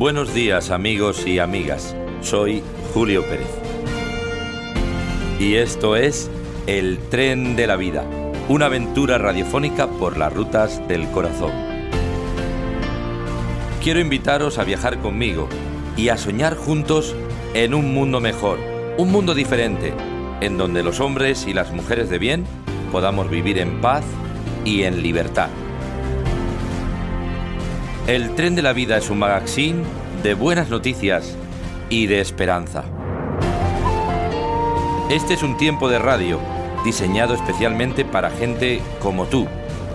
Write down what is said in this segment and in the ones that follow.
Buenos días amigos y amigas, soy Julio Pérez. Y esto es El tren de la vida, una aventura radiofónica por las rutas del corazón. Quiero invitaros a viajar conmigo y a soñar juntos en un mundo mejor, un mundo diferente, en donde los hombres y las mujeres de bien podamos vivir en paz y en libertad. El tren de la vida es un magazine de buenas noticias y de esperanza. Este es un tiempo de radio diseñado especialmente para gente como tú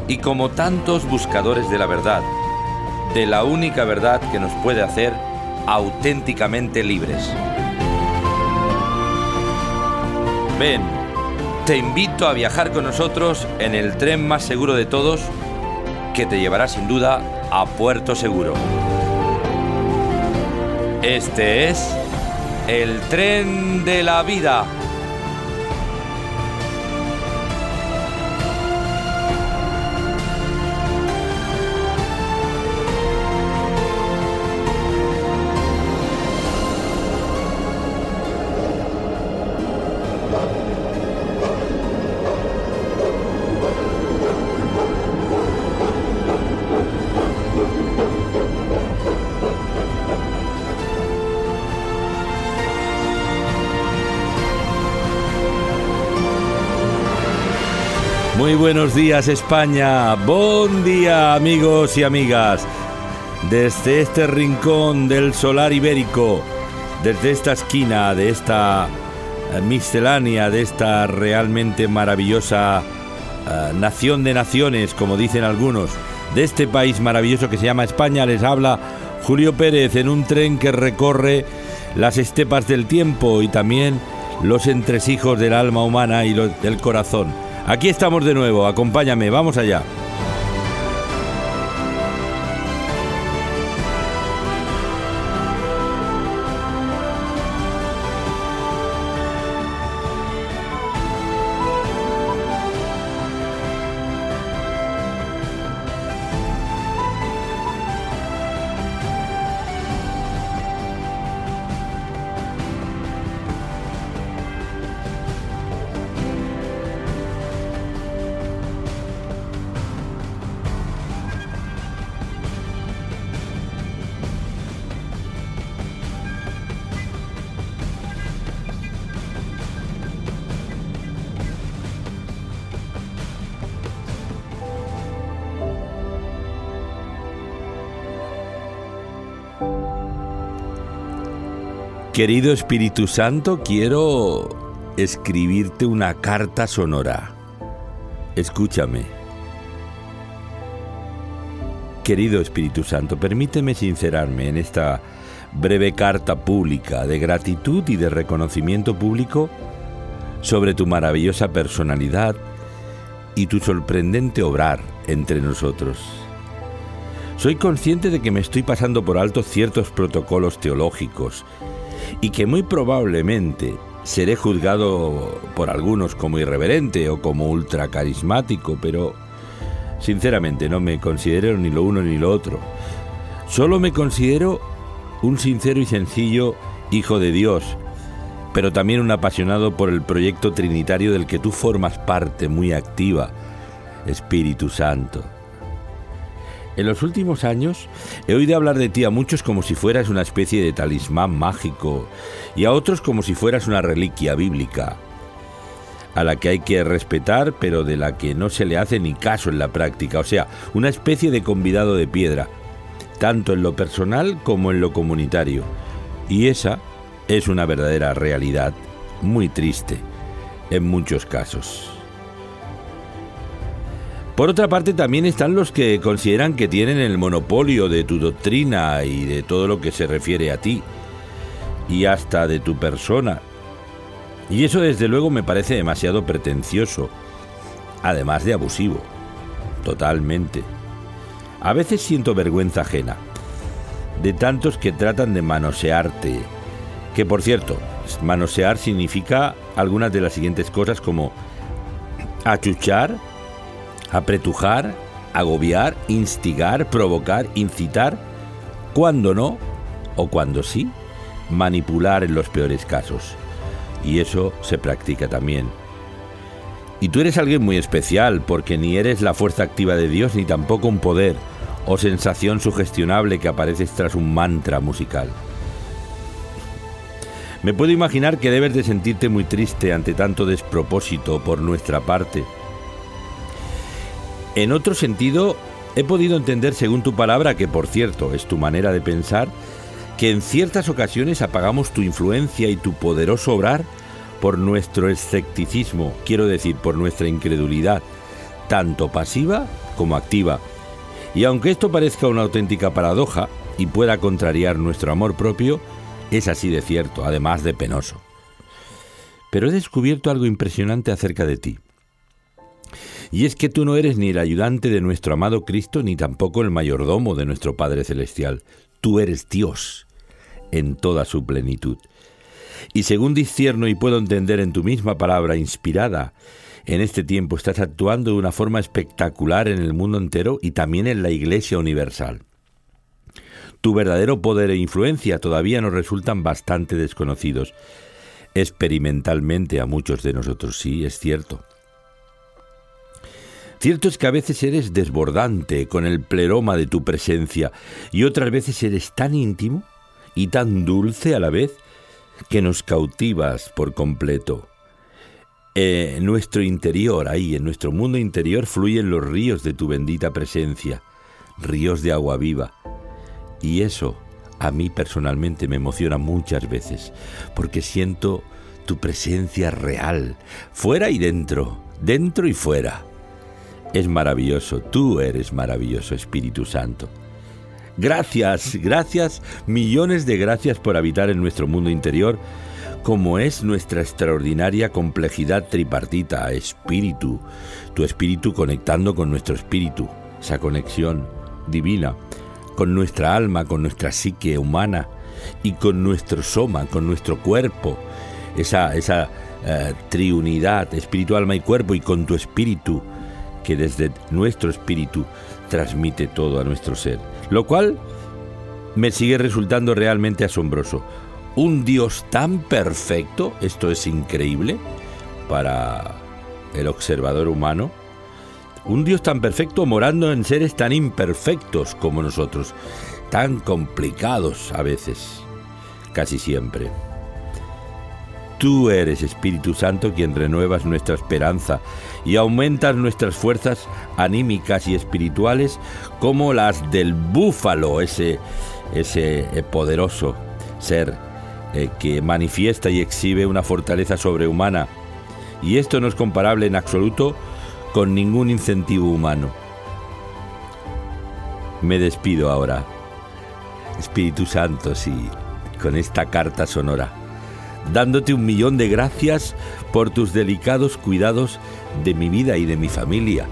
y como tantos buscadores de la verdad, de la única verdad que nos puede hacer auténticamente libres. Ven, te invito a viajar con nosotros en el tren más seguro de todos que te llevará sin duda a Puerto Seguro. Este es el tren de la vida. Buenos días España, buen día amigos y amigas. Desde este rincón del solar ibérico, desde esta esquina de esta eh, miscelánea, de esta realmente maravillosa uh, nación de naciones, como dicen algunos, de este país maravilloso que se llama España, les habla Julio Pérez en un tren que recorre las estepas del tiempo y también los entresijos del alma humana y los, del corazón. Aquí estamos de nuevo, acompáñame, vamos allá. Querido Espíritu Santo, quiero escribirte una carta sonora. Escúchame. Querido Espíritu Santo, permíteme sincerarme en esta breve carta pública de gratitud y de reconocimiento público sobre tu maravillosa personalidad y tu sorprendente obrar entre nosotros. Soy consciente de que me estoy pasando por alto ciertos protocolos teológicos y que muy probablemente seré juzgado por algunos como irreverente o como ultracarismático, pero sinceramente no me considero ni lo uno ni lo otro. Solo me considero un sincero y sencillo hijo de Dios, pero también un apasionado por el proyecto trinitario del que tú formas parte muy activa, Espíritu Santo. En los últimos años he oído hablar de ti a muchos como si fueras una especie de talismán mágico y a otros como si fueras una reliquia bíblica, a la que hay que respetar pero de la que no se le hace ni caso en la práctica, o sea, una especie de convidado de piedra, tanto en lo personal como en lo comunitario. Y esa es una verdadera realidad muy triste en muchos casos. Por otra parte, también están los que consideran que tienen el monopolio de tu doctrina y de todo lo que se refiere a ti, y hasta de tu persona. Y eso desde luego me parece demasiado pretencioso, además de abusivo, totalmente. A veces siento vergüenza ajena, de tantos que tratan de manosearte, que por cierto, manosear significa algunas de las siguientes cosas como achuchar, apretujar, agobiar, instigar, provocar, incitar, cuando no o cuando sí, manipular en los peores casos. Y eso se practica también. Y tú eres alguien muy especial porque ni eres la fuerza activa de Dios ni tampoco un poder o sensación sugestionable que apareces tras un mantra musical. Me puedo imaginar que debes de sentirte muy triste ante tanto despropósito por nuestra parte en otro sentido, he podido entender, según tu palabra, que por cierto es tu manera de pensar, que en ciertas ocasiones apagamos tu influencia y tu poderoso obrar por nuestro escepticismo, quiero decir, por nuestra incredulidad, tanto pasiva como activa. Y aunque esto parezca una auténtica paradoja y pueda contrariar nuestro amor propio, es así de cierto, además de penoso. Pero he descubierto algo impresionante acerca de ti. Y es que tú no eres ni el ayudante de nuestro amado Cristo, ni tampoco el mayordomo de nuestro Padre Celestial. Tú eres Dios en toda su plenitud. Y según discierno y puedo entender en tu misma palabra inspirada, en este tiempo estás actuando de una forma espectacular en el mundo entero y también en la Iglesia Universal. Tu verdadero poder e influencia todavía nos resultan bastante desconocidos. Experimentalmente a muchos de nosotros sí, es cierto. Cierto es que a veces eres desbordante con el pleroma de tu presencia y otras veces eres tan íntimo y tan dulce a la vez que nos cautivas por completo. En nuestro interior, ahí, en nuestro mundo interior, fluyen los ríos de tu bendita presencia, ríos de agua viva. Y eso a mí personalmente me emociona muchas veces, porque siento tu presencia real, fuera y dentro, dentro y fuera es maravilloso, tú eres maravilloso, Espíritu Santo. Gracias, gracias, millones de gracias por habitar en nuestro mundo interior, como es nuestra extraordinaria complejidad tripartita, espíritu, tu espíritu conectando con nuestro espíritu, esa conexión divina, con nuestra alma, con nuestra psique humana y con nuestro soma, con nuestro cuerpo, esa, esa eh, triunidad, espíritu, alma y cuerpo, y con tu espíritu, que desde nuestro espíritu transmite todo a nuestro ser, lo cual me sigue resultando realmente asombroso. Un Dios tan perfecto, esto es increíble para el observador humano, un Dios tan perfecto morando en seres tan imperfectos como nosotros, tan complicados a veces, casi siempre. Tú eres, Espíritu Santo, quien renuevas nuestra esperanza y aumentas nuestras fuerzas anímicas y espirituales como las del búfalo, ese, ese eh, poderoso ser eh, que manifiesta y exhibe una fortaleza sobrehumana. Y esto no es comparable en absoluto con ningún incentivo humano. Me despido ahora, Espíritu Santo, sí, con esta carta sonora dándote un millón de gracias por tus delicados cuidados de mi vida y de mi familia.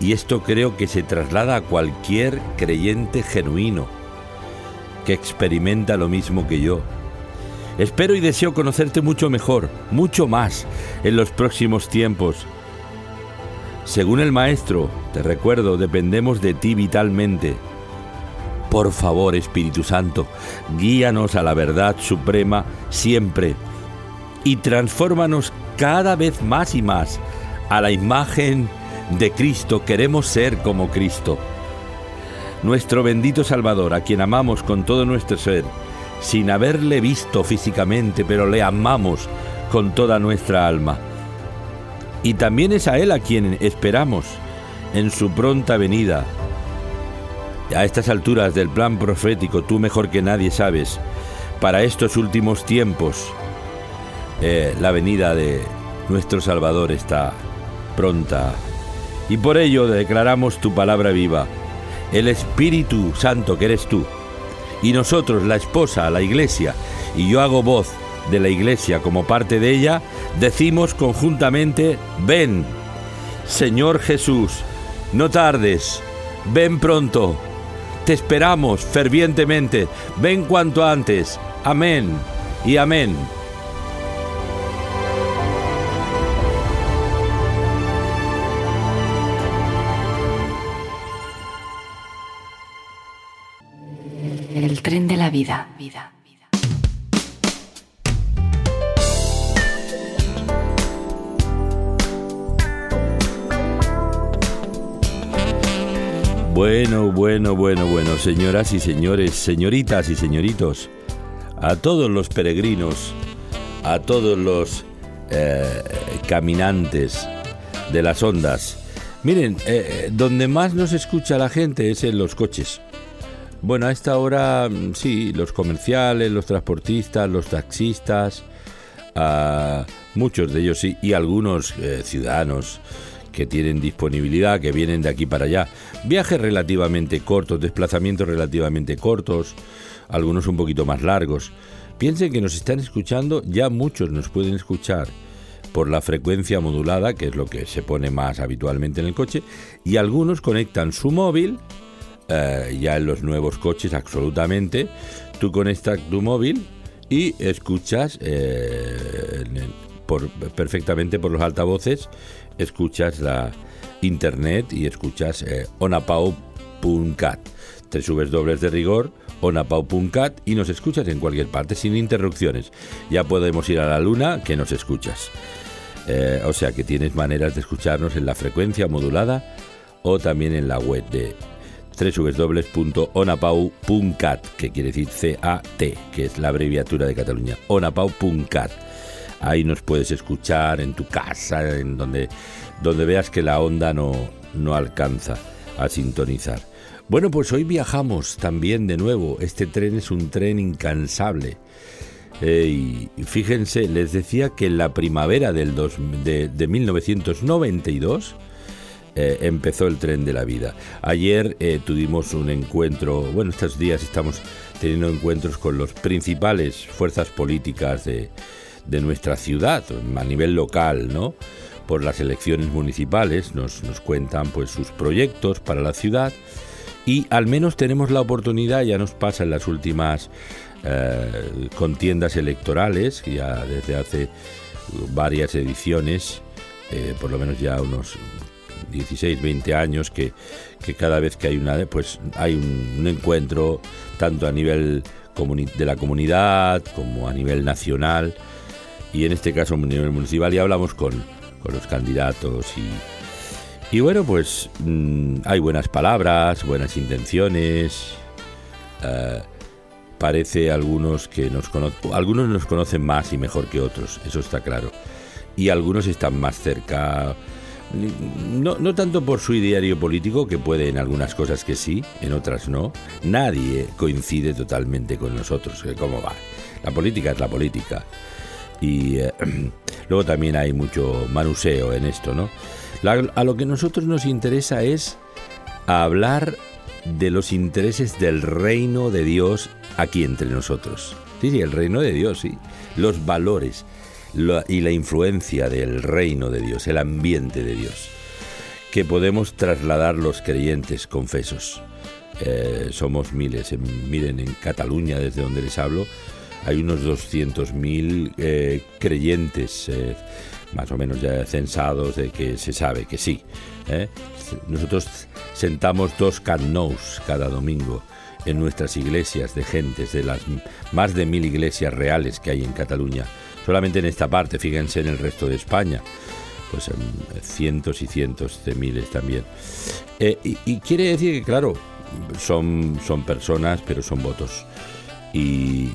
Y esto creo que se traslada a cualquier creyente genuino que experimenta lo mismo que yo. Espero y deseo conocerte mucho mejor, mucho más, en los próximos tiempos. Según el Maestro, te recuerdo, dependemos de ti vitalmente por favor, Espíritu Santo, guíanos a la verdad suprema siempre y transfórmanos cada vez más y más a la imagen de Cristo. Queremos ser como Cristo. Nuestro bendito Salvador, a quien amamos con todo nuestro ser, sin haberle visto físicamente, pero le amamos con toda nuestra alma. Y también es a Él a quien esperamos en su pronta venida a estas alturas del plan profético, tú mejor que nadie sabes, para estos últimos tiempos. Eh, la venida de nuestro Salvador está y por ello declaramos tu palabra viva, el Espíritu Santo que eres tú, y nosotros, la esposa, la iglesia, y yo hago voz de la iglesia como parte de ella, decimos conjuntamente, ven, Señor Jesús, no tardes, ven pronto, te esperamos fervientemente, ven cuanto antes, amén y amén. La vida. vida. Bueno, bueno, bueno, bueno, señoras y señores, señoritas y señoritos, a todos los peregrinos, a todos los eh, caminantes de las ondas. Miren, eh, eh, donde más nos escucha la gente es en los coches. Bueno, a esta hora mm, sí, los comerciales, los transportistas, los taxistas, muchos de ellos sí, y algunos ciudadanos que tienen disponibilidad, que vienen de aquí para allá. Viajes relativamente cortos, desplazamientos relativamente cortos, algunos un poquito más largos. Piensen que nos están escuchando, ya muchos nos pueden escuchar por la frecuencia modulada, que es lo que se pone más habitualmente en el coche, y algunos conectan su móvil, eh, ya en los nuevos coches absolutamente, tú conectas tu móvil y escuchas eh, por, perfectamente por los altavoces escuchas la internet y escuchas eh, onapau.cat, tres subes dobles de rigor, onapau.cat y nos escuchas en cualquier parte sin interrupciones. Ya podemos ir a la luna que nos escuchas. Eh, o sea que tienes maneras de escucharnos en la frecuencia modulada o también en la web de www.onapau.cat, que quiere decir C-A-T, que es la abreviatura de Cataluña, onapau.cat. Ahí nos puedes escuchar en tu casa, en donde, donde veas que la onda no, no alcanza a sintonizar. Bueno, pues hoy viajamos también de nuevo. Este tren es un tren incansable. Eh, y fíjense, les decía que en la primavera del de, 1992 eh, empezó el tren de la vida. Ayer eh, tuvimos un encuentro, bueno, estos días estamos teniendo encuentros con los principales fuerzas políticas de, de nuestra ciudad, a nivel local, ¿no? Por las elecciones municipales nos, nos cuentan pues sus proyectos para la ciudad y al menos tenemos la oportunidad, ya nos pasa en las últimas eh, contiendas electorales, ya desde hace varias ediciones, por lo menos ya unos 16, 20 años, que, que, cada vez que hay una, pues hay un, encuentro tanto a nivel de la comunidad como a nivel nacional y en este caso a nivel municipal y hablamos con, con los candidatos y, y bueno, pues mm, hay buenas palabras, buenas intenciones. Eh, parece algunos que nos conocen, algunos nos conocen más y mejor que otros, eso está claro. Y algunos están más cerca, no, no tanto por su ideario político, que puede en algunas cosas que sí, en otras no. Nadie coincide totalmente con nosotros, ¿cómo va? La política es la política y eh, luego también hay mucho manuseo en esto, ¿no? a lo que nosotros nos interesa es hablar de los intereses del reino de Dios aquí entre nosotros. Sí, sí, el reino de Dios, sí. Los valores y la influencia del reino de Dios, el ambiente de Dios, que podemos trasladar los creyentes confesos. Eh, somos miles, miren, en Cataluña, desde donde les hablo, hay unos 200.000 eh, creyentes, eh, más o menos ya censados, de que se sabe que sí. Nosotros sentamos dos canous cada domingo en nuestras iglesias de gentes, de las más de mil iglesias reales que hay en Cataluña. Solamente en esta parte, fíjense en el resto de España, pues cientos y cientos de miles también. y, y, quiere decir que, claro, son, son personas, pero son votos. Y,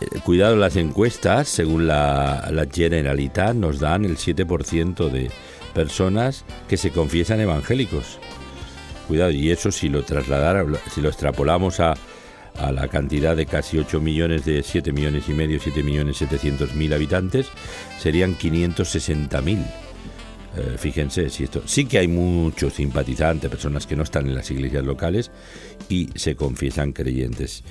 eh, cuidado, las encuestas, según la, la Generalitat, nos dan el 7% de personas que se confiesan evangélicos. Cuidado, y eso si lo trasladara, si lo extrapolamos a, a la cantidad de casi 8 millones de 7 millones y medio, 7 millones 700 mil habitantes, serían 560 mil. Eh, fíjense si esto sí que hay muchos simpatizantes, personas que no están en las iglesias locales y se confiesan creyentes.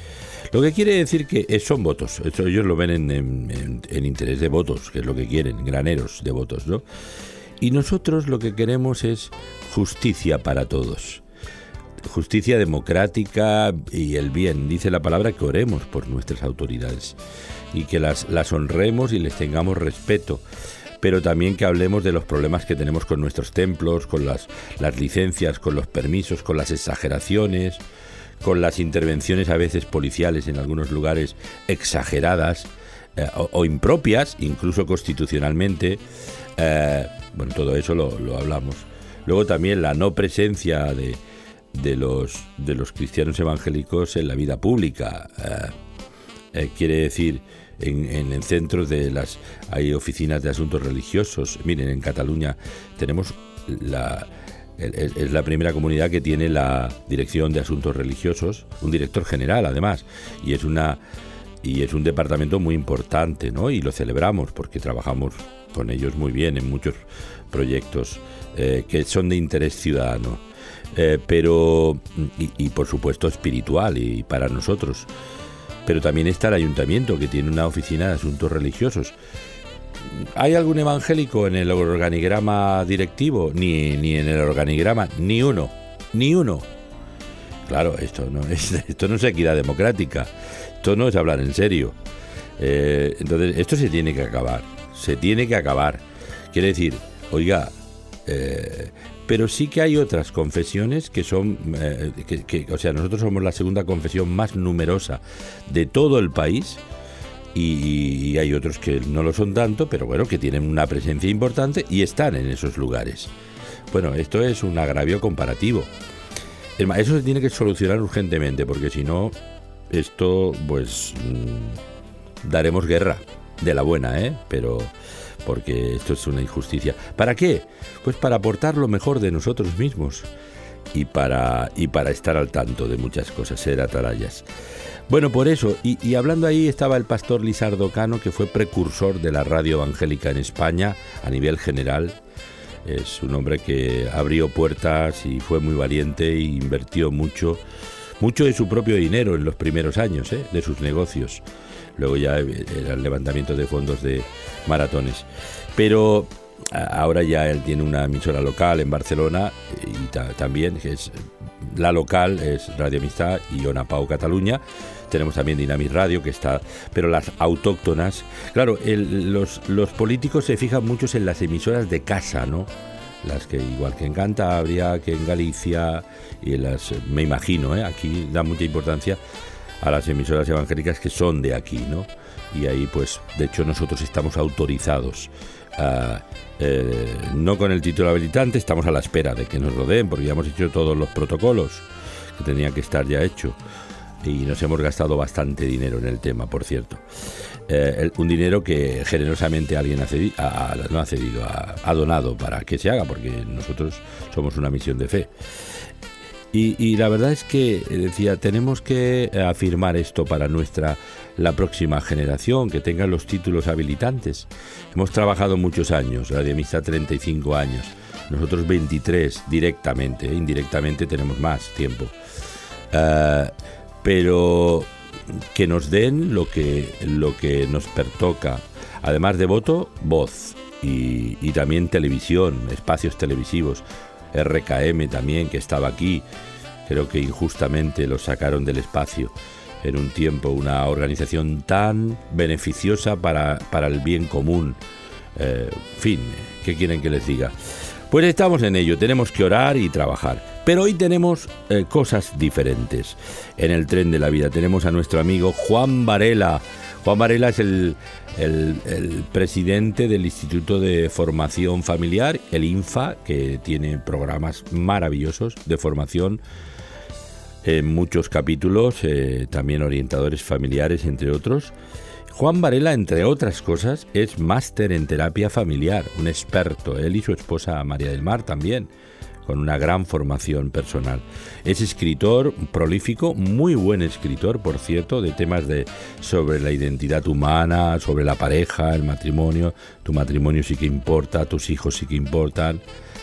Lo que quiere decir que son votos, ellos lo ven en, en, interés de votos, que es lo que quieren, graneros de votos, ¿no? Y nosotros lo que queremos es justicia para todos justicia democrática y el bien. Dice la palabra que oremos por nuestras autoridades y que las, honremos y les tengamos respeto pero también que hablemos de los problemas que tenemos con nuestros templos, con las, las licencias, con los permisos, con las exageraciones, con las intervenciones a veces policiales en algunos lugares exageradas eh, o, impropias, incluso constitucionalmente. Eh, bueno, todo eso lo, lo hablamos. Luego también la no presencia de, de los, de los cristianos evangélicos en la vida pública. Eh, eh, quiere decir, en, en, el centro de las hay oficinas de asuntos religiosos. Miren, en Cataluña tenemos la es la primera comunidad que tiene la dirección de asuntos religiosos, un director general además, y es una y es un departamento muy importante, ¿no? Y lo celebramos porque trabajamos con ellos muy bien en muchos proyectos eh, que son de interés ciudadano. Eh, pero y, por supuesto espiritual y para nosotros. Pero también está el ayuntamiento que tiene una oficina de asuntos religiosos. ¿Hay algún evangélico en el organigrama directivo? Ni, ni en el organigrama, ni uno, ni uno. Claro, esto no es, esto no es equidad democrática, esto no es hablar en serio. Eh, entonces, esto se tiene que acabar, se tiene que acabar. Quiere decir, oiga, eh, pero sí que hay otras confesiones que son, eh, que, o sea, nosotros somos la segunda confesión más numerosa de todo el país y, hay otros que no lo son tanto, pero bueno, que tienen una presencia importante y están en esos lugares. Bueno, esto es un agravio comparativo. Eso se tiene que solucionar urgentemente, porque si no, esto, pues, mm, daremos guerra de la buena, ¿eh? Pero porque esto es una injusticia. ¿Para qué? Pues para aportar lo mejor de nosotros mismos y para, y para estar al tanto de muchas cosas, ser atalayas. Bueno, por eso, y, hablando ahí estaba el pastor Lizardo Cano, que fue precursor de la radio evangélica en España a nivel general. Es un hombre que abrió puertas y fue muy valiente e invirtió mucho, mucho de su propio dinero en los primeros años, ¿eh? de sus negocios luego ya era el levantamiento de fondos de maratones. Pero ahora ya él tiene una emisora local en Barcelona y también, que es la local, es Radio Amistad y Ona Pau Cataluña. Tenemos también Dinamis Radio, que está, pero las autóctonas, claro, los, los políticos se fijan muchos en las emisoras de casa, ¿no? las que igual que en Cantabria, que en Galicia y las, me imagino, ¿eh? aquí da mucha importancia a las emisoras evangélicas que son de aquí, ¿no? Y ahí, pues, de hecho, nosotros estamos autorizados. Eh, no con el título habilitante, estamos a la espera de que nos lo den, porque ya hemos hecho todos los protocolos que tenían que estar ya hechos. Y nos hemos gastado bastante dinero en el tema, por cierto. Eh, un dinero que generosamente alguien ha no ha cedido, ha donado para que se haga, porque nosotros somos una misión de fe. Y, la verdad es que, eh, decía, tenemos que eh, afirmar esto para nuestra la próxima generación, que tenga los títulos habilitantes. Hemos trabajado muchos años, de Amistad 35 años, nosotros 23 directamente, ¿eh? indirectamente tenemos más tiempo. pero que nos den lo que, lo que nos pertoca. Además de voto, voz y, y también televisión, espacios televisivos. RKM también, que estaba aquí. Creo que injustamente lo sacaron del espacio en un tiempo, una organización tan beneficiosa para, para el bien común. Eh, fin, ¿qué quieren que les diga? Pues estamos en ello, tenemos que orar y trabajar. Pero hoy tenemos eh, cosas diferentes. En el tren de la vida tenemos a nuestro amigo Juan Varela. Juan Varela es el, el, presidente del Instituto de Formación Familiar, el INFA, que tiene programas maravillosos de formación en muchos capítulos, eh, también orientadores familiares, entre otros. Juan Varela, entre otras cosas, es máster en terapia familiar, un experto, él y su esposa María del Mar también, con una gran formación personal. Es escritor prolífico, muy buen escritor, por cierto, de temas de sobre la identidad humana, sobre la pareja, el matrimonio, tu matrimonio sí que importa, tus hijos sí que importan,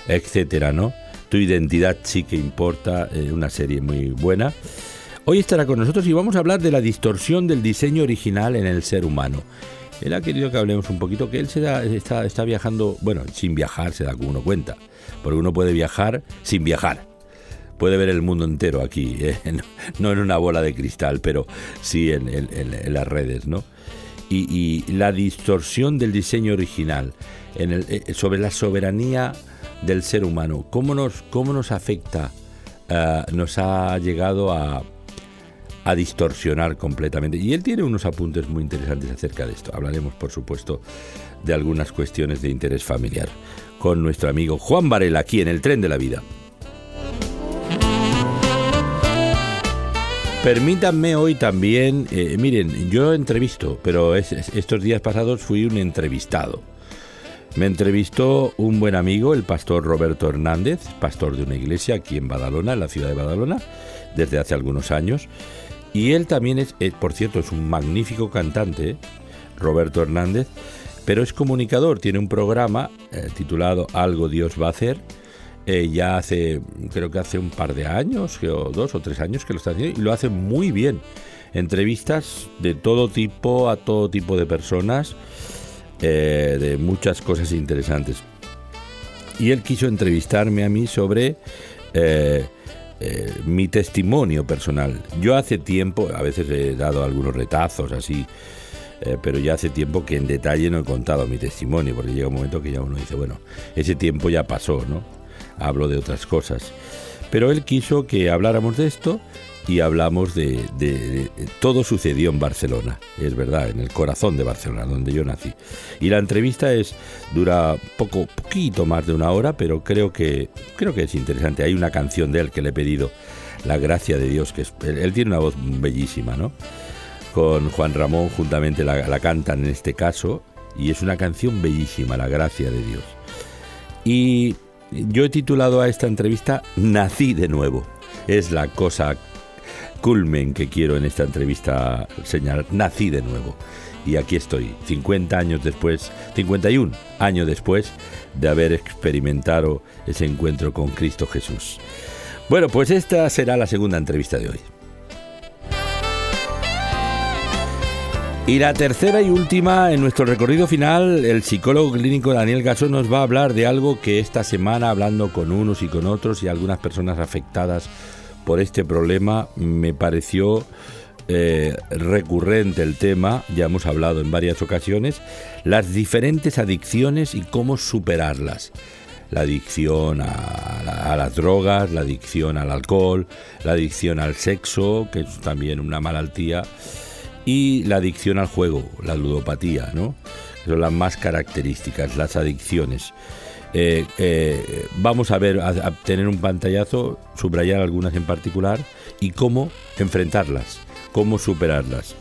etcétera, ¿no? Tu identidad sí que importa, eh, una serie muy buena. Hoy estará con nosotros y vamos a hablar de la distorsión del diseño original en el ser humano. Él ha querido que hablemos un poquito, que él se está, está viajando, bueno, sin viajar se da como uno cuenta, porque uno puede viajar sin viajar. Puede ver el mundo entero aquí, ¿eh? no en una bola de cristal, pero sí en, las redes, ¿no? Y, la distorsión del diseño original en el, eh, sobre la soberanía del ser humano, cómo nos, cómo nos afecta, eh, nos ha llegado a distorsionar completamente. Y él tiene unos apuntes muy interesantes acerca de esto. Hablaremos, por supuesto, de algunas cuestiones de interés familiar con nuestro amigo Juan Varela aquí en el tren de la vida. Permítanme hoy también, eh, miren, yo entrevisto, pero estos días pasados fui un entrevistado. Me entrevistó un buen amigo, el pastor Roberto Hernández, pastor de una iglesia aquí en Badalona, en la ciudad de Badalona, desde hace algunos años. Y él también es, eh, por cierto, es un magnífico cantante, Roberto Hernández, pero es comunicador, tiene un programa eh, titulado Algo Dios va a hacer. Eh, ya hace, creo que hace un par de años, o dos o tres años que lo está haciendo, y lo hace muy bien. Entrevistas de todo tipo, a todo tipo de personas, de muchas cosas interesantes. Y él quiso entrevistarme a mí sobre eh, mi testimonio personal. Yo hace tiempo, a veces he dado algunos retazos así, eh, pero ya hace tiempo que en detalle no he contado mi testimonio, porque llega un momento que ya uno dice, bueno, ese tiempo ya pasó, ¿no? Hablo de otras cosas. Pero él quiso que habláramos de esto y hablamos de, todo sucedió en Barcelona, es verdad, en el corazón de Barcelona, donde yo nací. Y la entrevista es dura poco, poquito más de una hora, pero creo que creo que es interesante. Hay una canción de él que le he pedido, La gracia de Dios, que es, él, tiene una voz bellísima, ¿no? Con Juan Ramón juntamente la, cantan en este caso y es una canción bellísima, La gracia de Dios. Y yo he titulado a esta entrevista Nací de nuevo. Es la cosa culmen que quiero en esta entrevista señalar. Nací de nuevo. Y aquí estoy, 50 años después, 51 años después de haber experimentado ese encuentro con Cristo Jesús. Bueno, pues esta será la segunda entrevista de hoy. Y la tercera y última, en nuestro recorrido final, el psicólogo clínico Daniel Gasón nos va a hablar de algo que esta semana, hablando con unos y con otros y algunas personas afectadas por este problema me pareció eh, recurrente el tema, ya hemos hablado en varias ocasiones, las diferentes adicciones y cómo superarlas. La adicción a, las drogas, la adicción al alcohol, la adicción al sexo, que es también una malaltía, y la adicción al juego, la ludopatía, ¿no? Son las más características, las adicciones. Eh, eh, vamos a ver, a, tener un pantallazo, subrayar algunas en particular y cómo enfrentarlas, cómo superarlas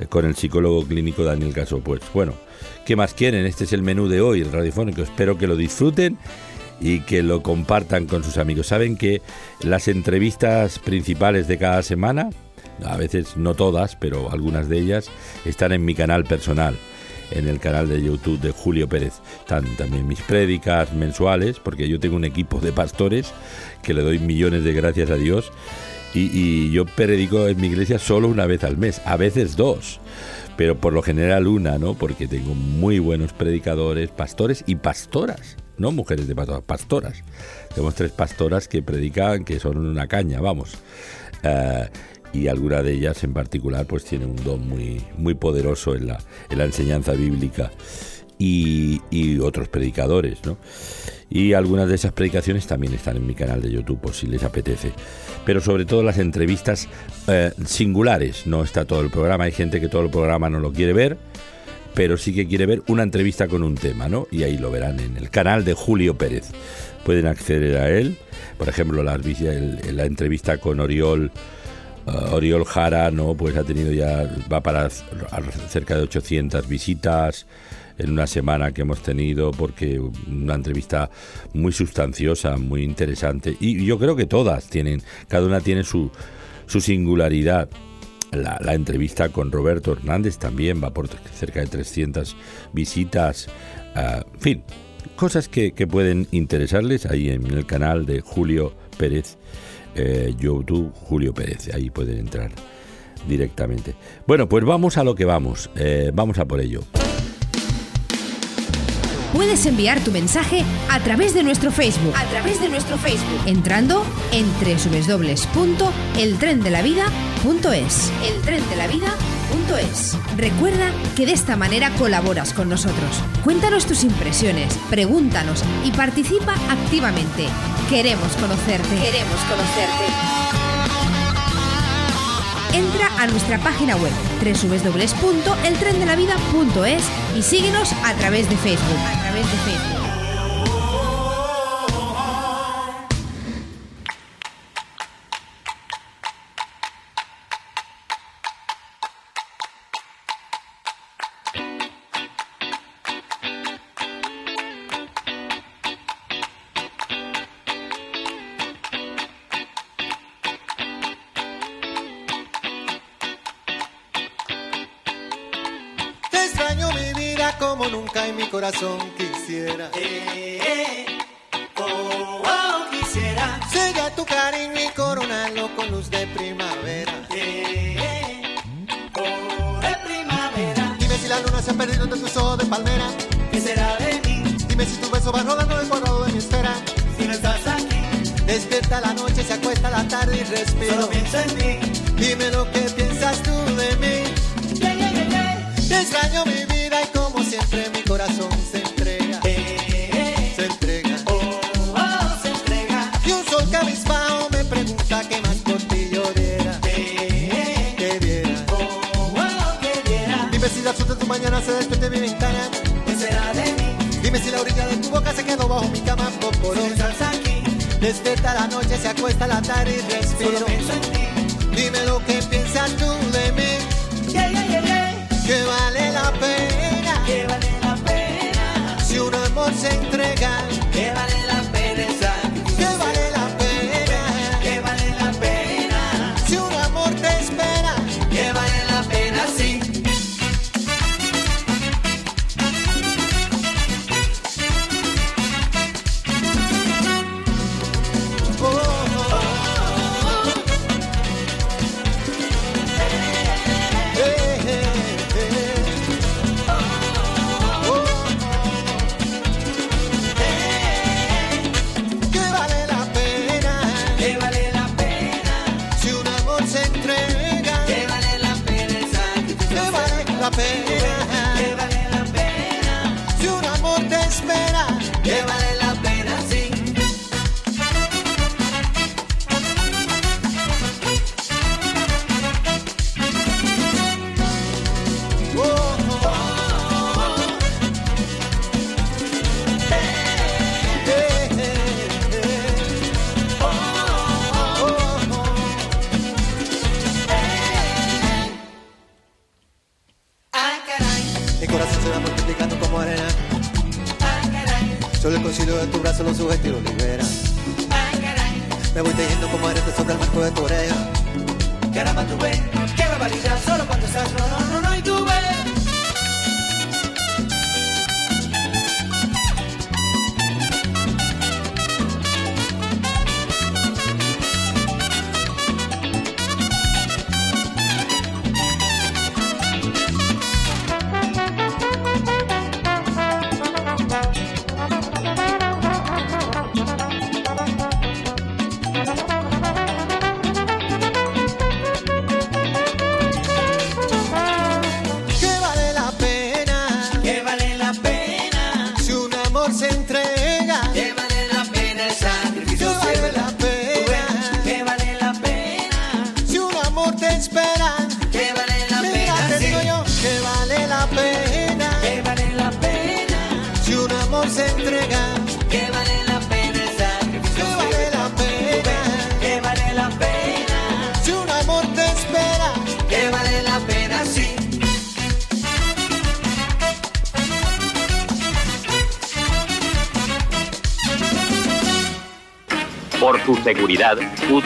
eh, con el psicólogo clínico Daniel Caso. Pues bueno, ¿qué más quieren? Este es el menú de hoy, el radiofónico. Espero que lo disfruten y que lo compartan con sus amigos. Saben que las entrevistas principales de cada semana, a veces no todas, pero algunas de ellas, están en mi canal personal en el canal de YouTube de Julio Pérez. Están también mis prédicas mensuales, porque yo tengo un equipo de pastores que le doy millones de gracias a Dios. Y, yo predico en mi iglesia solo una vez al mes, a veces dos, pero por lo general una, ¿no? Porque tengo muy buenos predicadores, pastores y pastoras, no mujeres de pastoras, pastoras. Tenemos tres pastoras que predican, que son una caña, vamos. Eh, y alguna de ellas en particular pues tiene un don muy, muy poderoso en la, en la enseñanza bíblica y, y, otros predicadores, ¿no? Y algunas de esas predicaciones también están en mi canal de YouTube por si les apetece. Pero sobre todo las entrevistas eh, singulares, no está todo el programa, hay gente que todo el programa no lo quiere ver, pero sí que quiere ver una entrevista con un tema, ¿no? Y ahí lo verán en el canal de Julio Pérez. Pueden acceder a él, por ejemplo, la, la entrevista con Oriol Uh, Oriol Jara, ¿no? Pues ha tenido ya, va para cerca de 800 visitas. en una semana que hemos tenido, porque una entrevista muy sustanciosa, muy interesante. Y yo creo que todas tienen, cada una tiene su, su singularidad. La, entrevista con Roberto Hernández también va por cerca de 300 visitas. Ah, en fin, cosas que, pueden interesarles ahí en el canal de Julio Pérez, eh, YouTube Julio Pérez, ahí pueden entrar directamente. Bueno, pues vamos a lo que vamos, eh, vamos a por ello. Puedes enviar tu mensaje a través de nuestro Facebook. A través de nuestro Facebook. Entrando en www.eltrendelavida.es. Eltrendelavida.es. Recuerda que de esta manera colaboras con nosotros. Cuéntanos tus impresiones, pregúntanos y participa activamente. Queremos conocerte. Queremos conocerte entra a nuestra página web www.eltrendelavida.es y síguenos a través de Facebook. A través de Facebook. Corazón quisiera. Eh, eh, oh, oh, quisiera. Tu cariño y coronarlo con luz de primavera. Eh, eh, oh, de primavera. Dime si la luna se ha perdido de tus ojos de palmera. ¿Qué será de mí? Dime si tu beso va rodando cuadrado de mi esfera. Si no estás aquí. Despierta la noche, se acuesta la tarde y respiro. Solo pienso en ti. Dime lo que Despierta la noche, se acuesta la tarde y respiro.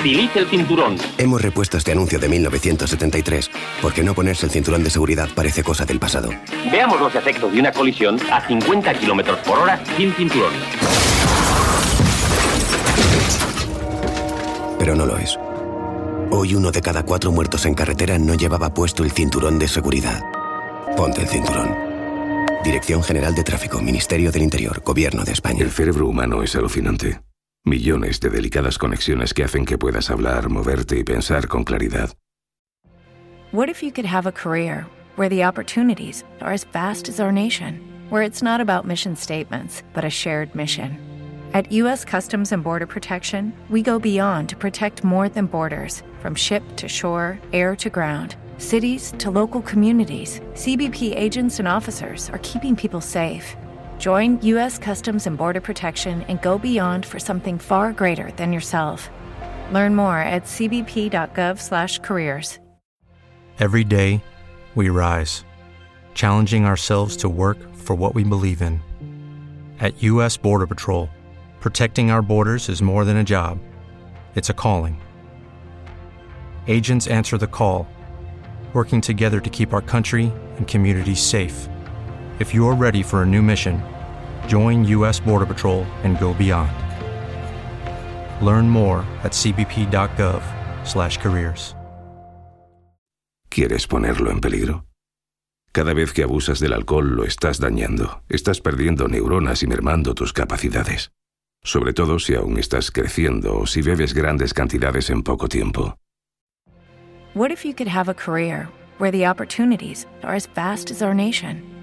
Utilice el cinturón. Hemos repuesto este anuncio de 1973, porque no ponerse el cinturón de seguridad parece cosa del pasado. Veamos los efectos de una colisión a 50 kilómetros por hora sin cinturón. Pero no lo es. Hoy uno de cada cuatro muertos en carretera no llevaba puesto el cinturón de seguridad. Ponte el cinturón. Dirección General de Tráfico, Ministerio del Interior, Gobierno de España. El cerebro humano es alucinante. Millones de delicadas conexiones que hacen que puedas hablar, moverte y pensar con claridad. What if you could have a career where the opportunities are as vast as our nation, where it's not about mission statements, but a shared mission? At U.S. Customs and Border Protection, we go beyond to protect more than borders from ship to shore, air to ground. Cities to local communities, CBP agents and officers are keeping people safe. Join U.S. Customs and Border Protection and go beyond for something far greater than yourself. Learn more at cbp.gov/careers. Every day, we rise, challenging ourselves to work for what we believe in. At U.S. Border Patrol, protecting our borders is more than a job, it's a calling. Agents answer the call, working together to keep our country and communities safe. If you're ready for a new mission, join U.S. Border Patrol and go beyond. Learn more at cbp.gov/careers. ¿Quieres ponerlo en peligro? Cada vez que abusas del alcohol lo estás dañando, estás perdiendo neuronas y mermando tus capacidades. Sobre todo si aún estás creciendo o si bebes grandes cantidades en poco tiempo. What if you could have a career where the opportunities are as vast as our nation,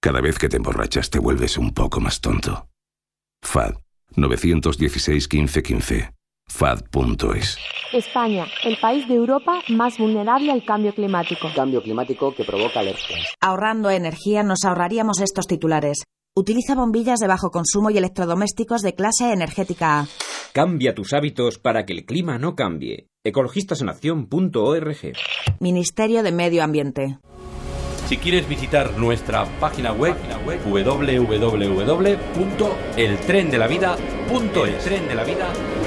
Cada vez que te emborrachas te vuelves un poco más tonto. FAD 916 1515. FAD.es. España, el país de Europa más vulnerable al cambio climático. Cambio climático que provoca alergias. Ahorrando energía nos ahorraríamos estos titulares. Utiliza bombillas de bajo consumo y electrodomésticos de clase energética A. Cambia tus hábitos para que el clima no cambie. ecologistasenacción.org. Ministerio de Medio Ambiente. Si quieres visitar nuestra página web, www.eltrendelavida.es.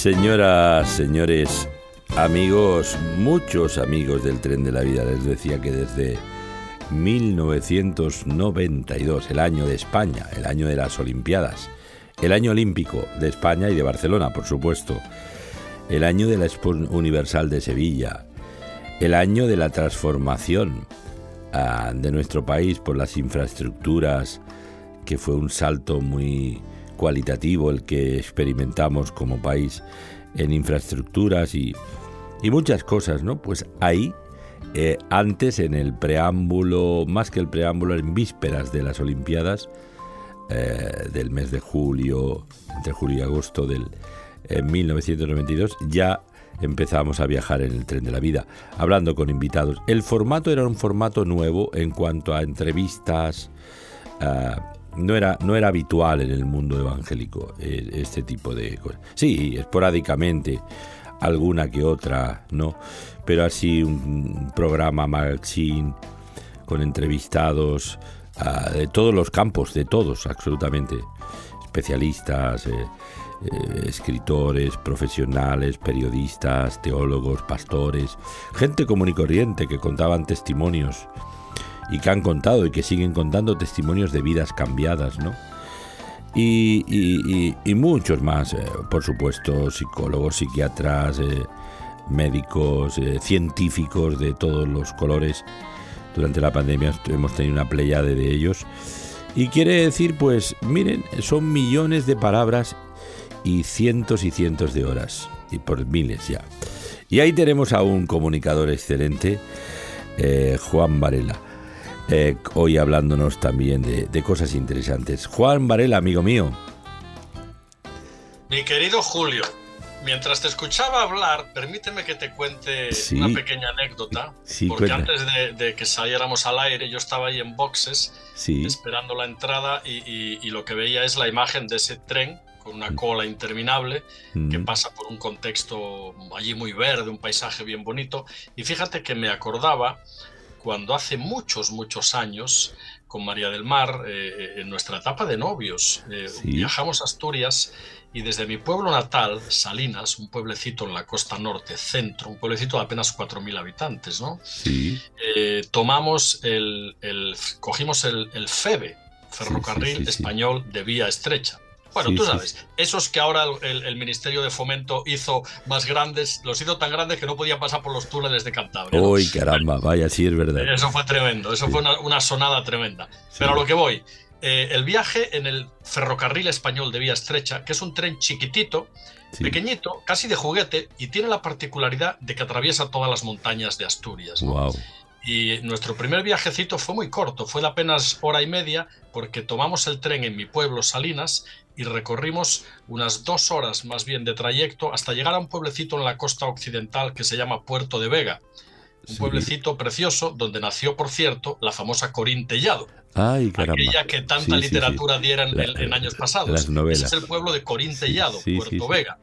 señoras, señores, amigos, muchos amigos del tren de la vida, les decía que desde 1992, el año de España, el año de las Olimpiadas, el año olímpico de España y de Barcelona, por supuesto, el año de la Expo Universal de Sevilla, el año de la transformación ah, de nuestro país por las infraestructuras, que fue un salto muy cualitativo el que experimentamos como país en infraestructuras y, muchas cosas, ¿no? Pues ahí, eh, antes en el preámbulo, más que el preámbulo, en vísperas de las Olimpiadas, eh, del mes de julio, entre julio y agosto del 1992, ya empezamos a viajar en el tren de la vida, hablando con invitados. El formato era un formato nuevo en cuanto a entrevistas. No era, no era habitual en el mundo evangélico eh, este tipo de cosas. Sí, esporádicamente, alguna que otra, ¿no? Pero así un programa magazine con entrevistados ah, de todos los campos, de todos, absolutamente. Especialistas, eh, eh, escritores, profesionales, periodistas, teólogos, pastores, gente común y corriente que contaban testimonios y que han contado y que siguen contando testimonios de vidas cambiadas, ¿no? Y, y, muchos más, eh, por supuesto, psicólogos, psiquiatras, eh, médicos, científicos de todos los colores. Durante la pandemia hemos tenido una pleyade de ellos. Y quiere decir, pues, miren, son millones de palabras y cientos y cientos de horas, y por miles ya. Y ahí tenemos a un comunicador excelente, eh, Juan Varela, eh, hoy hablándonos también de, cosas interesantes. Juan Varela, amigo mío. Mi querido Julio, mientras te escuchaba hablar, permíteme que te cuente una pequeña anécdota, porque antes de, que saliéramos al aire yo estaba ahí en boxes esperando la entrada y, lo que veía es la imagen de ese tren con una cola interminable que pasa por un contexto allí muy verde, un paisaje bien bonito. Y fíjate que me acordaba cuando hace muchos, muchos años, con María del Mar, eh, eh, en nuestra etapa de novios, eh, viajamos a Asturias y desde mi pueblo natal, Salinas, un pueblecito en la costa norte, centro, un pueblecito de apenas 4.000 habitantes, ¿no? Sí. tomamos el, cogimos el, el FEBE, Ferrocarril Español de Vía Estrecha. Bueno, tú sabes, esos que ahora el, Ministerio de Fomento hizo más grandes, los hizo tan grandes que no podían pasar por los túneles de Cantabria. Uy, caramba, vaya, sí es verdad. Eso fue tremendo, eso fue una, sonada tremenda. Pero a lo que voy, eh, el viaje en el ferrocarril español de vía estrecha, que es un tren chiquitito, pequeñito, casi de juguete, y tiene la particularidad de que atraviesa todas las montañas de Asturias. Wow. Y nuestro primer viajecito fue muy corto, fue de apenas hora y media, porque tomamos el tren en mi pueblo, Salinas, y recorrimos unas dos horas más bien de trayecto hasta llegar a un pueblecito en la costa occidental que se llama Puerto de Vega. Un pueblecito precioso donde nació, por cierto, la famosa Corín Tellado. Ay. Aquella que tanta literatura diera en, años pasados. Las novelas. Ese es el pueblo de Corín Tellado, Puerto Vega.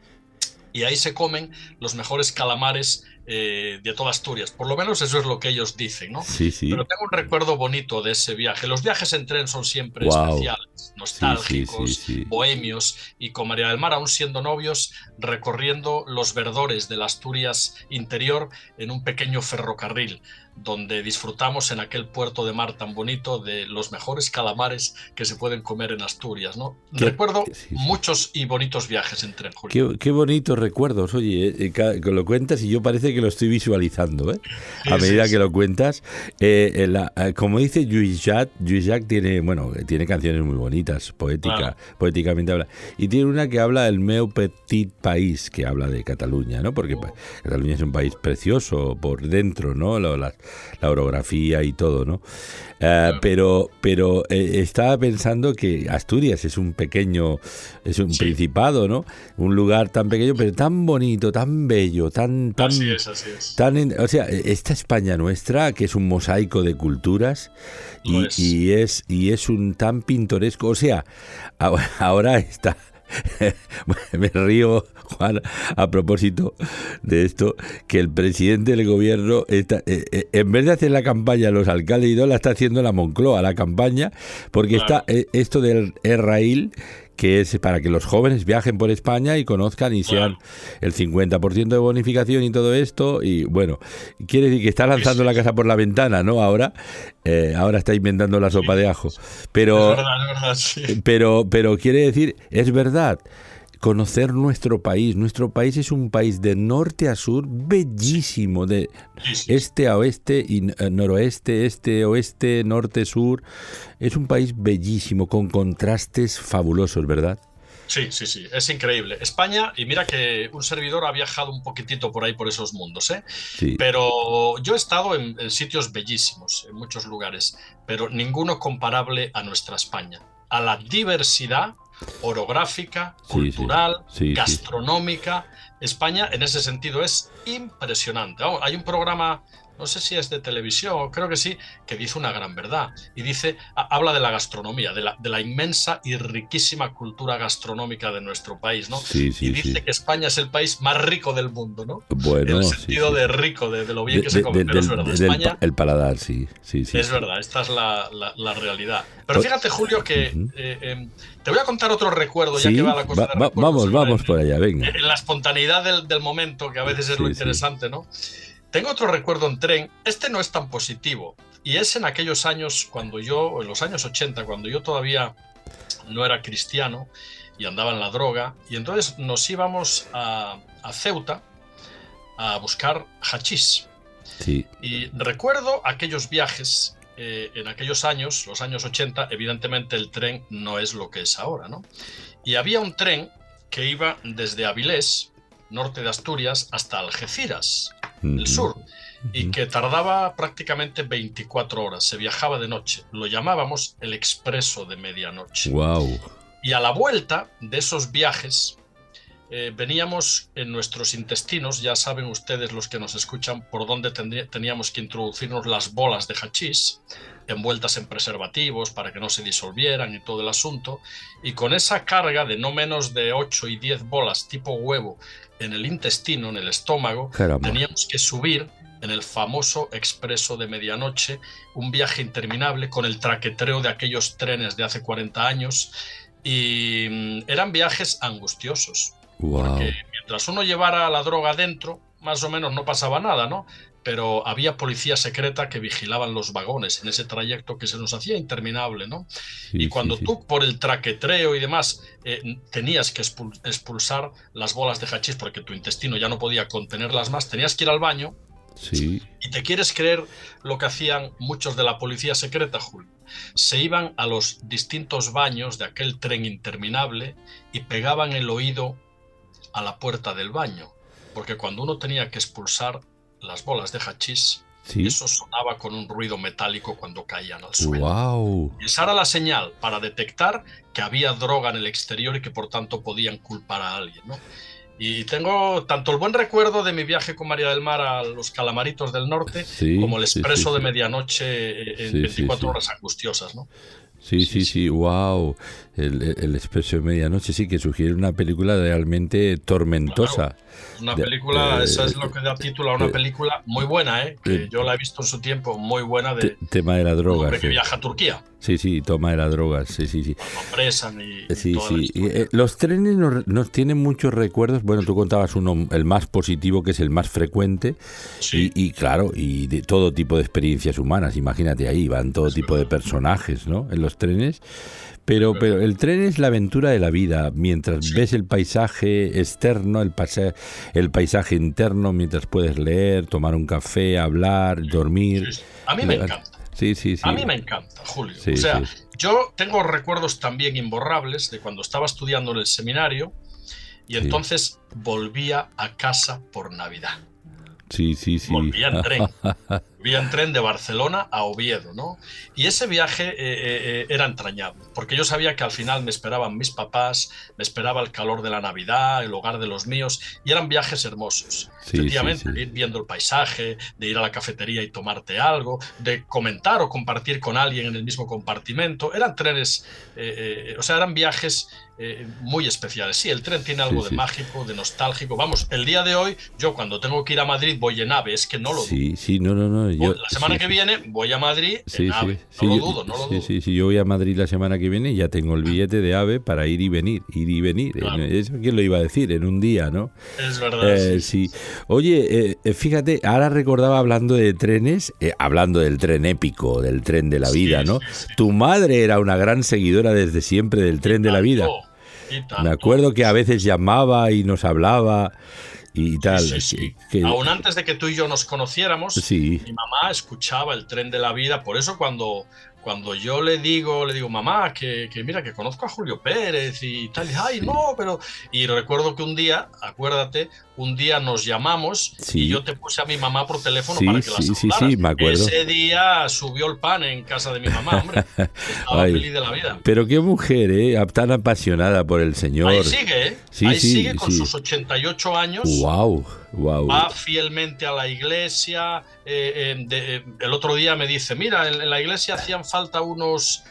Y ahí se comen los mejores calamares eh, de toda Asturias. Por lo menos eso es lo que ellos dicen, ¿no? Sí, sí. Pero tengo un recuerdo bonito de ese viaje. Los viajes en tren son siempre especiales, nostálgicos, bohemios. Y con María del Mar, aún siendo novios, recorriendo los verdores de la Asturias interior en un pequeño ferrocarril donde disfrutamos en aquel puerto de mar tan bonito de los mejores calamares que se pueden comer en Asturias. ¿no? Recuerdo muchos y bonitos viajes en tren, Qué, qué, bonitos recuerdos, oye, eh, eh, que lo cuentas y yo parece que lo estoy visualizando, ¿eh? a medida que lo cuentas. como dice Lluís Jacques, tiene, bueno, tiene canciones muy bonitas, poética, poéticamente habla. Y tiene una que habla del meu petit país, que habla de Cataluña, ¿no? Porque pues, Cataluña es un país precioso por dentro, ¿no? Las, la orografía y todo, ¿no? Eh, pero pero eh, estaba pensando que Asturias es un pequeño, es un principado, ¿no? Un lugar tan pequeño, pero tan bonito, tan bello, tan... tan así es, así es. Tan, o sea, esta España nuestra, que es un mosaico de culturas y es. y es. y es un tan pintoresco, o sea, ahora está me río, Juan, a propósito de esto, que el presidente del gobierno, está, eh, eh, en vez de hacer la campaña los alcaldes y todo, la está haciendo la Moncloa, la campaña, porque está eh, esto del Errail que es para que los jóvenes viajen por España y conozcan y sean el 50% de bonificación y todo esto. Y bueno, quiere decir que está lanzando la casa por la ventana, ¿no? Ahora, eh, ahora está inventando la sopa de ajo. Pero, es verdad, es verdad, pero, pero quiere decir, es verdad conocer nuestro país. Nuestro país es un país de norte a sur bellísimo, de este a oeste y eh, noroeste, este, oeste, norte, sur. Es un país bellísimo, con contrastes fabulosos, ¿verdad? Sí, sí, sí, es increíble. España, y mira que un servidor ha viajado un poquitito por ahí, por esos mundos, ¿eh? Pero yo he estado en, sitios bellísimos, en muchos lugares, pero ninguno comparable a nuestra España. A la diversidad orográfica, cultural, gastronómica. España en ese sentido es impresionante. hay un programa no sé si es de televisión, creo que sí, que dice una gran verdad. Y dice, habla de la gastronomía, de la, de la inmensa y riquísima cultura gastronómica de nuestro país, ¿no? Sí, sí, y dice que España es el país más rico del mundo, ¿no? Bueno, en el sentido de rico, de, lo bien que se come. Pero es verdad, España. El paladar, sí, sí, sí. Es verdad, esta es la, la, realidad. Pero fíjate, Julio, que eh, em, te voy a contar otro recuerdo, ya que va la cosa de Vamos, vamos por allá, venga. En la espontaneidad del, del momento, que a veces es lo interesante, ¿no? Tengo otro recuerdo en tren, este no es tan positivo, y es en aquellos años cuando yo, en los años 80, cuando yo todavía no era cristiano y andaba en la droga, y entonces nos íbamos a, Ceuta a buscar hachís. Y recuerdo aquellos viajes eh, en aquellos años, los años 80, evidentemente el tren no es lo que es ahora, ¿no? Y había un tren que iba desde Avilés, norte de Asturias, hasta Algeciras, el sur, y que tardaba prácticamente 24 horas. Se viajaba de noche. Lo llamábamos el expreso de medianoche. Wow. Y a la vuelta de esos viajes eh, veníamos en nuestros intestinos, ya saben ustedes los que nos escuchan, por dónde teníamos que introducirnos las bolas de hachís envueltas en preservativos para que no se disolvieran y todo el asunto. Y con esa carga de no menos de 8 y 10 bolas tipo huevo en el intestino, en el estómago, teníamos que subir en el famoso expreso de medianoche, un viaje interminable con el traquetreo de aquellos trenes de hace 40 años. Y mm, eran viajes angustiosos. Porque mientras uno llevara la droga dentro, más o menos no pasaba nada, ¿no? Pero había policía secreta que vigilaban los vagones en ese trayecto que se nos hacía interminable, ¿no? y cuando tú por el traquetreo y demás eh, tenías que expulsar las bolas de hachís porque tu intestino ya no podía contenerlas más, tenías que ir al baño. Sí. Y te quieres creer lo que hacían muchos de la policía secreta, Julio. Se iban a los distintos baños de aquel tren interminable y pegaban el oído a la puerta del baño, porque cuando uno tenía que expulsar las bolas de hachís, eso sonaba con un ruido metálico cuando caían al suelo. Y esa era la señal para detectar que había droga en el exterior y que por tanto podían culpar a alguien. Y tengo tanto el buen recuerdo de mi viaje con María del Mar a los Calamaritos del Norte, como el expreso de medianoche en 24 horas angustiosas. ¿no? Sí, sí, sí, wow. El, el Expreso de Medianoche sí que sugiere una película realmente tormentosa. Una película, eso es lo que da título a una película muy buena, ¿eh? que yo la he visto en su tiempo, muy buena de tema de la droga. que viaja a Turquía. Sí, sí, toma de las drogas, sí, sí, sí. Presan y, sí, sí. Eh, los trenes nos, tienen muchos recuerdos. Bueno, tú contabas uno, el más positivo, que es el más frecuente. Sí. Y, claro, y de todo tipo de experiencias humanas. Imagínate ahí, van todo tipo de personajes, ¿no? En los trenes. Pero, pero el tren es la aventura de la vida, mientras ves el paisaje externo, el, el paisaje interno, mientras puedes leer, tomar un café, hablar, dormir. A mí me encanta. Sí, sí, sí. A mí me encanta, Julio. o sea, yo tengo recuerdos también imborrables de cuando estaba estudiando en el seminario y entonces volvía a casa por Navidad. Sí, sí, sí. Volvía en tren. Volvía en tren de Barcelona a Oviedo, ¿no? Y ese viaje eh, eh, eh, era entrañable, porque yo sabía que al final me esperaban mis papás, me esperaba el calor de la Navidad, el hogar de los míos, y eran viajes hermosos. Efectivamente, ir viendo el paisaje, de ir a la cafetería y tomarte algo, de comentar o compartir con alguien en el mismo compartimento. Eran trenes, o sea, eran viajes eh, muy especiales. Sí, el tren tiene algo de mágico, de nostálgico. Vamos, el día de hoy, yo cuando tengo que ir a Madrid voy en AVE, es que no lo. Sí, sí, no, no, no. Yo, la semana que viene voy a Madrid en AVE. No lo dudo, no lo dudo. Sí, sí, yo voy a Madrid la semana que viene y ya tengo el billete de AVE para ir y venir, ir y venir. Eso quién lo iba a decir, en un día, ¿no? Es verdad. Eh, sí. Oye, eh, fíjate, ahora recordaba hablando de trenes, hablando del tren épico, del tren de la vida, ¿no? Tu madre era una gran seguidora desde siempre del tren de la vida. Me acuerdo que a veces llamaba y nos hablaba y tal. Aún antes de que tú y yo nos conociéramos, mi mamá escuchaba el tren de la vida. Por eso cuando cuando yo le digo, le digo, mamá, que, mira, que conozco a Julio Pérez y tal, y ay, no, pero. Y recuerdo que un día, acuérdate, un día nos llamamos y yo te puse a mi mamá por teléfono para que la sí, sí, sí, me acuerdo. Ese día subió el pan en casa de mi mamá, hombre. Estaba feliz de la vida. Pero qué mujer, ¿eh? Tan apasionada por el Señor. Ahí sigue, ¿eh? Ahí sigue con sus 88 años. ¡Wow! Wow. Va fielmente a la iglesia. Eh, eh, eh, el otro día me dice, mira, en, la iglesia hacían falta unos...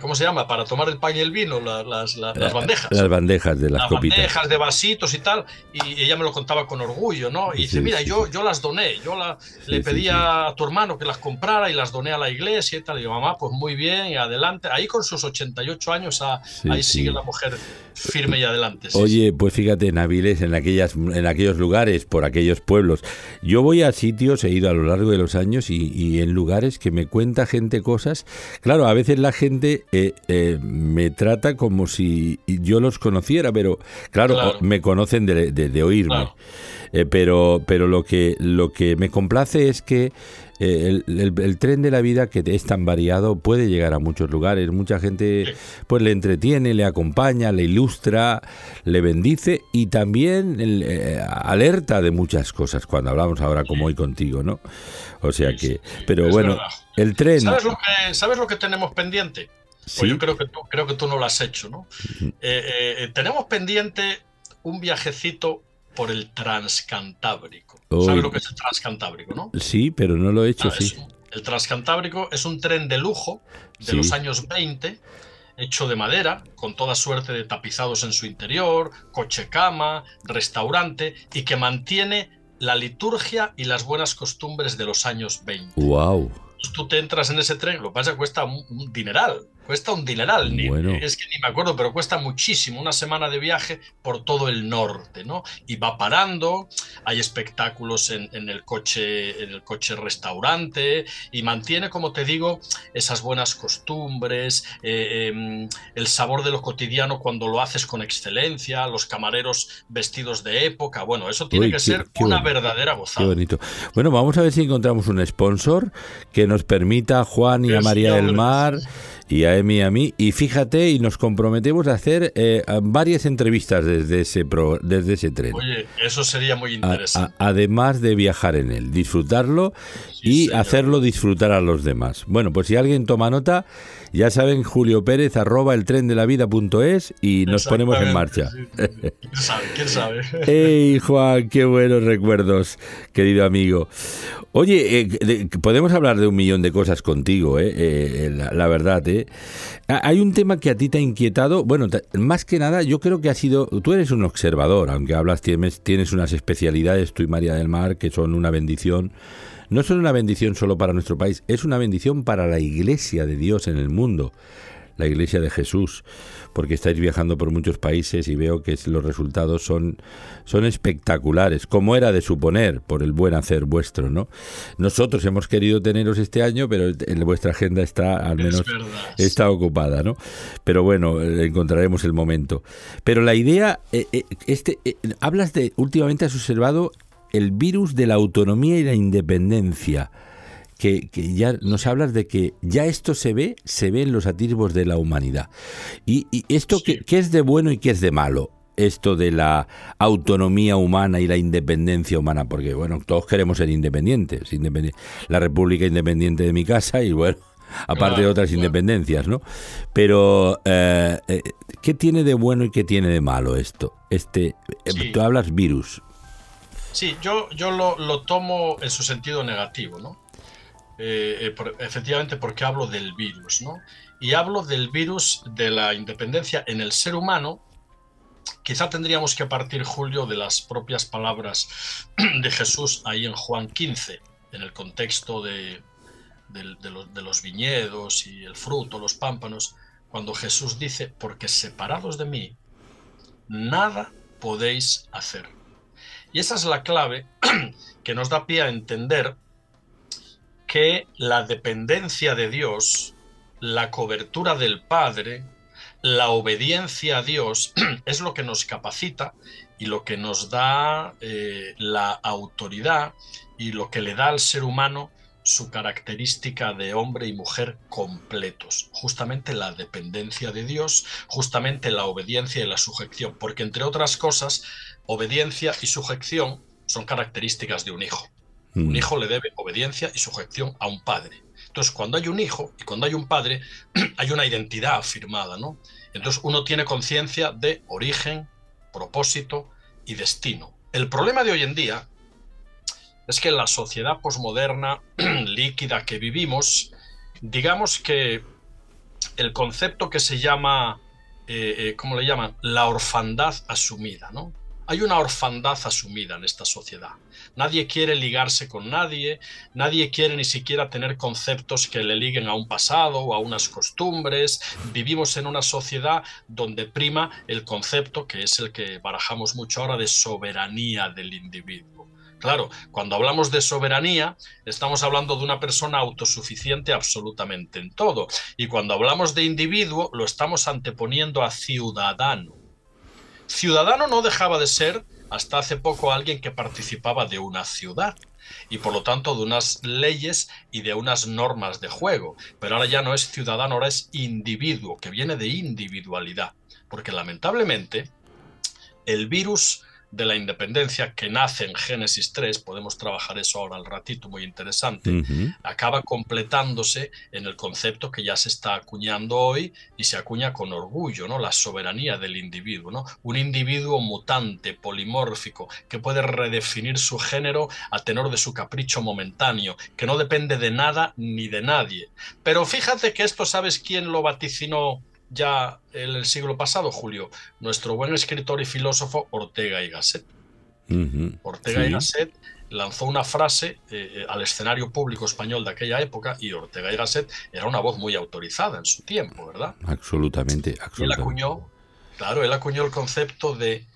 ¿Cómo se llama? Para tomar el pan y el vino, las, bandejas. Las bandejas de las, las bandejas de vasitos y tal. Y ella me lo contaba con orgullo, ¿no? Y dice, mira, yo, yo las doné. Yo la, le pedí a tu hermano que las comprara y las doné a la iglesia y tal. Y yo, mamá, pues muy bien, y adelante. Ahí con sus 88 años, ah, ahí sigue la mujer firme y adelante. Oye, pues fíjate, en Avilés, en, aquellas, en aquellos lugares, por aquellos pueblos. Yo voy a sitios, he ido a lo largo de los años y, en lugares que me cuenta gente cosas. Claro, a veces la gente eh, eh, me trata como si yo los conociera, pero claro, me conocen de, oírme. Eh, pero pero lo que, lo que me complace es que eh, el, tren de la vida que es tan variado puede llegar a muchos lugares. Mucha gente pues le entretiene, le acompaña, le ilustra, le bendice y también eh, alerta de muchas cosas cuando hablamos ahora como hoy contigo, ¿no? O sea que, pero bueno, el tren. ¿Sabes lo, que, ¿Sabes lo que tenemos pendiente? Pues yo creo que tú, creo que tú no lo has hecho, ¿no? tenemos pendiente un viajecito por el Transcantábrico. ¿Sabes lo que es el Transcantábrico, no? Sí, pero no lo he hecho, ah, sí. el Transcantábrico es un tren de lujo de los años 20, hecho de madera, con toda suerte de tapizados en su interior, coche-cama, restaurante, y que mantiene la liturgia y las buenas costumbres de los años 20. ¡Wow! Tú te entras en ese tren, lo que pasa es que cuesta un dineral. Cuesta un dineral, ni, es que ni me acuerdo, pero cuesta muchísimo, una semana de viaje por todo el norte, ¿no? Y va parando, hay espectáculos en, el coche, en el coche restaurante, y mantiene, como te digo, esas buenas costumbres, eh, em, el sabor de lo cotidiano cuando lo haces con excelencia, los camareros vestidos de época, bueno, eso tiene que ser una verdadera gozada. Qué bonito. Bueno, vamos a ver si encontramos un sponsor que nos permita a Juan y a María del Mar y a Emi y a mí. Y fíjate, y nos comprometemos a hacer eh, varias entrevistas desde ese, desde ese tren. Oye, eso sería muy interesante. además de viajar en él, disfrutarlo y hacerlo disfrutar a los demás. Bueno, pues si alguien toma nota, ya saben, Julio Pérez, arroba el tren de la vida.es y nos ponemos en marcha. ¿Quién sabe? ¿Quién sabe? ¡Ey, Juan! ¡Qué buenos recuerdos, querido amigo! Oye, eh, podemos hablar de un millón de cosas contigo, eh, eh la, verdad. Eh. Hay un tema que a ti te ha inquietado. Bueno, más que nada, yo creo que ha sido. Tú eres un observador, aunque hablas, tienes, tienes unas especialidades, tú y María del Mar, que son una bendición no son una bendición solo para nuestro país, es una bendición para la iglesia de Dios en el mundo, la iglesia de Jesús, porque estáis viajando por muchos países y veo que los resultados son, son espectaculares, como era de suponer por el buen hacer vuestro, ¿no? Nosotros hemos querido teneros este año, pero en vuestra agenda está al menos está ocupada, ¿no? Pero bueno, encontraremos el momento. Pero la idea, eh, eh, este, eh, hablas de, últimamente has observado el virus de la autonomía y la independencia, que, ya nos hablas de que ya esto se ve, se ve en los atisbos de la humanidad. ¿Y, esto ¿qué, es de bueno y qué es de malo? Esto de la autonomía humana y la independencia humana, porque bueno, todos queremos ser independientes, la República Independiente de mi casa y bueno, aparte de otras independencias, ¿no? Pero, eh, eh, ¿qué tiene de bueno y qué tiene de malo esto? Este, eh, tú hablas virus, Sí, yo, yo lo, tomo en su sentido negativo, ¿no? Eh, eh, efectivamente porque hablo del virus, ¿no? Y hablo del virus de la independencia en el ser humano. Quizá tendríamos que partir, Julio, de las propias palabras de Jesús ahí en Juan 15, en el contexto de, los, de los viñedos y el fruto, los pámpanos, cuando Jesús dice, porque separados de mí, nada podéis hacer. Y esa es la clave que nos da pie a entender que la dependencia de Dios, la cobertura del Padre, la obediencia a Dios es lo que nos capacita y lo que nos da eh, la autoridad y lo que le da al ser humano su característica de hombre y mujer completos, justamente la dependencia de Dios, justamente la obediencia y la sujeción, porque entre otras cosas, obediencia y sujeción son características de un hijo. Un mm. hijo le debe obediencia y sujeción a un padre. Entonces, cuando hay un hijo y cuando hay un padre, hay una identidad afirmada, ¿no? Entonces, uno tiene conciencia de origen, propósito y destino. El problema de hoy en día es que en la sociedad posmoderna líquida que vivimos, digamos que el concepto que se llama, eh, eh, ¿cómo le llaman? La orfandad asumida, ¿no? Hay una orfandad asumida en esta sociedad. Nadie quiere ligarse con nadie, nadie quiere ni siquiera tener conceptos que le liguen a un pasado o a unas costumbres. Vivimos en una sociedad donde prima el concepto, que es el que barajamos mucho ahora, de soberanía del individuo. Claro, cuando hablamos de soberanía, estamos hablando de una persona autosuficiente absolutamente en todo. Y cuando hablamos de individuo, lo estamos anteponiendo a ciudadano. Ciudadano no dejaba de ser hasta hace poco alguien que participaba de una ciudad y por lo tanto de unas leyes y de unas normas de juego. Pero ahora ya no es ciudadano, ahora es individuo, que viene de individualidad. Porque lamentablemente el virus de la independencia que nace en Génesis 3, podemos trabajar eso ahora al ratito, muy interesante, acaba completándose en el concepto que ya se está acuñando hoy y se acuña con orgullo, ¿no? La soberanía del individuo, ¿no? Un individuo mutante, polimórfico, que puede redefinir su género a tenor de su capricho momentáneo, que no depende de nada ni de nadie. Pero fíjate que esto, ¿sabes quién lo vaticinó ya en el siglo pasado, Julio, nuestro buen escritor y filósofo Ortega y Gasset. Ortega y Gasset lanzó una frase eh, eh, al escenario público español de aquella época y Ortega y Gasset era una voz muy autorizada en su tiempo, ¿verdad? Absolutamente, absolutamente. Él acuñó, claro, él acuñó el concepto de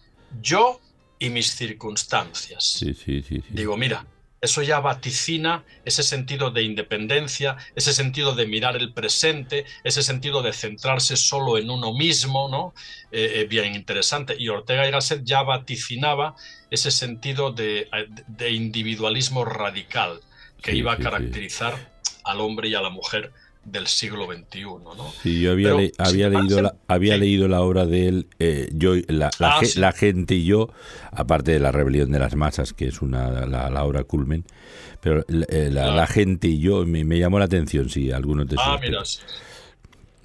yo y mis circunstancias. Sí, sí, sí, sí. Digo, mira, eso ya vaticina ese sentido de independencia, ese sentido de mirar el presente, ese sentido de centrarse solo en uno mismo, ¿no? Eh, eh, bien interesante. Y Ortega y Gasset ya vaticinaba ese sentido de, individualismo radical que iba a caracterizar al hombre y a la mujer del siglo XXI. ¿no? Sí, yo había, había, leído, la, había leído la obra de él, eh, yo, la, ah, la, gente y yo, aparte de La rebelión de las masas, que es una la, obra culmen, pero eh, la, gente y yo me, llamó la atención, sí, algunos de Ah, mira,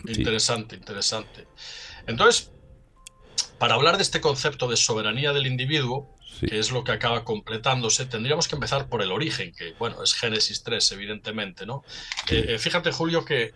interesante, interesante. Entonces, para hablar de este concepto de soberanía del individuo, que es lo que acaba completándose, tendríamos que empezar por el origen, que bueno, es Génesis 3, evidentemente, ¿no? Eh, eh, fíjate, Julio, que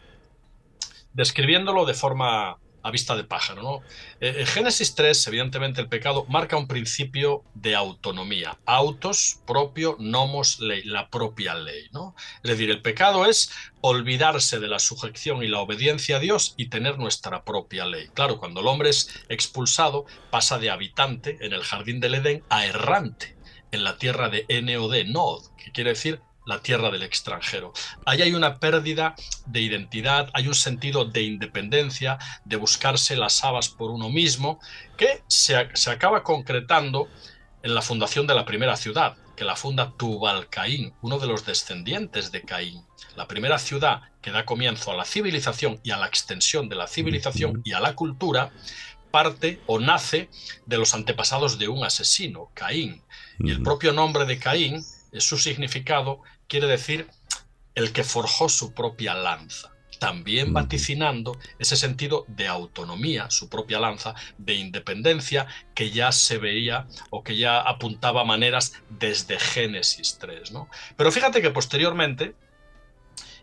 describiéndolo de forma a vista de pájaro. ¿no? en eh, Génesis 3, evidentemente, el pecado marca un principio de autonomía. Autos, propio, nomos, ley, la propia ley. ¿no? Es decir, el pecado es olvidarse de la sujeción y la obediencia a Dios y tener nuestra propia ley. Claro, cuando el hombre es expulsado, pasa de habitante en el jardín del Edén a errante en la tierra de NOD, Nod, que quiere decir la tierra del extranjero. Ahí hay una pérdida de identidad, hay un sentido de independencia, de buscarse las habas por uno mismo, que se, acaba concretando en la fundación de la primera ciudad, que la funda Tubal Caín, uno de los descendientes de Caín. La primera ciudad que da comienzo a la civilización y a la extensión de la civilización y a la cultura, parte o nace de los antepasados de un asesino, Caín. Y el propio nombre de Caín su significado quiere decir el que forjó su propia lanza, también vaticinando ese sentido de autonomía, su propia lanza, de independencia, que ya se veía o que ya apuntaba maneras desde Génesis 3. ¿no? Pero fíjate que posteriormente,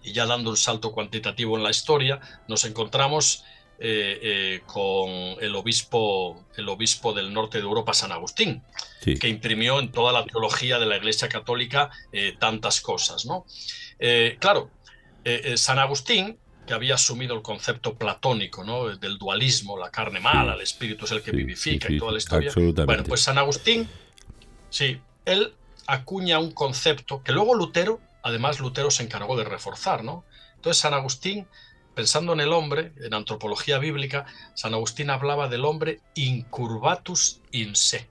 y ya dando un salto cuantitativo en la historia, nos encontramos eh, eh, con el obispo, el obispo del norte de Europa, San Agustín, que imprimió en toda la teología de la Iglesia Católica eh, tantas cosas. ¿no? claro, San Agustín, que había asumido el concepto platónico ¿no? del dualismo, la carne mala, el espíritu es el que vivifica y toda la historia. Bueno, pues San Agustín, sí, él acuña un concepto que luego Lutero, además Lutero se encargó de reforzar, ¿no? Entonces San Agustín pensando en el hombre, en antropología bíblica, San Agustín hablaba del hombre incurvatus in se,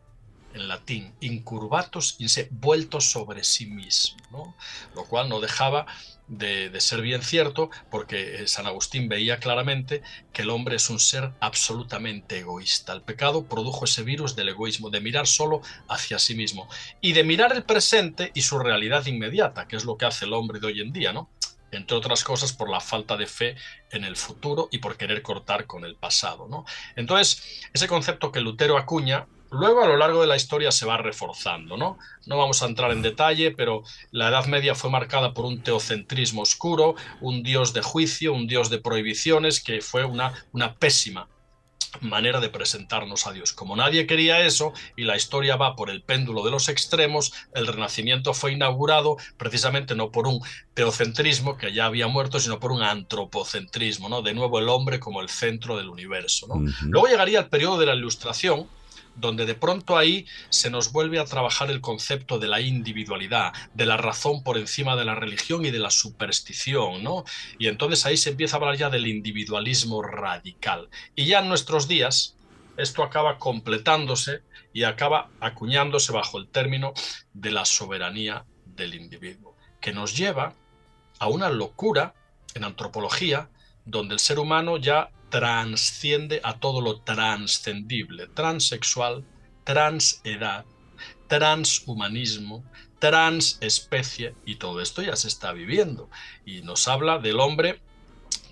en latín, incurvatus in se, vuelto sobre sí mismo, lo cual no dejaba de, ser bien cierto, porque eh, San Agustín veía claramente que el hombre es un ser absolutamente egoísta. El pecado produjo ese virus del egoísmo, de mirar solo hacia sí mismo y de mirar el presente y su realidad inmediata, que es lo que hace el hombre de hoy en día, ¿no? Entre otras cosas por la falta de fe en el futuro y por querer cortar con el pasado. ¿no? Entonces, ese concepto que Lutero acuña Luego a lo largo de la historia se va reforzando, ¿no? No vamos a entrar en detalle, pero la Edad Media fue marcada por un teocentrismo oscuro, un dios de juicio, un dios de prohibiciones, que fue una, una pésima manera de presentarnos a Dios. Como nadie quería eso y la historia va por el péndulo de los extremos, el Renacimiento fue inaugurado precisamente no por un teocentrismo que ya había muerto, sino por un antropocentrismo, ¿no? De nuevo el hombre como el centro del universo, ¿no? Luego llegaría el periodo de la Ilustración, donde de pronto ahí se nos vuelve a trabajar el concepto de la individualidad, de la razón por encima de la religión y de la superstición, ¿no? Y entonces ahí se empieza a hablar ya del individualismo radical. Y ya en nuestros días esto acaba completándose y acaba acuñándose bajo el término de la soberanía del individuo, que nos lleva a una locura en antropología donde el ser humano ya transciende a todo lo transcendible, transexual, transedad, transhumanismo, transespecie, y todo esto ya se está viviendo. Y nos habla del hombre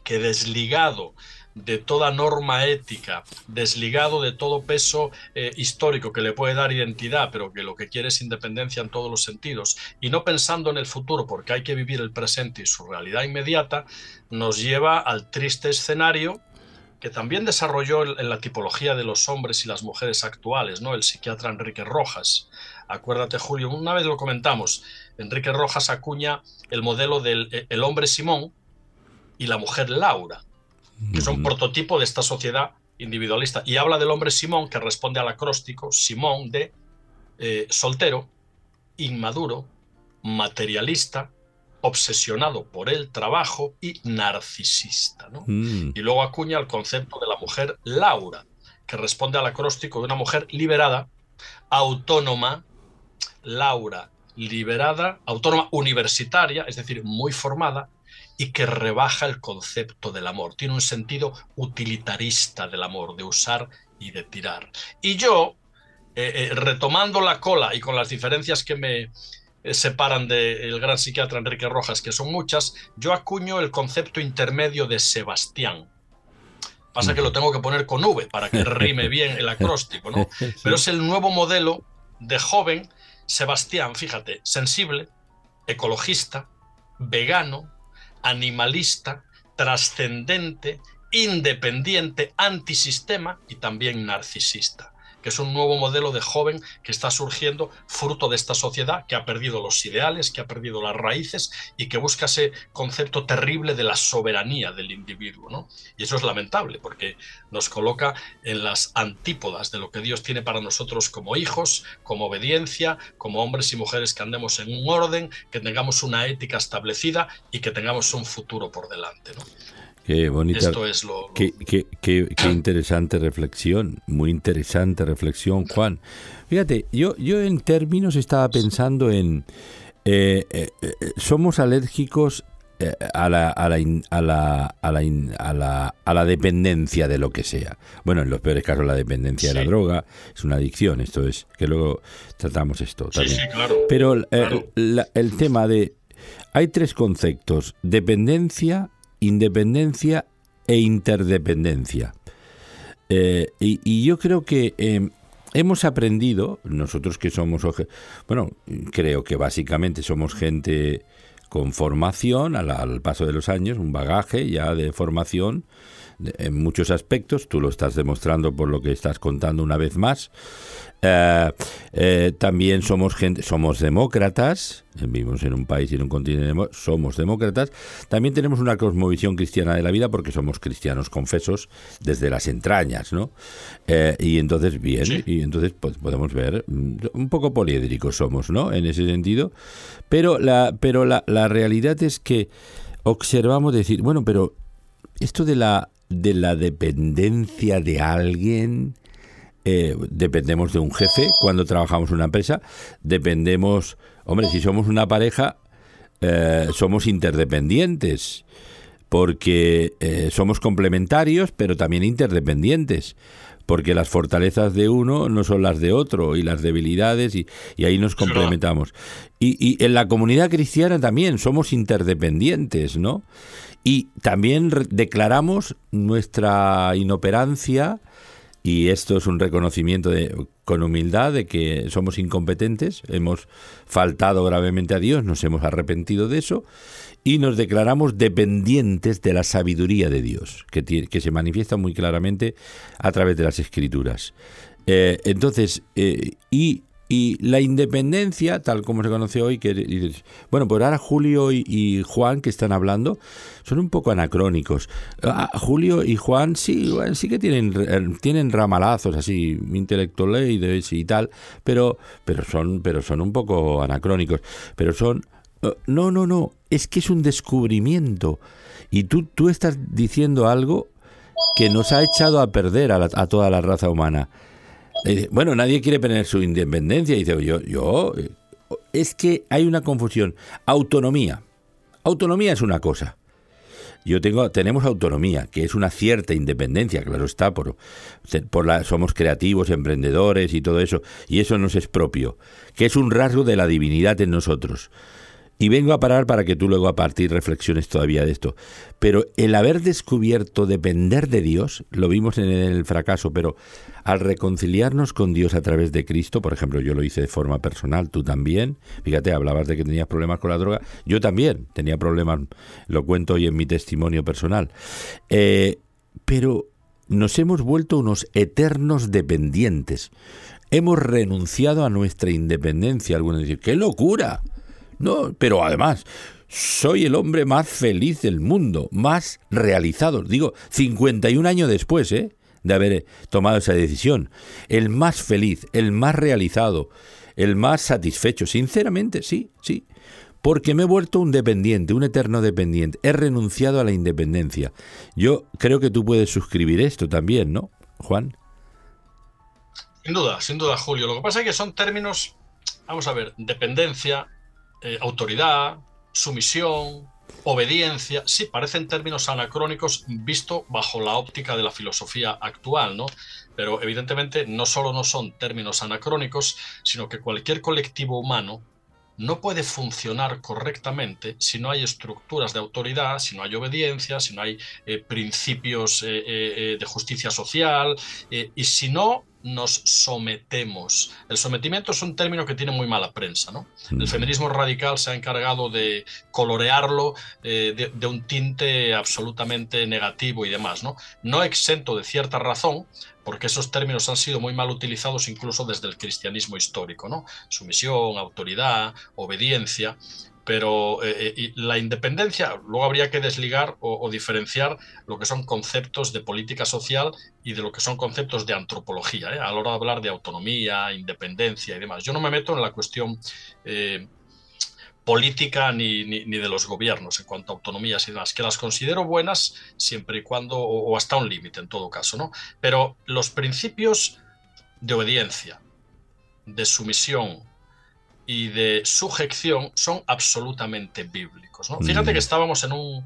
que desligado de toda norma ética, desligado de todo peso eh, histórico que le puede dar identidad, pero que lo que quiere es independencia en todos los sentidos, y no pensando en el futuro porque hay que vivir el presente y su realidad inmediata, nos lleva al triste escenario que también desarrolló en la tipología de los hombres y las mujeres actuales, ¿no? El psiquiatra Enrique Rojas. Acuérdate, Julio, una vez lo comentamos, Enrique Rojas acuña el modelo del e, el hombre Simón y la mujer Laura, que son prototipo de esta sociedad individualista. Y habla del hombre Simón, que responde al acróstico Simón de eh, soltero, inmaduro, materialista, obsesionado por el trabajo y narcisista. Mm. Y luego acuña el concepto de la mujer Laura, que responde al acróstico de una mujer liberada, autónoma, Laura, liberada, autónoma universitaria, es decir, muy formada, y que rebaja el concepto del amor. Tiene un sentido utilitarista del amor, de usar y de tirar. Y yo, eh, eh, retomando la cola y con las diferencias que me, separan del gran psiquiatra Enrique Rojas, que son muchas, yo acuño el concepto intermedio de Sebastián. Pasa que lo tengo que poner con V para que rime bien el acróstico, ¿no? Pero es el nuevo modelo de joven Sebastián, fíjate, sensible, ecologista, vegano, animalista, trascendente, independiente, antisistema y también narcisista que es un nuevo modelo de joven que está surgiendo fruto de esta sociedad que ha perdido los ideales, que ha perdido las raíces y que busca ese concepto terrible de la soberanía del individuo. ¿no? Y eso es lamentable porque nos coloca en las antípodas de lo que Dios tiene para nosotros como hijos, como obediencia, como hombres y mujeres que andemos en un orden, que tengamos una ética establecida y que tengamos un futuro por delante. Qué bonita. Qué, interesante reflexión, muy interesante reflexión, Juan. Fíjate, yo, yo en términos estaba pensando en. Eh, eh, eh, somos alérgicos a la, a, la, a, la, a, la, a, la, dependencia de lo que sea. Bueno, en los peores casos la dependencia de la droga es una adicción, esto es, que luego tratamos esto también. Pero el tema de... Hay tres conceptos, dependencia, independencia e interdependencia. Eh, y, yo creo que eh, hemos aprendido, nosotros que somos, bueno, creo que básicamente somos gente con formación al, paso de los años, un bagaje ya de formación en muchos aspectos, tú lo estás demostrando por lo que estás contando una vez más, eh, eh, también somos gente, somos demócratas, vivimos en un país y en un continente, somos demócratas. También tenemos una cosmovisión cristiana de la vida porque somos cristianos confesos desde las entrañas, ¿no? Eh, y entonces, bien, y entonces pues, podemos ver, mm, un poco poliédricos somos, ¿no? En ese sentido. Pero la, pero la, la realidad es que observamos decir, bueno, pero esto de la, de la dependencia de alguien, eh, dependemos de un jefe cuando trabajamos en una empresa, dependemos, hombre, si somos una pareja, eh, somos interdependientes, porque eh, somos complementarios, pero también interdependientes porque las fortalezas de uno no son las de otro y las debilidades y, ahí nos complementamos. Y, y, en la comunidad cristiana también somos interdependientes, ¿no? Y también declaramos nuestra inoperancia y esto es un reconocimiento de, con humildad de que somos incompetentes, hemos faltado gravemente a Dios, nos hemos arrepentido de eso y nos declaramos dependientes de la sabiduría de Dios, que, que se manifiesta muy claramente a través de las escrituras. Eh, entonces, eh, y y la independencia, tal como se conoce hoy, que bueno, pues ahora Julio y, Juan que están hablando son un poco anacrónicos. Ah, Julio y Juan sí, sí que tienen, tienen ramalazos así, intelectuales y tal, pero, pero, son, pero son un poco anacrónicos. Pero son... Eh, no, no, no, es que es un descubrimiento. Y tú, tú estás diciendo algo que nos ha echado a perder a, a toda la raza humana. Bueno, nadie quiere tener su independencia. Y dice, yo, yo, eh, es que hay una confusión. Autonomía. Autonomía es una cosa. Yo tengo, tenemos autonomía, que es una cierta independencia, claro está, por, por la, somos creativos, emprendedores y todo eso, y eso nos es propio, que es un rasgo de la divinidad en nosotros. Y vengo a parar para que tú luego a partir reflexiones todavía de esto. Pero el haber descubierto depender de Dios, lo vimos en el fracaso, pero al reconciliarnos con Dios a través de Cristo, por ejemplo, yo lo hice de forma personal, tú también, fíjate, hablabas de que tenías problemas con la droga, yo también tenía problemas, lo cuento hoy en mi testimonio personal. Eh, pero nos hemos vuelto unos eternos dependientes. Hemos renunciado a nuestra independencia. Algunos dicen, ¡qué locura! No, pero además, soy el hombre más feliz del mundo, más realizado. Digo, 51 años después, ¿eh? De haber tomado esa decisión. El más feliz, el más realizado, el más satisfecho. Sinceramente, sí, sí. Porque me he vuelto un dependiente, un eterno dependiente. He renunciado a la independencia. Yo creo que tú puedes suscribir esto también, ¿no, Juan? Sin duda, sin duda, Julio. Lo que pasa es que son términos, vamos a ver, dependencia, eh, autoridad, sumisión, obediencia, sí, parecen términos anacrónicos visto bajo la óptica de la filosofía actual, ¿no? Pero evidentemente no solo no son términos anacrónicos, sino que cualquier colectivo humano no puede funcionar correctamente si no hay estructuras de autoridad, si no hay obediencia, si no hay eh, principios eh, de justicia social y si no nos sometemos. El sometimiento es un término que tiene muy mala prensa. ¿no? El feminismo radical se ha encargado de colorearlo eh, de, un tinte absolutamente negativo y demás. ¿no? no exento de cierta razón, porque esos términos han sido muy mal utilizados incluso desde el cristianismo histórico. ¿no? Sumisión, autoridad, obediencia pero eh, eh, la independencia luego habría que desligar o, diferenciar lo que son conceptos de política social y de lo que son conceptos de antropología, ¿eh? a la hora de hablar de autonomía, independencia y demás. Yo no me meto en la cuestión política ni, ni, de los gobiernos en cuanto a autonomías y demás, que las considero buenas siempre y cuando, o, o hasta un límite en todo caso, ¿no? Pero los principios de obediencia, de sumisión, y de sujeción son absolutamente bíblicos. Fíjate que mm. estábamos en un,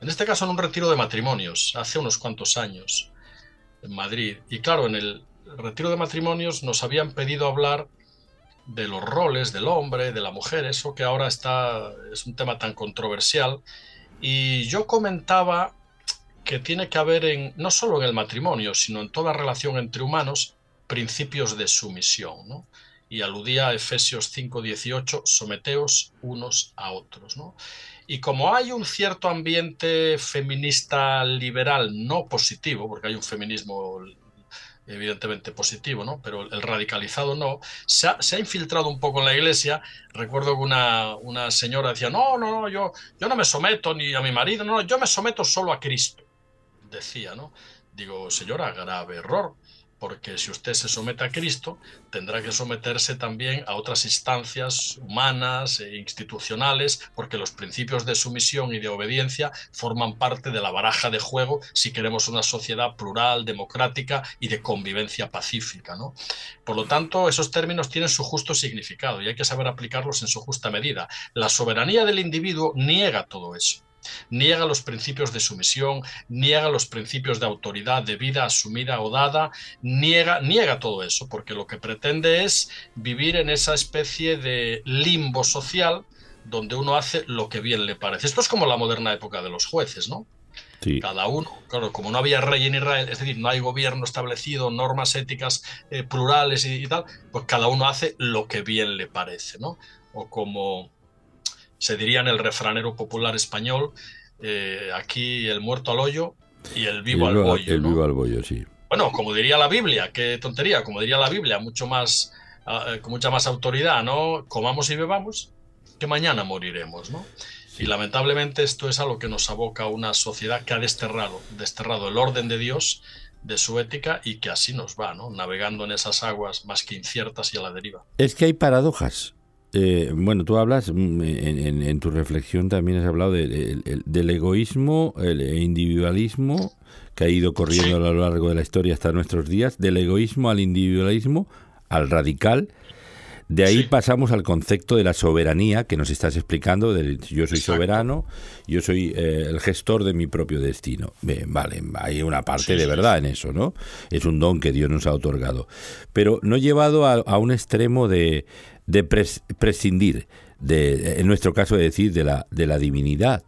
en este caso en un retiro de matrimonios, hace unos cuantos años, en Madrid. Y claro, en el retiro de matrimonios nos habían pedido hablar de los roles del hombre, de la mujer, eso que ahora está, es un tema tan controversial. Y yo comentaba que tiene que haber en, no solo en el matrimonio, sino en toda relación entre humanos, principios de sumisión. ¿no? Y aludía a Efesios 5:18, someteos unos a otros. ¿no? Y como hay un cierto ambiente feminista liberal no positivo, porque hay un feminismo evidentemente positivo, ¿no? pero el radicalizado no, se ha, infiltrado un poco en la iglesia. Recuerdo que una, una, señora decía, no, no, no, yo, yo no me someto ni a mi marido, no, yo me someto solo a Cristo, decía, ¿no? Digo, señora, grave error porque si usted se somete a Cristo, tendrá que someterse también a otras instancias humanas e institucionales, porque los principios de sumisión y de obediencia forman parte de la baraja de juego si queremos una sociedad plural, democrática y de convivencia pacífica. ¿no? Por lo tanto, esos términos tienen su justo significado y hay que saber aplicarlos en su justa medida. La soberanía del individuo niega todo eso niega los principios de sumisión, niega los principios de autoridad de vida asumida o dada, niega, niega todo eso, porque lo que pretende es vivir en esa especie de limbo social donde uno hace lo que bien le parece. Esto es como la moderna época de los jueces, ¿no? Cada uno, claro, como no había rey en Israel, es decir, no hay gobierno establecido, normas éticas eh, plurales y, y, tal, pues cada uno hace lo que bien le parece, ¿no? O como se diría en el refranero popular español, eh, aquí el muerto al hoyo y el vivo, al bollo. El vivo al bollo, sí. Bueno, como diría la Biblia, qué tontería, como diría la Biblia, mucho más, ah, eh, con mucha más autoridad, ¿no? Comamos y bebamos, que mañana moriremos, ¿no? Y lamentablemente esto es a lo que nos aboca una sociedad que ha desterrado, desterrado el orden de Dios de su ética y que así nos va, ¿no? Navegando en esas aguas más que inciertas y a la deriva. Es que hay paradojas. Eh, bueno, tú hablas, mm, en, tu reflexión también has hablado del egoísmo, el individualismo, que ha ido corriendo a lo largo de la historia hasta nuestros días, del egoísmo al individualismo, al radical. De ahí pasamos al concepto de la soberanía que nos estás explicando, del yo soy soberano, yo soy eh, el gestor de mi propio destino. vale, hay una parte de verdad en eso, ¿no? Es un don que Dios nos ha otorgado. Pero no llevado a un extremo de, de prescindir, de, en nuestro caso de decir, de la, de la divinidad.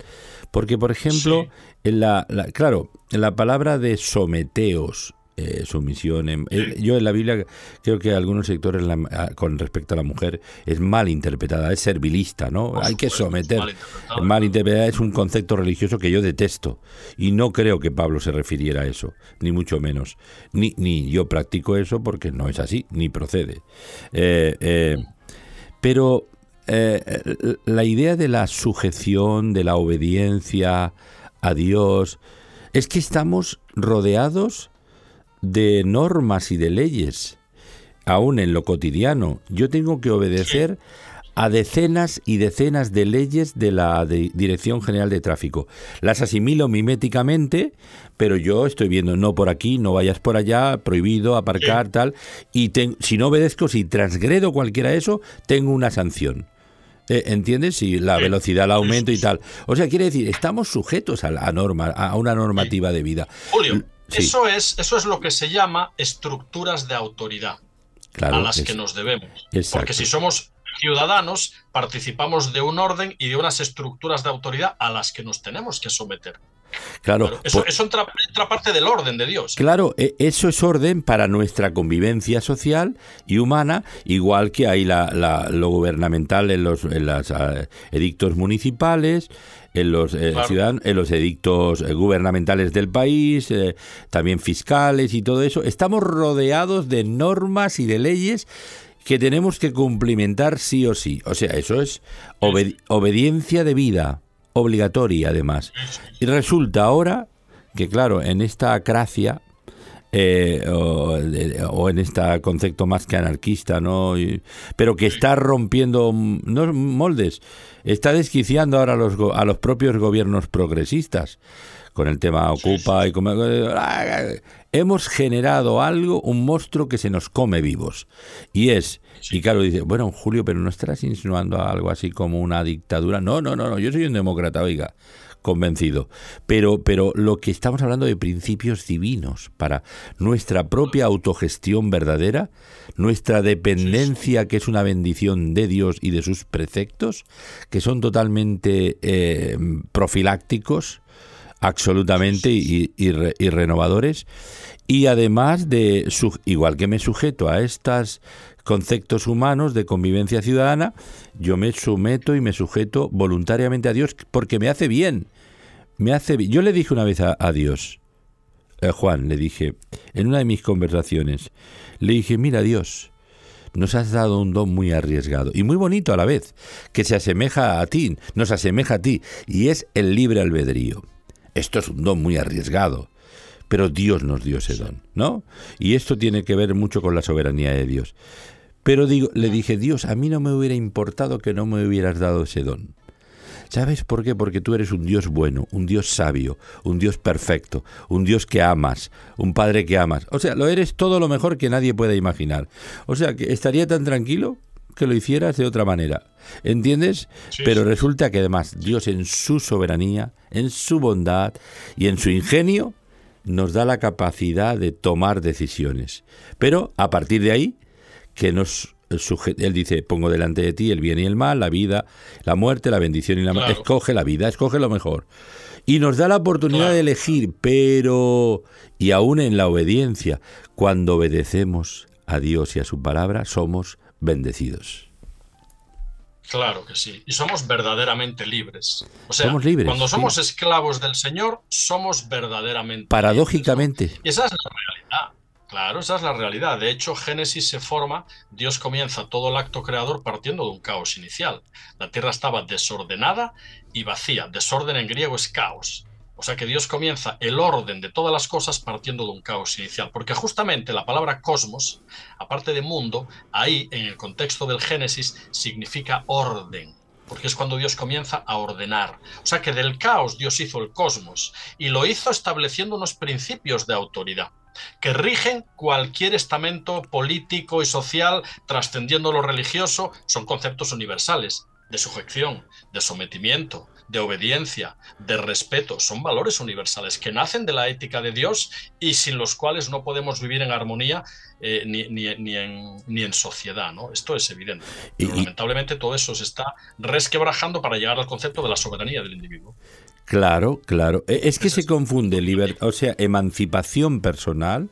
Porque, por ejemplo, en la, claro, en la palabra de someteos, eh, sumisión. Eh, yo en la Biblia creo que algunos sectores con respecto a la mujer es mal interpretada, es servilista, ¿no? Hay que someter. Mal interpretada. es un concepto religioso que yo detesto y no creo que Pablo se refiriera a eso, ni mucho menos. Ni, ni yo practico eso porque no es así, ni procede. Eh, pero eh, la idea de la sujeción, de la obediencia a Dios, es que estamos rodeados de normas y de leyes, aún en lo cotidiano. Yo tengo que obedecer a decenas y decenas de leyes de la Dirección General de Tráfico. Las asimilo miméticamente, pero yo estoy viendo no por aquí, no vayas por allá, prohibido aparcar, tal, y si no obedezco, si transgredo cualquiera de eso, tengo una sanción. Eh, ¿Entiendes? Si la velocidad la aumento y tal. O sea, quiere decir, estamos sujetos a, la norma, a una normativa de vida. Julio, eso, es, eso es lo que se llama estructuras de autoridad a las que nos debemos. Porque si somos ciudadanos participamos de un orden y de unas estructuras de autoridad a las que nos tenemos que someter. Claro, eso, es otra, parte del orden de Dios. Claro, e, eso es orden para nuestra convivencia social y humana, igual que hay la, lo gubernamental en los en ah, edictos municipales, en los, eh, en los edictos eh, gubernamentales del país, eh, también fiscales y todo eso. Estamos rodeados de normas y de leyes que tenemos que cumplimentar sí o sí. O sea, eso es obediencia de vida, obligatoria además. Y resulta ahora que, claro, en esta acracia, eh, o, en este concepto más que anarquista, ¿no? pero que está rompiendo no moldes, está desquiciando ahora a los propios gobiernos progresistas con el tema Ocupa y como, hemos generado algo, un monstruo que se nos come vivos. Y es, y claro, dice, bueno, Julio, pero no estarás insinuando algo así como una dictadura. No, no, no, no, yo soy un demócrata, oiga, convencido. Pero, pero lo que estamos hablando de principios divinos para nuestra propia autogestión verdadera, nuestra dependencia, que es una bendición de Dios y de sus preceptos, que son totalmente eh, profilácticos absolutamente y, renovadores y además de igual que me sujeto a estos conceptos humanos de convivencia ciudadana yo me someto y me sujeto voluntariamente a Dios porque me hace bien me hace yo le dije una vez a, Dios a Juan le dije en una de mis conversaciones le dije mira Dios nos has dado un don muy arriesgado y muy bonito a la vez, que se asemeja a ti, nos asemeja a ti, y es el libre albedrío. Esto es un don muy arriesgado, pero Dios nos dio ese don, ¿no? Y esto tiene que ver mucho con la soberanía de Dios. Pero digo, le dije, Dios, a mí no me hubiera importado que no me hubieras dado ese don. ¿Sabes por qué? Porque tú eres un Dios bueno, un Dios sabio, un Dios perfecto, un Dios que amas, un Padre que amas. O sea, lo eres todo lo mejor que nadie pueda imaginar. O sea, que estaría tan tranquilo que lo hicieras de otra manera. ¿Entiendes? Pero resulta que además Dios en su soberanía, en su bondad y en su ingenio nos da la capacidad de tomar decisiones. Pero a partir de ahí, que nos él dice, pongo delante de ti el bien y el mal, la vida, la muerte, la bendición y la muerte. Escoge la vida, escoge lo mejor. Y nos da la oportunidad de elegir, pero, y aún en la obediencia, cuando obedecemos a Dios y a su palabra, somos bendecidos. Claro que sí. Y somos verdaderamente libres. O sea, somos libres, cuando somos esclavos del Señor, somos verdaderamente Paradójicamente. Y esa es la realidad. Claro, esa es la realidad. De hecho, Génesis se forma, Dios comienza todo el acto creador partiendo de un caos inicial. La tierra estaba desordenada y vacía. Desorden en griego es caos. O sea que Dios comienza el orden de todas las cosas partiendo de un caos inicial, porque justamente la palabra cosmos, aparte de mundo, ahí en el contexto del Génesis significa orden, porque es cuando Dios comienza a ordenar. O sea que del caos Dios hizo el cosmos y lo hizo estableciendo unos principios de autoridad que rigen cualquier estamento político y social trascendiendo lo religioso, son conceptos universales de sujeción, de sometimiento, de obediencia, de respeto, son valores universales que nacen de la ética de Dios y sin los cuales no podemos vivir en armonía eh, ni, ni, en, ni, en, sociedad. ¿no? Esto es evidente. Pero lamentablemente todo eso se está resquebrajando para llegar al concepto de la soberanía del individuo. Claro, claro. E, es que se confunde libertad, o sea, emancipación personal,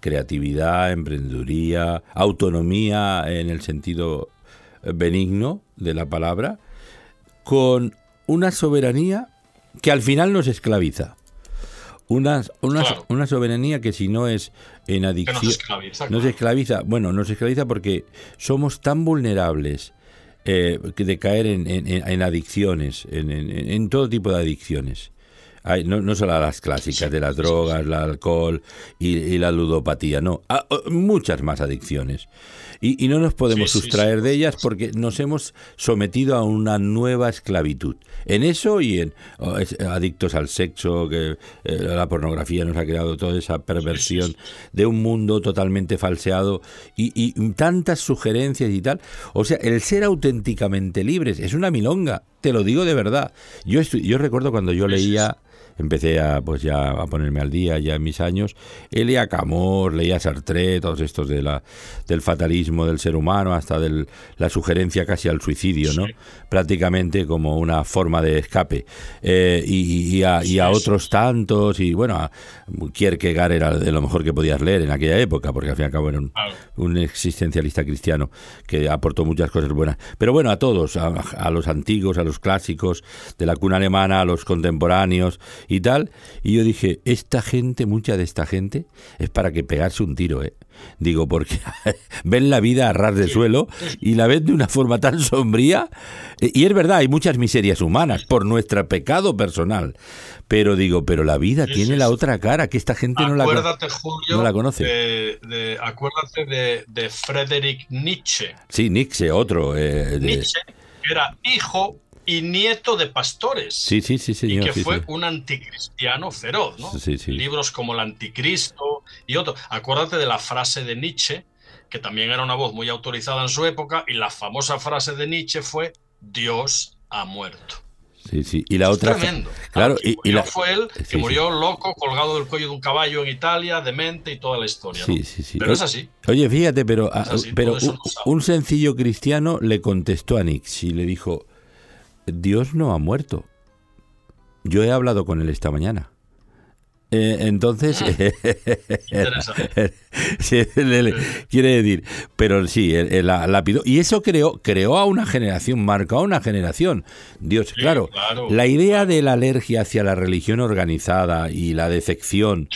creatividad, emprendeduría, autonomía en el sentido benigno de la palabra, con una soberanía que al final nos esclaviza. Una, una, soberanía que si no es en adicción... Nos esclaviza, nos esclaviza. Bueno, nos esclaviza porque somos tan vulnerables eh, de caer en, en, adicciones, en, todo tipo de adicciones. Hay, no, no solo las clásicas de las drogas, el alcohol y, la ludopatía, no, muchas más adicciones y, no nos podemos sustraer de ellas porque nos hemos sometido a una nueva esclavitud. En eso y en oh, adictos al sexo, que eh, la pornografía nos ha creado toda esa perversión de un mundo totalmente falseado y, tantas sugerencias y tal. O sea, el ser auténticamente libres es una milonga, te lo digo de verdad. Yo, yo recuerdo cuando yo leía empecé a pues ya a ponerme al día ya en mis años, él leía Camor, leía Sartre, todos estos de la, del fatalismo del ser humano, hasta de la sugerencia casi al suicidio, ¿no? Prácticamente como una forma de escape. Eh, y, a, otros tantos, y bueno, a Kierkegaard era de lo mejor que podías leer en aquella época, porque al fin y al cabo era un, existencialista cristiano que aportó muchas cosas buenas. Pero bueno, a todos, a, a los antiguos, a los clásicos, de la cuna alemana, a los contemporáneos, y tal. Y yo dije, esta gente, mucha de esta gente, es para que pegarse un tiro, ¿eh? Digo, porque ven la vida a ras de suelo y la ven de una forma tan sombría. Y es verdad, hay muchas miserias humanas por nuestro pecado personal. Pero digo, pero la vida tiene la otra cara, que esta gente no la, Julio, no la conoce. De, acuérdate de, de Friedrich Nietzsche. Sí, Nietzsche, otro. Eh, Nietzsche, era hijo y nieto de pastores. Sí, sí, sí, Y que fue un anticristiano feroz, ¿no? Libros como El Anticristo y otros. Acuérdate de la frase de Nietzsche, que también era una voz muy autorizada en su época, y la famosa frase de Nietzsche fue: Dios ha muerto. Sí, sí. Y la otra. Tremendo. Claro, y, la... fue él que murió loco, colgado del cuello de un caballo en Italia, demente y toda la historia. Sí, sí, sí. Pero es así. Oye, fíjate, pero, ah, pero un, un, sencillo cristiano le contestó a Nietzsche y le dijo: Dios no ha muerto. Yo he hablado con él esta mañana. Eh, entonces, quiere decir, pero sí, la, la Y eso creó, creó a una generación, marcó a una generación. Dios, claro, la idea de la alergia hacia la religión organizada y la defección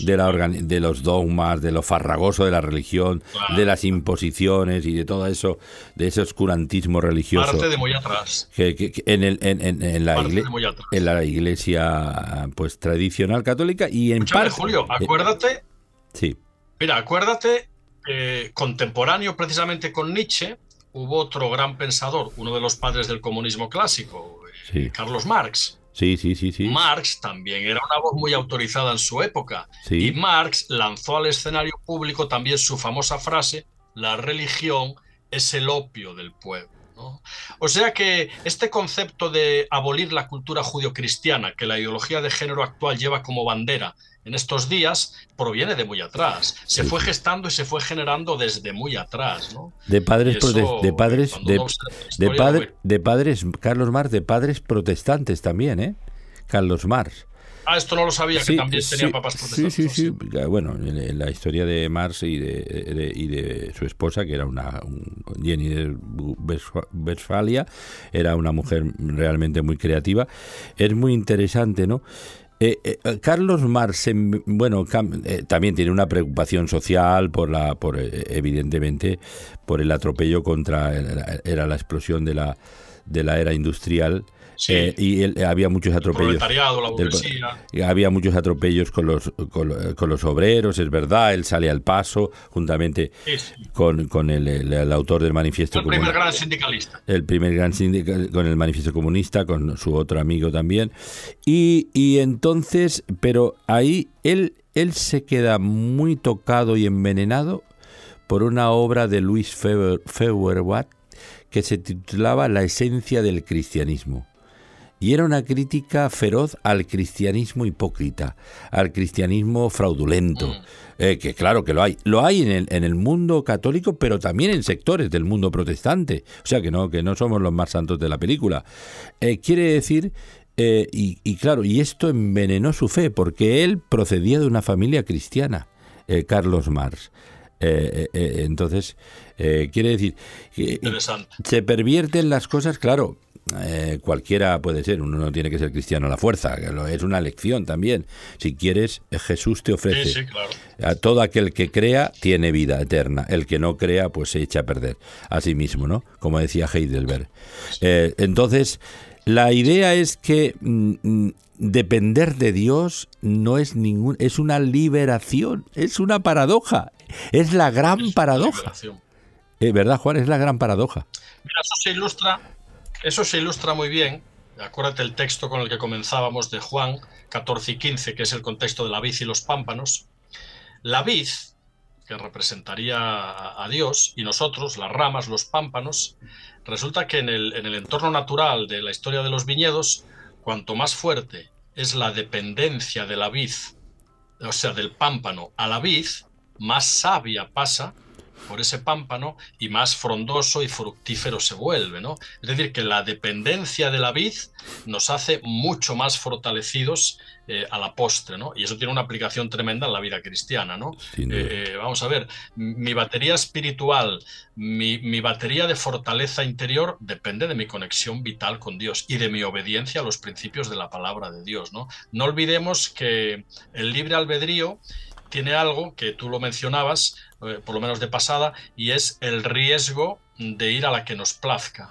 de, la de los dogmas, de lo farragoso de la religión, de las imposiciones y de todo eso, de ese oscurantismo religioso. Parte de muy atrás. Que, en, el, en, en, la en la iglesia pues tradicional católica y en parte... Julio, acuérdate... sí Mira, acuérdate, contemporáneo precisamente con Nietzsche, hubo otro gran pensador, uno de los padres del comunismo clásico, eh, Carlos Marx. Sí, sí, sí, sí. Marx también era una voz muy autorizada en su época. Y Marx lanzó al escenario público también su famosa frase, la religión es el opio del pueblo. O sea que este concepto de abolir la cultura judio-cristiana que la ideología de género actual lleva como bandera en estos días proviene de muy atrás. Se fue gestando y se fue generando desde muy atrás. ¿no? De padres, de padres, de, de, padres, Carlos Marx, de padres protestantes también, ¿eh? Carlos Marx. Ah, esto no lo sabía, que también tenía papás protestantes. Sí, sí, sí. Bueno, en la historia de Marx y de, y de su esposa, que era una Jenny de Westfalia, era una mujer realmente muy creativa. Es muy interesante, ¿no? Eh, eh, Carlos Marx, bueno, eh, también tiene una preocupación social por la, por evidentemente, por el atropello contra era la explosión de la de la era industrial eh, y había muchos atropellos. había muchos atropellos con los, con, los obreros, es verdad. Él sale al paso juntamente con, con el, autor del manifiesto. El primer gran sindicalista. El primer gran sindicalista, con el manifiesto comunista, con su otro amigo también. Y, y entonces, pero ahí él, él se queda muy tocado y envenenado por una obra de Luis Feuerbach que se titulaba La esencia del cristianismo y era una crítica feroz al cristianismo hipócrita, al cristianismo fraudulento, mm. eh, que claro que lo hay, lo hay en el, en el, mundo católico, pero también en sectores del mundo protestante, o sea que no, que no somos los más santos de la película. Eh, quiere decir, eh, y, y, claro, y esto envenenó su fe, porque él procedía de una familia cristiana, Carlos Marx. entonces, quiere decir que se pervierten las cosas, claro, eh, cualquiera puede ser, uno no tiene que ser cristiano a la fuerza, es una lección también. Si quieres, Jesús te ofrece. A todo aquel que crea tiene vida eterna, el que no crea pues se echa a perder a sí mismo, ¿no? Como decía Heidelberg. Eh, entonces, la idea es que mm, mm, depender de Dios no es ningún, es una liberación, es una paradoja, es la gran paradoja. Es eh, ¿Verdad, Juan? Es la gran paradoja. Mira, eso se ilustra eso se ilustra muy bien, acuérdate el texto con el que comenzábamos de Juan 14 y 15, que es el contexto de la vid y los pámpanos. La vid, que representaría a Dios, y nosotros, las ramas, los pámpanos, resulta que en el, en el entorno natural de la historia de los viñedos, cuanto más fuerte es la dependencia de la vid, o sea, del pámpano a la vid, más sabia pasa por ese pámpano y más frondoso y fructífero se vuelve, ¿no? Es decir, que la dependencia de la vid nos hace mucho más fortalecidos eh, a la postre, ¿no? Y eso tiene una aplicación tremenda en la vida cristiana, ¿no? Eh, eh, vamos a ver, mi batería espiritual, mi, mi, batería de fortaleza interior depende de mi conexión vital con Dios y de mi obediencia a los principios de la palabra de Dios, ¿no? No olvidemos que el libre albedrío tiene algo que tú lo mencionabas, eh, por lo menos de pasada, y es el riesgo de ir a la que nos plazca.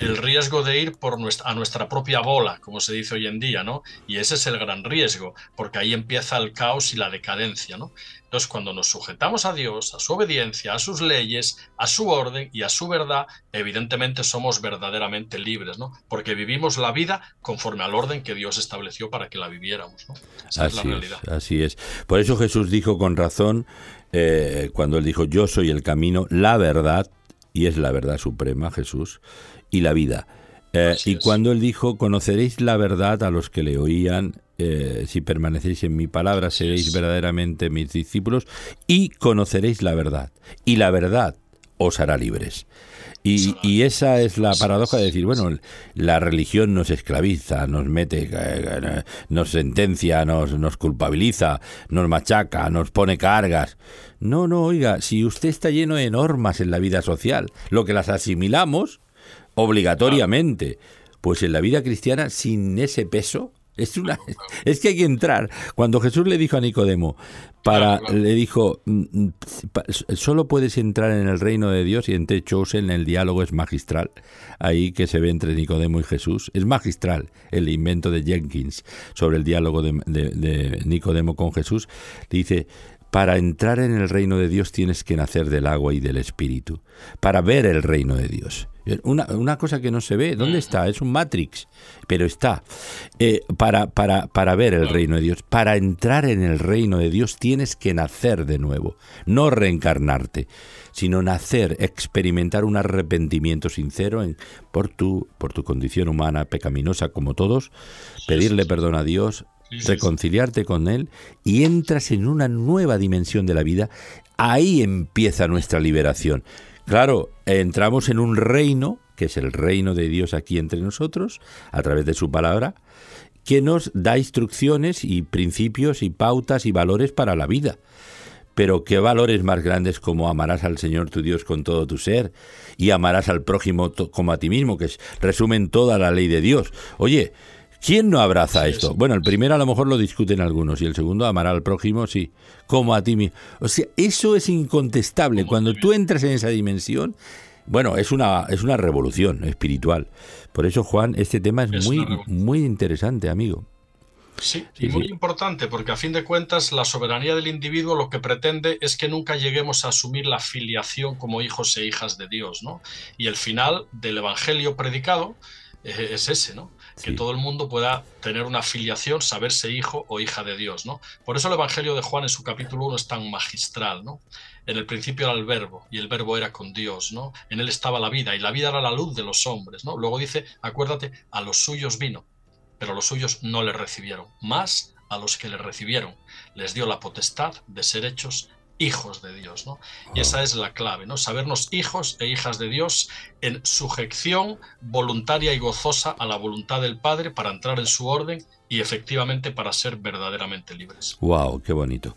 El riesgo de ir por nuestra, a nuestra propia bola, como se dice hoy en día, ¿no? Y ese es el gran riesgo, porque ahí empieza el caos y la decadencia, ¿no? Entonces, cuando nos sujetamos a Dios, a su obediencia, a sus leyes, a su orden y a su verdad, evidentemente somos verdaderamente libres, ¿no? Porque vivimos la vida conforme al orden que Dios estableció para que la viviéramos, ¿no? Esa así es la realidad. así es. Por eso Jesús dijo con razón, eh, cuando él dijo, yo soy el camino, la verdad, y es la verdad suprema, Jesús, y la vida. Eh, y cuando él dijo, conoceréis la verdad a los que le oían, eh, si permanecéis en mi palabra, seréis verdaderamente mis discípulos y conoceréis la verdad. Y la verdad os hará libres. Y, esa es la paradoja de decir, bueno, la religión nos esclaviza, nos mete, eh, nos sentencia, nos, nos culpabiliza, nos machaca, nos pone cargas. No, no, oiga, si usted está lleno de normas en la vida social, lo que las asimilamos obligatoriamente, pues en la vida cristiana, sin ese peso, es, una, es que hay que entrar. Cuando Jesús le dijo a Nicodemo, para, le dijo, mm, mm, solo puedes entrar en el reino de Dios y entre en el diálogo es magistral. Ahí que se ve entre Nicodemo y Jesús. Es magistral el invento de Jenkins sobre el diálogo de, de Nicodemo con Jesús. Dice, para entrar en el reino de Dios tienes que nacer del agua y del espíritu, para ver el reino de Dios. Una, cosa que no se ve, ¿dónde está? Es un Matrix, pero está. Eh, para, para, para ver el reino de Dios, para entrar en el reino de Dios tienes que nacer de nuevo, no reencarnarte, sino nacer, experimentar un arrepentimiento sincero en, por, tu, por tu condición humana pecaminosa como todos, pedirle perdón a Dios, reconciliarte con Él y entras en una nueva dimensión de la vida, ahí empieza nuestra liberación. Claro, entramos en un reino, que es el reino de Dios aquí entre nosotros, a través de su palabra, que nos da instrucciones y principios y pautas y valores para la vida. Pero qué valores más grandes como amarás al Señor tu Dios con todo tu ser y amarás al prójimo como a ti mismo, que es, resumen toda la ley de Dios. Oye, ¿Quién no abraza esto? Bueno, el primero a lo mejor lo discuten algunos y el segundo amará al prójimo, sí, como a ti mismo. O sea, eso es incontestable. Cuando tú entras en esa dimensión, bueno, es una, es una revolución espiritual. Por eso, Juan, este tema es, muy, muy interesante, amigo. Sí, y muy importante, porque a fin de cuentas la soberanía del individuo lo que pretende es que nunca lleguemos a asumir la filiación como hijos e hijas de Dios, ¿no? Y el final del evangelio predicado eh, es ese, ¿no? Que todo el mundo pueda tener una filiación, saberse hijo o hija de Dios, ¿no? Por eso el Evangelio de Juan en su capítulo 1 es tan magistral, ¿no? En el principio era el verbo y el verbo era con Dios, ¿no? En él estaba la vida y la vida era la luz de los hombres, ¿no? Luego dice, acuérdate, a los suyos vino, pero los suyos no le recibieron, más a los que le recibieron les dio la potestad de ser hechos hijos de Dios, ¿no? Y esa es la clave, ¿no? Sabernos hijos e hijas de Dios en sujeción voluntaria y gozosa a la voluntad del Padre para entrar en su orden y efectivamente para ser verdaderamente libres. Wow, qué bonito.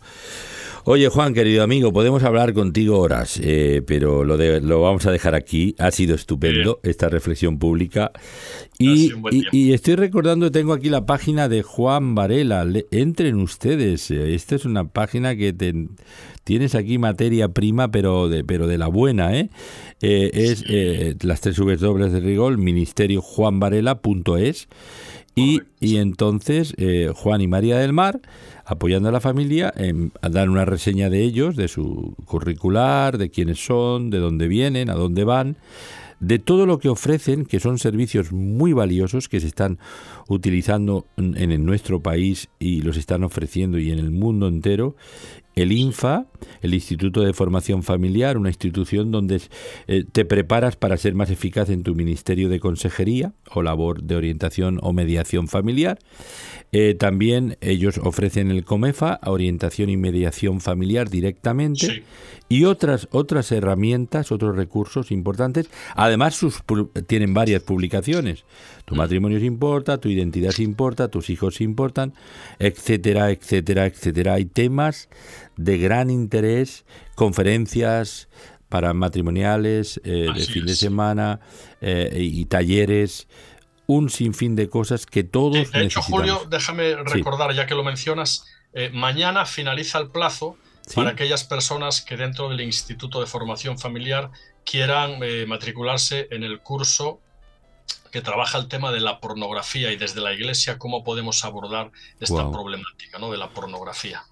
Oye Juan, querido amigo, podemos hablar contigo horas, eh, pero lo, de, lo vamos a dejar aquí. Ha sido estupendo esta reflexión pública. Y, y, estoy recordando, tengo aquí la página de Juan Varela. entren ustedes. Eh, esta es una página que tienes aquí materia prima, pero de, pero de la buena. ¿eh? eh es las tres dobles de Rigol, ministeriojuanvarela.es. Y, y entonces Juan y María del Mar apoyando a la familia, en, dar una reseña de ellos, de su curricular, de quiénes son, de dónde vienen, a dónde van, de todo lo que ofrecen, que son servicios muy valiosos que se están utilizando en, nuestro país y los están ofreciendo y en el mundo entero. El INFA, el Instituto de Formación Familiar, una institución donde eh, te preparas para ser más eficaz en tu ministerio de consejería o labor de orientación o mediación familiar. Eh, también ellos ofrecen el COMEFA, orientación y mediación familiar directamente, y otras, otras herramientas, otros recursos importantes. Además, sus, tienen varias publicaciones. Tu matrimonio se importa, tu identidad se importa, tus hijos se importan, etcétera, etcétera, etcétera. Hay temas de gran interés, conferencias para matrimoniales eh, de fin de semana eh, y talleres un sinfín de cosas que todos de hecho, Julio, déjame recordar, ya que lo mencionas, eh, mañana finaliza el plazo para aquellas personas que dentro del Instituto de Formación Familiar quieran eh, matricularse en el curso que trabaja el tema de la pornografía y desde la Iglesia cómo podemos abordar esta problemática ¿no? de la pornografía.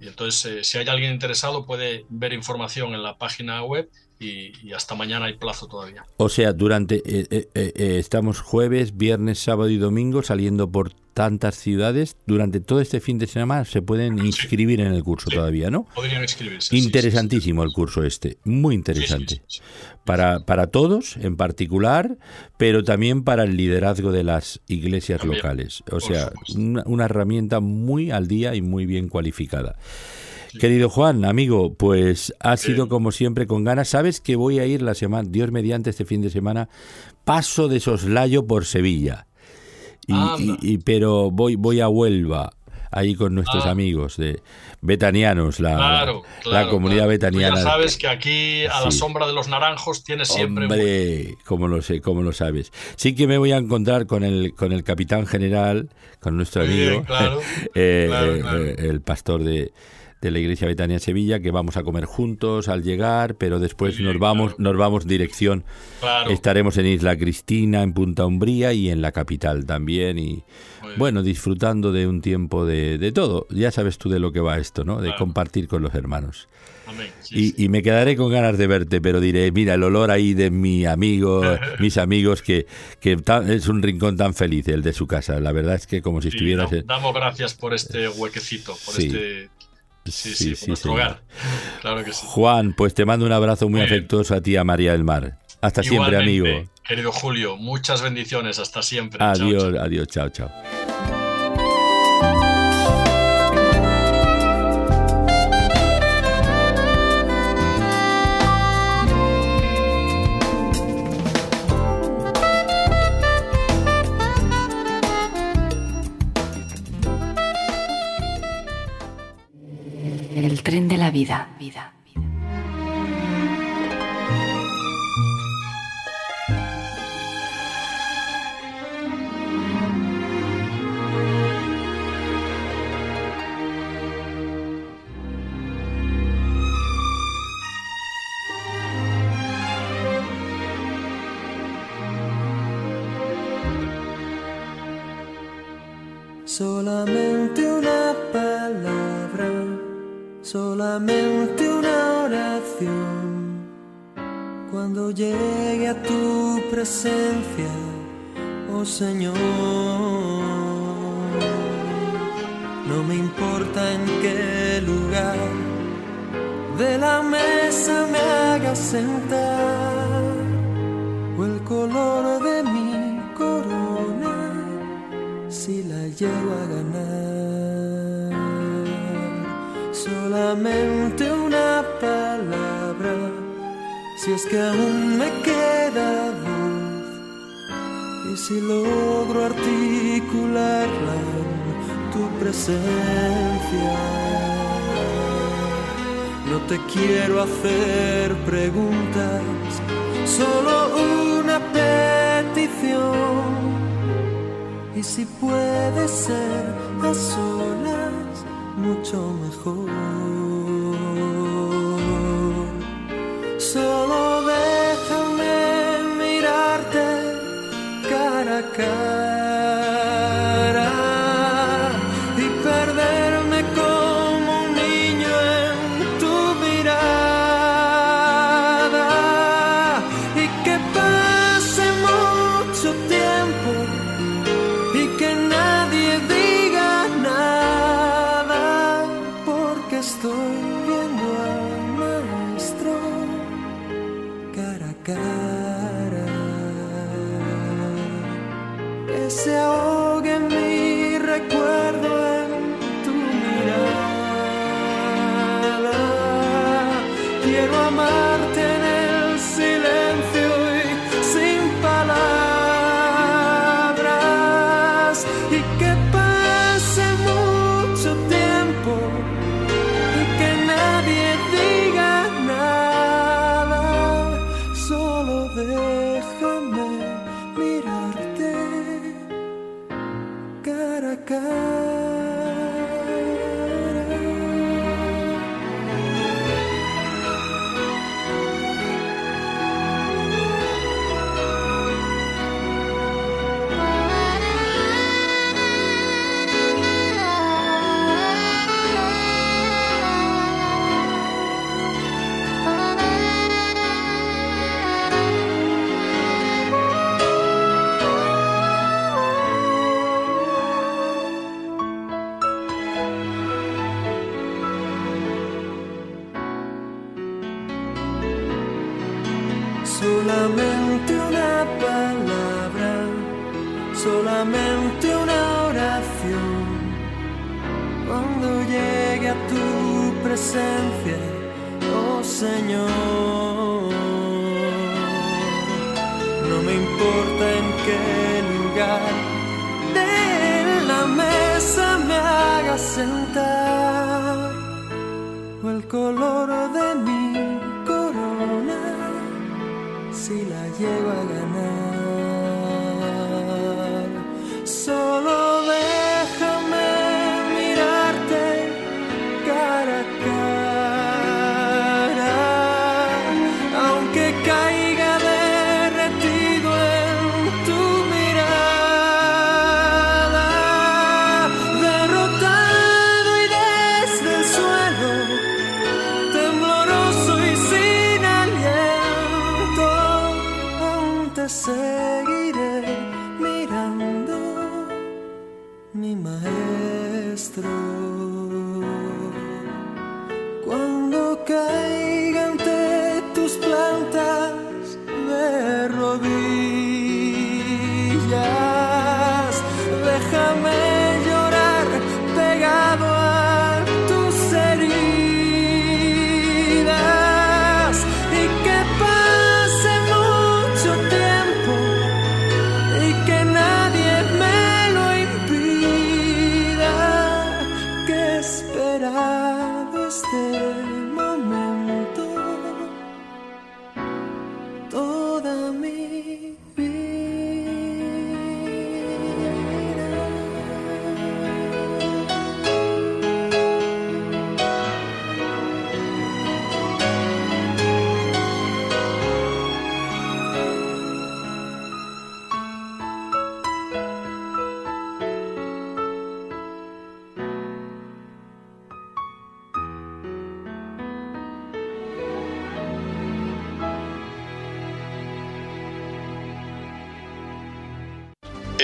Y entonces, eh, si hay alguien interesado, puede ver información en la página web y, hasta mañana hay plazo todavía. O sea, durante eh, eh, eh, estamos jueves, viernes, sábado y domingo saliendo por tantas ciudades. Durante todo este fin de semana se pueden inscribir en el curso todavía, ¿no? Podrían inscribirse. Interesantísimo el curso este, muy interesante. Para, para todos en particular, pero también para el liderazgo de las iglesias locales. O sea, una, una herramienta muy al día y muy bien cualificada. Querido Juan, amigo, pues ha sido como siempre con ganas. Sabes que voy a ir la semana, Dios mediante este fin de semana, paso de soslayo por Sevilla. Y, pero voy, voy a Huelva ahí con nuestros ah. amigos de betanianos, la, la comunidad betaniana. ya sabes que aquí a la sombra de los naranjos tienes siempre. Hombre, como lo sé, como lo sabes. Sí que me voy a encontrar con el con el capitán general, con nuestro amigo, eh, eh, el pastor de de la Iglesia Betania Sevilla, que vamos a comer juntos al llegar, pero después nos vamos, nos vamos dirección. Estaremos en Isla Cristina, en Punta Umbría y en la capital también. Y bueno, disfrutando de un tiempo de, de, todo. Ya sabes tú de lo que va esto, ¿no? De compartir con los hermanos. y, me quedaré con ganas de verte, pero diré, mira, el olor ahí de mi amigo, mis amigos, que, que es un rincón tan feliz el de su casa. La verdad es que como si estuvieras... damos gracias por este huequecito, por este Sí, sí, sí, Claro que sí. Juan, pues te mando un abrazo muy afectuoso a ti a María del Mar. Hasta siempre, amigo. Querido Julio, muchas bendiciones. Hasta siempre. Adiós, adiós, chao, chao. El tren de la vida. vida. Solamente una palabra solamente una oración. Cuando llegue a tu presencia, oh Señor, no me importa en qué lugar de la mesa me hagas sentar o el color de mi corona si la llego a ganar solamente una palabra, si es que aún me queda voz, y si logro articularla en tu presencia. No te quiero hacer preguntas, solo una petición. Y si puede ser a solas mucho mejor. Solo déjame mirarte cara a cara.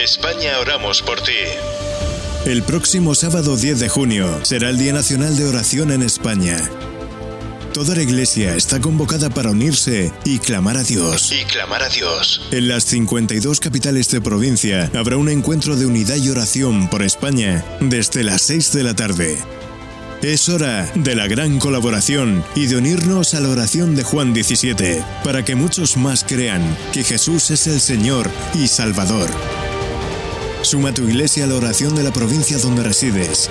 España oramos por ti. El próximo sábado 10 de junio será el Día Nacional de Oración en España. Toda la iglesia está convocada para unirse y clamar a Dios. Y clamar a Dios. En las 52 capitales de provincia habrá un encuentro de unidad y oración por España desde las 6 de la tarde. Es hora de la gran colaboración y de unirnos a la oración de Juan 17, para que muchos más crean que Jesús es el Señor y Salvador. Suma tu iglesia a la oración de la provincia donde resides.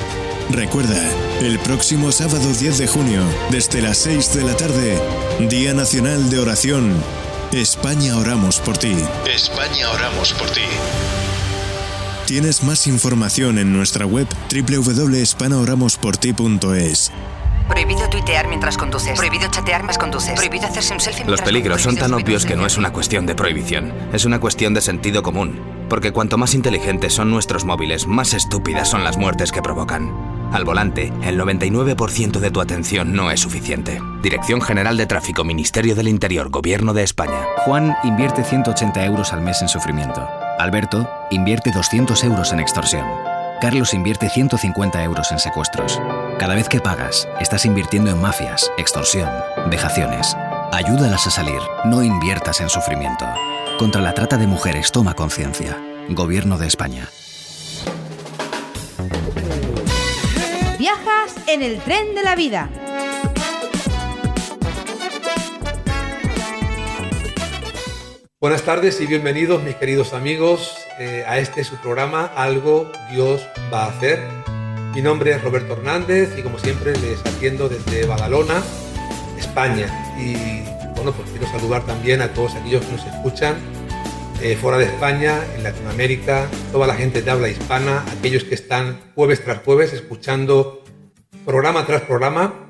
Recuerda, el próximo sábado 10 de junio, desde las 6 de la tarde, Día Nacional de Oración. España oramos por ti. España oramos por ti. Tienes más información en nuestra web www.espanaoramosporti.es. Prohibido tuitear mientras conduces. Prohibido chatear mientras conduces. Prohibido hacerse un selfie Los peligros son tan obvios que no es una cuestión de prohibición. Es una cuestión de sentido común. Porque cuanto más inteligentes son nuestros móviles, más estúpidas son las muertes que provocan. Al volante, el 99% de tu atención no es suficiente. Dirección General de Tráfico, Ministerio del Interior, Gobierno de España. Juan invierte 180 euros al mes en sufrimiento. Alberto invierte 200 euros en extorsión. Carlos invierte 150 euros en secuestros. Cada vez que pagas, estás invirtiendo en mafias, extorsión, vejaciones. Ayúdalas a salir, no inviertas en sufrimiento. Contra la trata de mujeres toma conciencia. Gobierno de España. Viajas en el tren de la vida. Buenas tardes y bienvenidos mis queridos amigos eh, a este su programa Algo Dios va a hacer. Mi nombre es Roberto Hernández y como siempre les atiendo desde Badalona, España. Y bueno, pues quiero saludar también a todos aquellos que nos escuchan eh, fuera de España, en Latinoamérica, toda la gente de habla hispana, aquellos que están jueves tras jueves escuchando programa tras programa.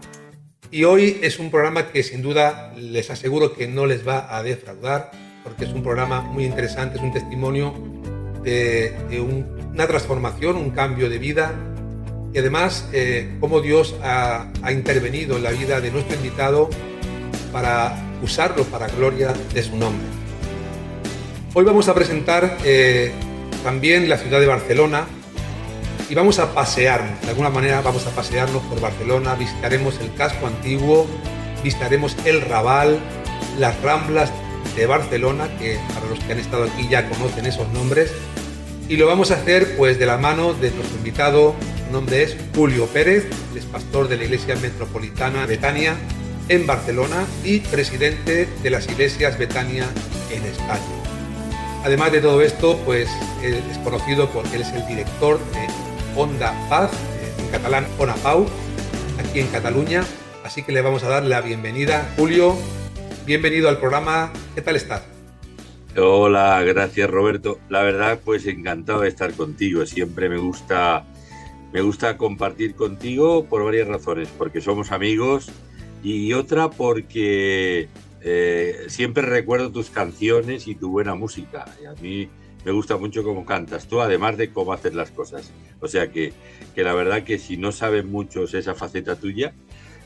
Y hoy es un programa que sin duda les aseguro que no les va a defraudar, porque es un programa muy interesante, es un testimonio de, una transformación, un cambio de vida. Y además eh, cómo Dios ha, intervenido en la vida de nuestro invitado para usarlo para gloria de su nombre. Hoy vamos a presentar eh, también la ciudad de Barcelona y vamos a pasearnos, de alguna manera vamos a pasearnos por Barcelona, visitaremos el casco antiguo, visitaremos el Raval, las Ramblas de Barcelona, que para los que han estado aquí ya conocen esos nombres, y lo vamos a hacer pues de la mano de nuestro invitado, nombre es Julio Pérez, es pastor de la Iglesia Metropolitana Betania en Barcelona y presidente de las iglesias Betania en España. Además de todo esto, pues es conocido porque él es el director de Onda Paz, en catalán Ona Pau, aquí en Cataluña. Así que le vamos a dar la bienvenida. Julio, bienvenido al programa. ¿Qué tal estás? Hola, gracias Roberto. La verdad, pues encantado de estar contigo. Siempre me gusta, me gusta compartir contigo por varias razones, porque somos amigos y otra porque eh, siempre recuerdo tus canciones y tu buena música. Y a mí me gusta mucho cómo cantas tú, además de cómo haces las cosas. O sea que, que la verdad que si no saben muchos esa faceta tuya,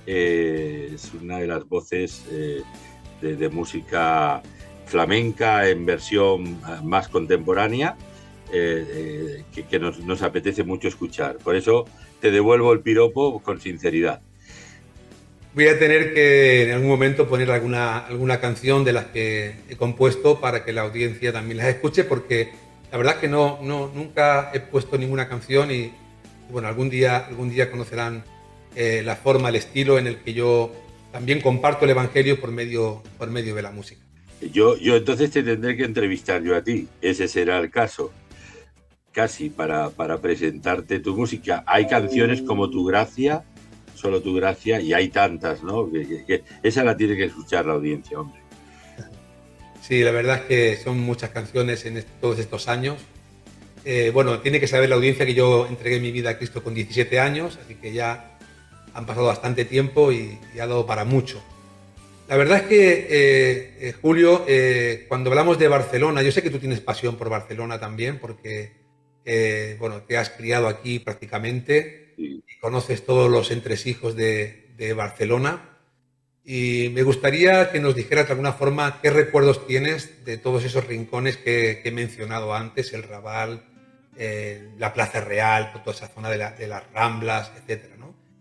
eh, es una de las voces eh, de, música flamenca en versión más contemporánea que, que nos, apetece mucho escuchar. Por eso te devuelvo el piropo con sinceridad voy a tener que en algún momento poner alguna, alguna canción de las que he compuesto para que la audiencia también las escuche, porque la verdad es que no, no, nunca he puesto ninguna canción y, bueno, algún día, algún día conocerán eh, la forma, el estilo en el que yo también comparto el Evangelio por medio, por medio de la música. Yo, yo entonces te tendré que entrevistar yo a ti, ese será el caso, casi para, para presentarte tu música. Hay canciones como Tu Gracia, solo tu gracia, y hay tantas, ¿no? Que, esa la tiene que escuchar la audiencia, hombre. Sí, la verdad es que son muchas canciones en todos estos años. Eh, bueno, tiene que saber la audiencia que yo entregué mi vida a Cristo con 17 años, así que ya han pasado bastante tiempo y, ha dado para mucho. La verdad es que, eh, eh, Julio, cuando hablamos de Barcelona, yo sé que tú tienes pasión por Barcelona también, porque, bueno, te has criado aquí prácticamente y conoces todos los entresijos de, de, Barcelona. Y me gustaría que nos dijeras de alguna forma qué recuerdos tienes de todos esos rincones que, que he mencionado antes, el Raval, eh, la Plaza Real, toda esa zona de, la, de las Ramblas, etcétera, ¿no?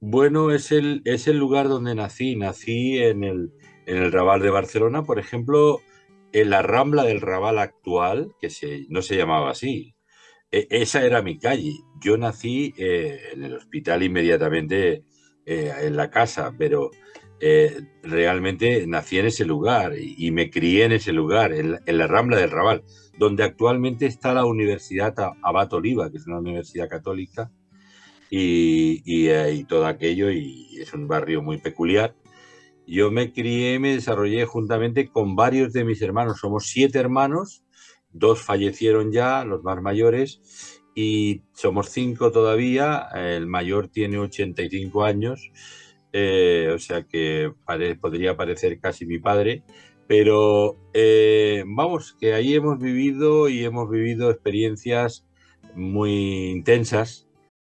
Bueno, es el, es el lugar donde nací. Nací en el, en el Raval de Barcelona, por ejemplo. en la Rambla del Raval actual, que se, no se llamaba así, e, esa era mi calle. Yo nací eh, en el hospital inmediatamente eh, en la casa, pero eh, realmente nací en ese lugar y, me crié en ese lugar, en la, Rambla del Raval, donde actualmente está la Universidad Abat Oliva, que es una universidad católica, y, y todo aquello, y es un barrio muy peculiar. Yo me crié, me desarrollé juntamente con varios de mis hermanos. Somos siete hermanos, dos fallecieron ya, los más mayores, y somos cinco todavía. El mayor tiene 85 años, eh, o sea que podría parecer casi mi padre. Pero eh, vamos, que ahí hemos vivido y hemos vivido experiencias muy intensas.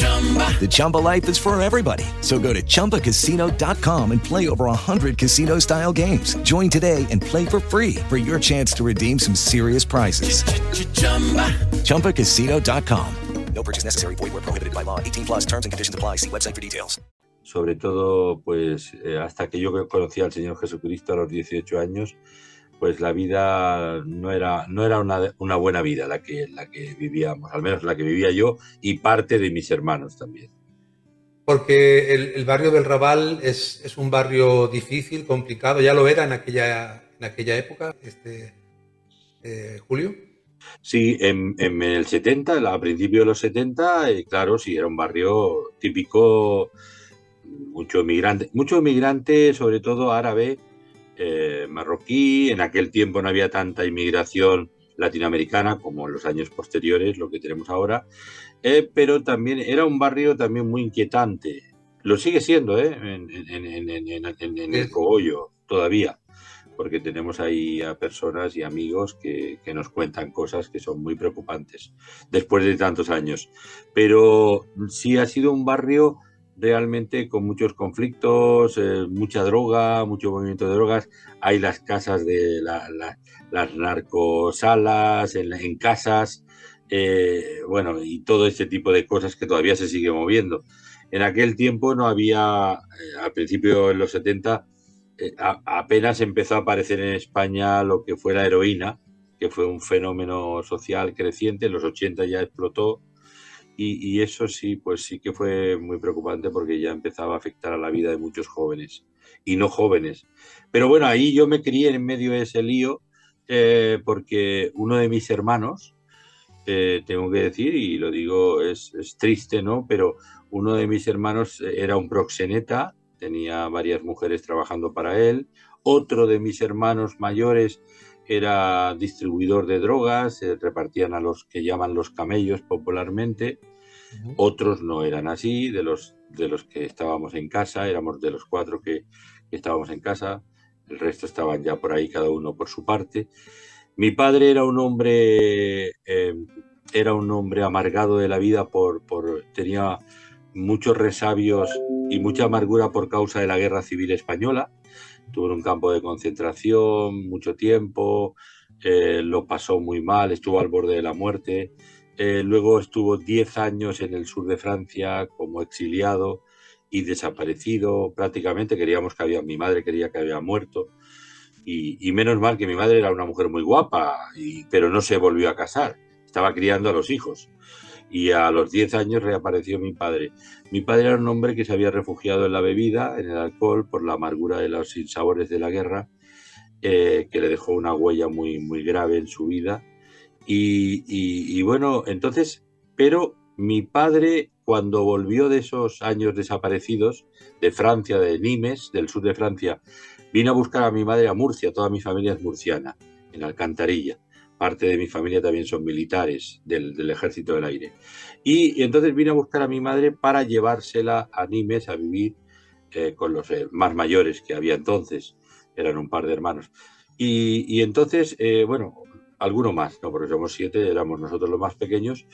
The Chumba life is for everybody. So go to ChumbaCasino.com and play over 100 casino style games. Join today and play for free for your chance to redeem some serious prizes. ChumbaCasino.com. No purchase necessary. Void where prohibited by law. 18 plus terms and conditions apply. See website for details. Sobre todo, pues, eh, hasta que yo conocí al Señor Jesucristo a los 18 años, pues la vida no era, no era una, una, buena vida la que, la que vivíamos, al menos la que vivía yo y parte de mis hermanos también. Porque el, barrio del Raval es, es, un barrio difícil, complicado, ya lo era en aquella, en aquella época, este, eh, Julio. Sí, en, en, el 70, a principios de los 70, eh, claro, sí, era un barrio típico, mucho migrante, mucho migrante, sobre todo árabe, eh, marroquí, en aquel tiempo no había tanta inmigración latinoamericana como en los años posteriores, lo que tenemos ahora, eh, pero también era un barrio también muy inquietante. Lo sigue siendo ¿eh? en, el cogollo todavía, porque tenemos ahí a personas y amigos que, que, nos cuentan cosas que son muy preocupantes después de tantos años. Pero sí ha sido un barrio realmente con muchos conflictos, eh, mucha droga, mucho movimiento de drogas. Hay las casas de las narcosalas, en, casas, eh, bueno, y todo este tipo de cosas que todavía se sigue moviendo. En aquel tiempo no había, eh, al principio en los 70, apenas empezó a aparecer en España lo que fue la heroína, que fue un fenómeno social creciente, en los 80 ya explotó, y, eso sí, pues sí que fue muy preocupante porque ya empezaba a afectar a la vida de muchos jóvenes y no jóvenes. Pero bueno, ahí yo me crié en medio de ese lío eh, porque uno de mis hermanos, eh, tengo que decir, y lo digo, es, triste, ¿no? Pero uno de mis hermanos era un proxeneta, tenía varias mujeres trabajando para él. Otro de mis hermanos mayores era distribuidor de drogas, se repartían a los que llaman los camellos popularmente. Otros no eran así, de los, de los que estábamos en casa, éramos de los cuatro que, estábamos en casa, el resto estaban ya por ahí, cada uno por su parte. Mi padre era un hombre, eh, era un hombre amargado de la vida, por, por, tenía muchos resabios y mucha amargura por causa de la guerra civil española. Tuvo un campo de concentración mucho tiempo, eh, lo pasó muy mal, estuvo al borde de la muerte. Eh, luego estuvo 10 años en el sur de Francia como exiliado y desaparecido prácticamente. Queríamos que había, mi madre quería que había muerto. Y, menos mal que mi madre era una mujer muy guapa, pero no se volvió a casar. Estaba criando a los hijos. Y a los 10 años reapareció mi padre. Mi padre era un hombre que se había refugiado en la bebida, en el alcohol, por la amargura de los sinsabores de la guerra, eh, que le dejó una huella muy, muy grave en su vida y, bueno, entonces, pero mi padre, cuando volvió de esos años desaparecidos, de Francia, de Nimes, del sur de Francia, vino a buscar a mi madre a Murcia, toda mi familia es murciana, en Alcantarilla. Parte de mi familia también son militares del, Ejército del Aire. Y, entonces vino a buscar a mi madre para llevársela a Nimes a vivir eh, con los más mayores que había entonces, eran un par de hermanos. Y, entonces, eh, bueno, alguno más, no, porque somos siete, éramos nosotros los más pequeños.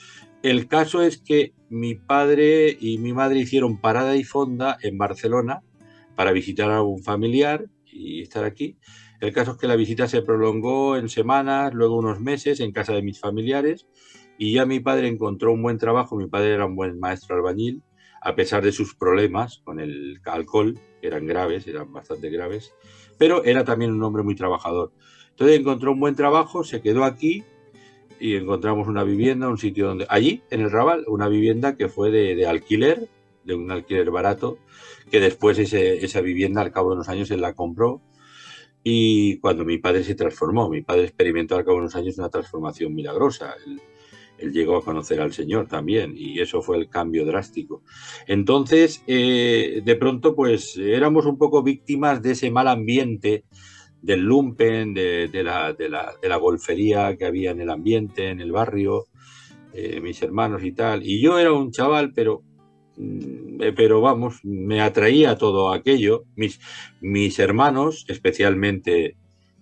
El caso es que mi padre y mi madre hicieron parada y fonda en Barcelona para visitar a un familiar y estar aquí. El caso es que la visita se prolongó en semanas, luego unos meses en casa de mis familiares y ya mi padre encontró un buen trabajo. Mi padre era un buen maestro albañil, a pesar de sus problemas con el alcohol, eran graves, eran bastante graves, pero era también un hombre muy trabajador. Entonces encontró un buen trabajo, se quedó aquí y encontramos una vivienda, un sitio donde, allí en el Raval, una vivienda que fue de, alquiler, de un alquiler barato, que después esa vivienda al cabo de unos años él la compró y cuando mi padre se transformó, mi padre experimentó al cabo de unos años una transformación milagrosa. Él, llegó a conocer al Señor también y eso fue el cambio drástico. Entonces, eh, de pronto, pues éramos un poco víctimas de ese mal ambiente del lumpen, de, la, golfería que había en el ambiente, en el barrio, eh, mis hermanos y tal. Y yo era un chaval, pero, mm, eh, pero vamos, me atraía todo aquello. Mis, mis hermanos, especialmente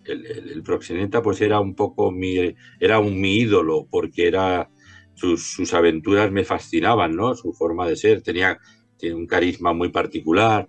el, proxeneta, pues era un poco mi, era un mi ídolo, porque era, sus, aventuras me fascinaban, ¿no? Su forma de ser, tenía, tiene un carisma muy particular.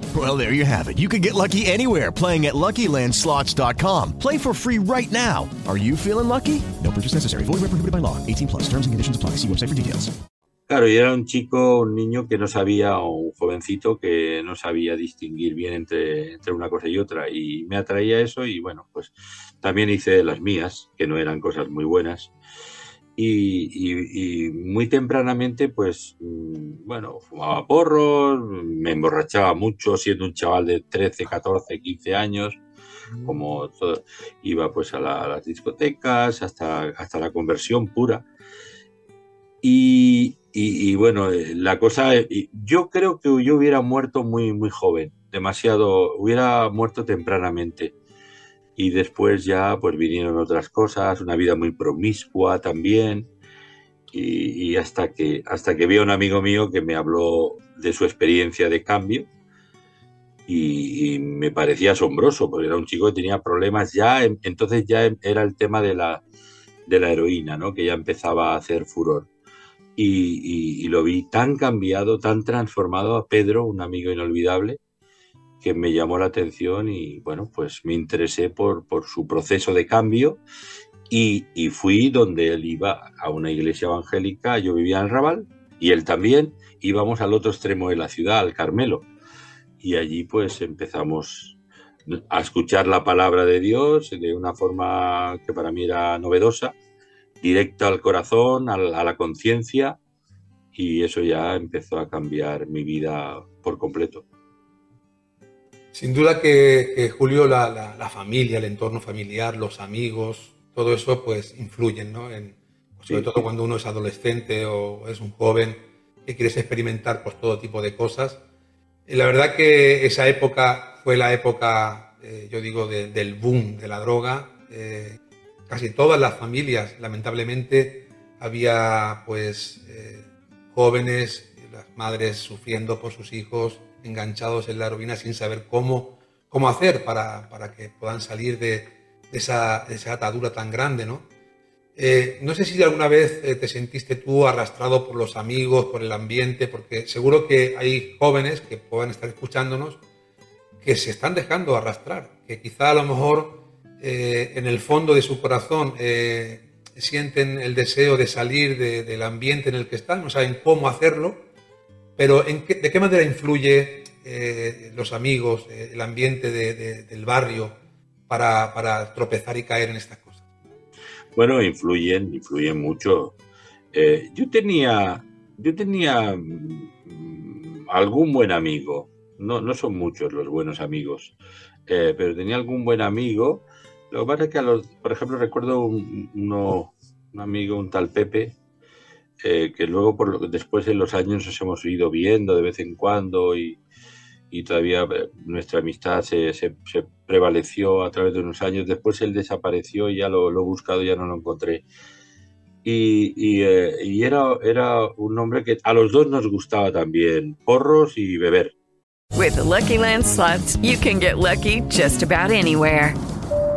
Well, there you have it. You can get lucky anywhere playing at LuckyLandSlots.com. Play for free right now. Are you feeling lucky? No purchase necessary. Void where prohibited by law. 18 plus. Terms and conditions apply. See website for details. Claro, y era un chico, un niño que no sabía, o un jovencito que no sabía distinguir bien entre, entre una cosa y otra. Y me atraía eso y bueno, pues también hice las mías, que no eran cosas muy buenas. Y, muy tempranamente, pues, mm, bueno, fumaba porros, me emborrachaba mucho siendo un chaval de 13, 14, 15 años, como todo, iba pues a, las discotecas, hasta, hasta la conversión pura. Y, y, bueno, eh, la cosa, eh, yo creo que yo hubiera muerto muy, muy joven, demasiado, hubiera muerto tempranamente. Y después ya pues vinieron otras cosas, una vida muy promiscua también. Y, hasta, que, hasta que vi a un amigo mío que me habló de su experiencia de cambio y, me parecía asombroso, porque era un chico que tenía problemas ya, entonces ya era el tema de la, de la heroína, ¿no? que ya empezaba a hacer furor y, lo vi tan cambiado, tan transformado a Pedro, un amigo inolvidable, que me llamó la atención y bueno, pues me interesé por, por su proceso de cambio y, fui donde él iba a una iglesia evangélica, yo vivía en Raval y él también, íbamos al otro extremo de la ciudad, al Carmelo, y allí pues empezamos a escuchar la palabra de Dios de una forma que para mí era novedosa directo al corazón, a la, conciencia, y eso ya empezó a cambiar mi vida por completo. Sin duda que, Julio, la, familia, el entorno familiar, los amigos, todo eso pues influyen, ¿no? sobre todo cuando uno es adolescente o es un joven que quieres experimentar pues todo tipo de cosas. Y la verdad que esa época fue la época, eh, yo digo, del boom de la droga. Eh, casi todas las familias, lamentablemente, había pues eh, jóvenes, las madres sufriendo por sus hijos, enganchados en la heroína sin saber cómo, cómo hacer para, para que puedan salir de, esa, esa, atadura tan grande, ¿no? Eh, no sé si alguna vez eh, te sentiste tú arrastrado por los amigos, por el ambiente, porque seguro que hay jóvenes que puedan estar escuchándonos que se están dejando arrastrar, que quizá a lo mejor eh, en el fondo de su corazón sienten el deseo de salir del ambiente en el que están, no saben cómo hacerlo, pero ¿de qué manera influye eh, los amigos, el ambiente del barrio para, tropezar y caer en estas cosas? Bueno, influyen, influyen mucho. yo tenía, yo tenía mm, algún buen amigo, no, no son muchos los buenos amigos, pero tenía algún buen amigo lo que pasa es que, por ejemplo, recuerdo un amigo, un tal Pepe, eh, que luego por después en los años nos hemos ido viendo de vez en cuando y, y todavía eh, nuestra amistad se, se, prevaleció a través de unos años. Después él desapareció y ya lo, lo he buscado ya no lo encontré. Y, y, eh, y, era, era un hombre que a los dos nos gustaba también, porros y beber. With the Lucky Land slots, you can get lucky just about anywhere.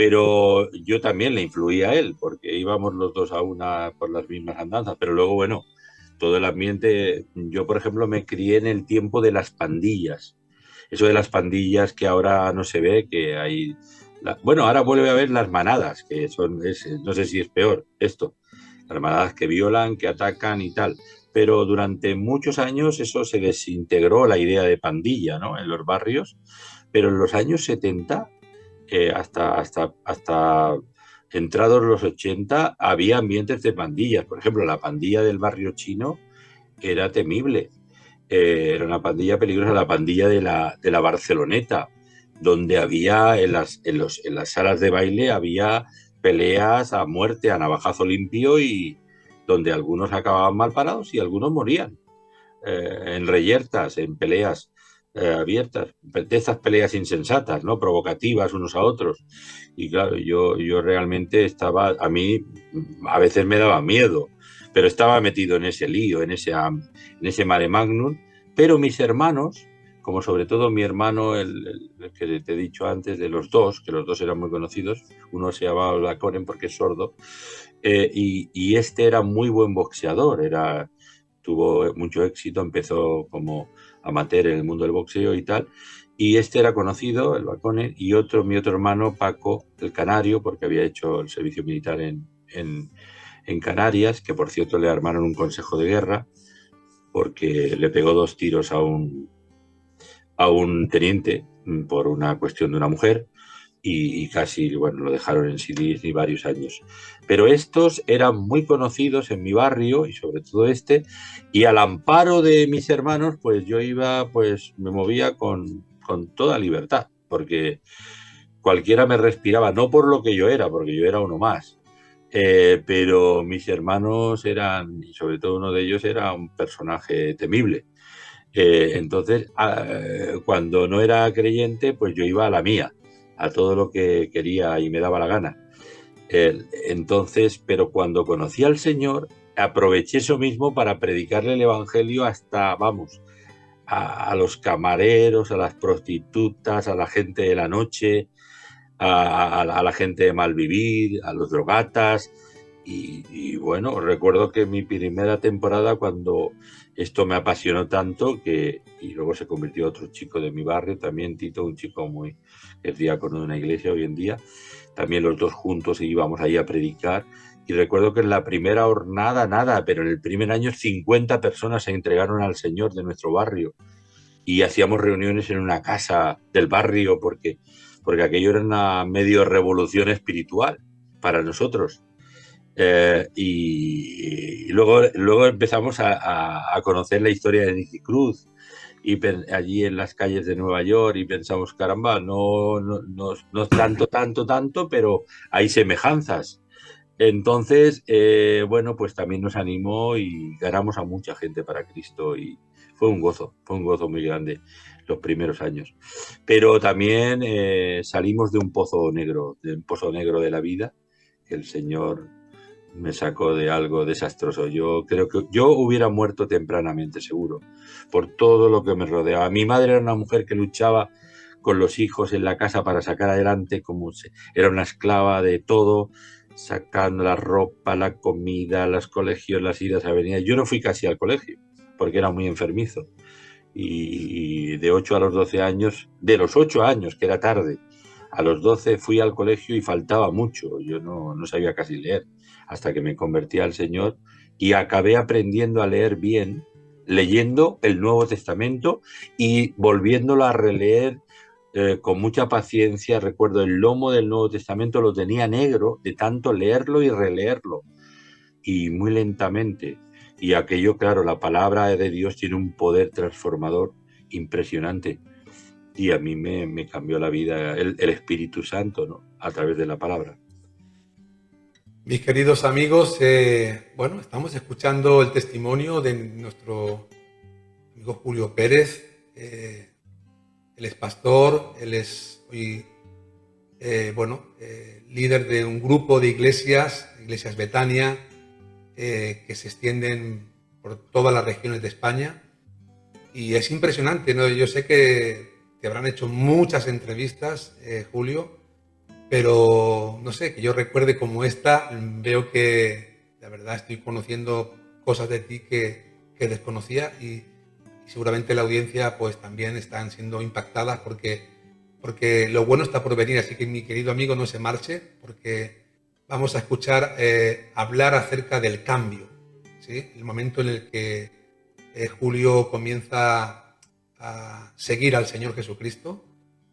Pero yo también le influía a él, porque íbamos los dos a una por las mismas andanzas. Pero luego, bueno, todo el ambiente. Yo, por ejemplo, me crié en el tiempo de las pandillas. Eso de las pandillas que ahora no se ve, que hay. bueno, ahora vuelve a ver las manadas, que son. es- no sé si es peor esto. Las manadas que violan, que atacan y tal pero durante muchos años eso se desintegró la idea de pandilla ¿no? en los barrios, pero en los años 70, hasta, hasta, hasta entrados los 80, había ambientes de pandillas. Por ejemplo, la pandilla del barrio chino era temible. Eh, era una pandilla peligrosa, la pandilla de la, de la Barceloneta, donde había en las, en, los, en las salas de baile había peleas a muerte, a navajazo limpio y, donde algunos acababan mal parados y algunos morían eh, en reyertas, en peleas eh, abiertas, de estas peleas insensatas, ¿no? provocativas unos a otros. Y claro, yo, yo realmente estaba, a mí a veces me daba miedo, pero estaba metido en ese lío, en ese, en ese mare magnum, pero mis hermanos, como sobre todo mi hermano, el- el que te he dicho antes, de los dos, que los dos eran muy conocidos, uno se llamaba Blacoren porque es sordo, eh, y, y este era muy buen boxeador, era, tuvo mucho éxito, empezó como amateur en el mundo del boxeo y tal. Y este era conocido, el Bacone, y otro, mi otro hermano, Paco, el Canario, porque había hecho el servicio militar en, en, en Canarias, que por cierto le armaron un consejo de guerra, porque le pegó dos tiros a un, a un teniente mm, por una cuestión de una mujer y, y casi bueno, lo dejaron en Silis varios años. Pero estos eran muy conocidos en mi barrio y sobre todo este, y al amparo de mis hermanos, pues yo iba, pues me movía con, con toda libertad, porque cualquiera me respiraba, no por lo que yo era, porque yo era uno más, eh, pero mis hermanos eran, y sobre todo uno de ellos era un personaje temible. Eh, entonces, ah, cuando no era creyente, pues yo iba a la mía, a todo lo que quería y me daba la gana. Entonces, pero cuando conocí al Señor, aproveché eso mismo para predicarle el Evangelio hasta, vamos, a, los camareros, a las prostitutas, a la gente de la noche, a, la gente de malvivir, a los drogatas. Y, y bueno, recuerdo que mi primera temporada, cuando esto me apasionó tanto, que, y luego se convirtió otro chico de mi barrio, también Tito, un chico muy, que es diácono de una iglesia hoy en día, también los dos juntos íbamos ahí a predicar. Y recuerdo que en la primera jornada, nada, pero en el primer año 50 personas se entregaron al Señor de nuestro barrio. Y hacíamos reuniones en una casa del barrio porque, porque aquello era una medio revolución espiritual para nosotros. Eh, y, y luego, luego empezamos a, a- a conocer la historia de Nicky Cruz y allí en las calles de Nueva York y pensamos, caramba, no, no, no, no tanto, tanto, tanto, pero hay semejanzas. Entonces, eh, bueno, pues también nos animó y ganamos a mucha gente para Cristo y fue un gozo, fue un gozo muy grande los primeros años. Pero también eh, salimos de un pozo negro, de un pozo negro de la vida, que el Señor me sacó de algo desastroso. Yo creo que yo hubiera muerto tempranamente, seguro, por todo lo que me rodeaba. Mi madre era una mujer que luchaba con los hijos en la casa para sacar adelante, como se- era una esclava de todo, sacando la ropa, la comida, los colegios, las idas a venidas. Yo no fui casi al colegio, porque era muy enfermizo. Y, y de 8 a los 12 años, de los 8 años, que era tarde, a los 12 fui al colegio y faltaba mucho. Yo no, no sabía casi leer hasta que me convertí al Señor y acabé aprendiendo a leer bien, leyendo el Nuevo Testamento y volviéndolo a releer eh, con mucha paciencia. Recuerdo el lomo del Nuevo Testamento lo tenía negro de tanto leerlo y releerlo y muy lentamente. Y aquello, claro, la palabra de Dios tiene un poder transformador impresionante. Y a mí me, cambió la vida el, Espíritu Santo. A través de la palabra. Mis queridos amigos, eh, bueno, estamos escuchando el testimonio de nuestro amigo Julio Pérez. Eh, él es pastor, él es eh, bueno, líder de un grupo de iglesias, iglesias Betania, que se extienden por todas las regiones de España. Y es impresionante, ¿no? Yo sé que te habrán hecho muchas entrevistas, Julio, pero no sé, que yo recuerde como esta, veo que la verdad estoy conociendo cosas de ti que, que desconocía y, seguramente la audiencia pues también están siendo impactadas porque, porque lo bueno está por venir, así que mi querido amigo no se marche porque vamos a escuchar eh, hablar acerca del cambio, ¿sí? el momento en el que eh, Julio comienza a seguir al Señor Jesucristo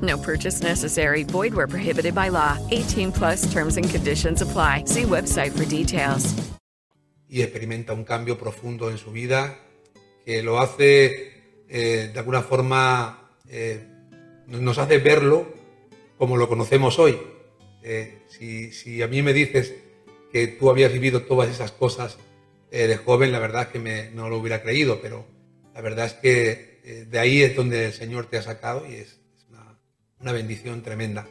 No purchase necessary. Void where prohibited by law. 18 plus terms and conditions apply. See website for details. Y experimenta un cambio profundo en su vida que lo hace eh, de alguna forma, eh, nos hace verlo como lo conocemos hoy. Eh, si, si, a mí me dices que tú habías vivido todas esas cosas de joven, la verdad es que me, no lo hubiera creído, pero la verdad es que de ahí es donde el Señor te ha sacado y es una bendición tremenda.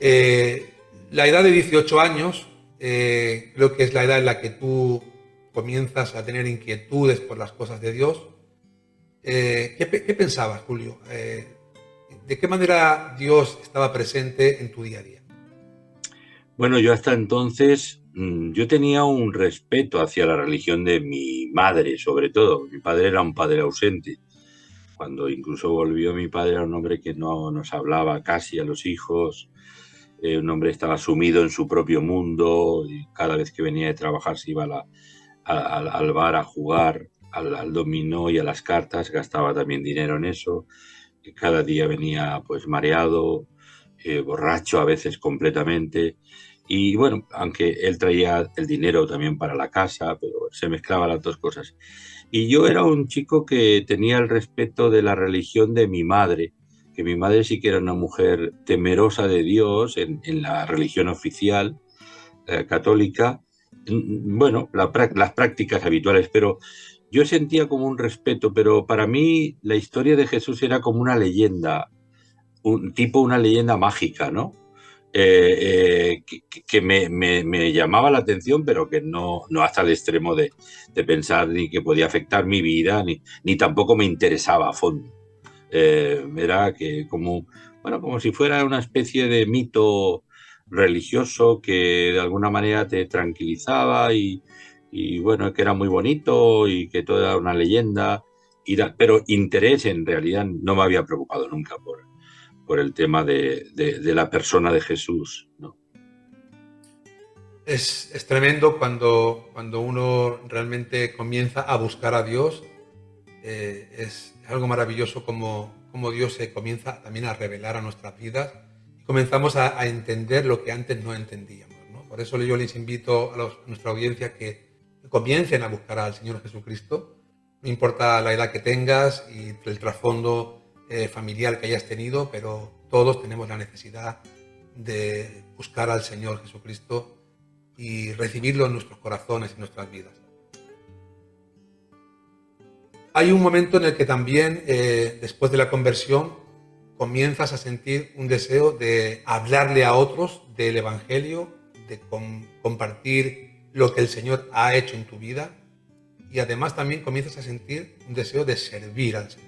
Eh, la edad de 18 años eh, creo que es la edad en la que tú comienzas a tener inquietudes por las cosas de Dios. Eh, ¿qué, ¿qué, pensabas, Julio? ¿De qué manera Dios estaba presente en tu día a día? Bueno, yo hasta entonces mm, yo tenía un respeto hacia la religión de mi madre, sobre todo. Mi padre era un padre ausente cuando incluso volvió mi padre era un hombre que no nos hablaba casi a los hijos, eh, un hombre estaba sumido en su propio mundo y cada vez que venía de trabajar se iba a al bar a jugar, al, al, dominó y a las cartas, gastaba también dinero en eso, y cada día venía pues mareado, eh, borracho a veces completamente. Y bueno, aunque él traía el dinero también para la casa, pero se mezclaban las dos cosas. Y yo era un chico que tenía el respeto de la religión de mi madre, que mi madre sí que era una mujer temerosa de Dios en, en la religión oficial eh, católica. Bueno, la, las prácticas habituales, pero yo sentía como un respeto, pero para mí la historia de Jesús era como una leyenda, un tipo una leyenda mágica, ¿no? Eh, eh, que, que me, me, me, llamaba la atención, pero que no, no hasta el extremo de, de, pensar ni que podía afectar mi vida, ni, ni tampoco me interesaba a fondo. Eh, era que como, bueno, como si fuera una especie de mito religioso que de alguna manera te tranquilizaba y, y bueno, que era muy bonito y que todo era una leyenda, y da, pero interés en realidad no me había preocupado nunca por, por el tema de, de, la persona de Jesús. ¿no? Es, es, tremendo cuando, cuando uno realmente comienza a buscar a Dios. Eh, es algo maravilloso como, como, Dios se comienza también a revelar a nuestras vidas y comenzamos a, entender lo que antes no entendíamos. ¿no? Por eso yo les invito a nuestra audiencia que comiencen a buscar al Señor Jesucristo. No importa la edad que tengas y el trasfondo eh, familiar que hayas tenido, pero todos tenemos la necesidad de buscar al Señor Jesucristo y recibirlo en nuestros corazones y nuestras vidas. Hay un momento en el que también, eh, después de la conversión, comienzas a sentir un deseo de hablarle a otros del Evangelio, de com- compartir lo que el Señor ha hecho en tu vida y además también comienzas a sentir un deseo de servir al Señor.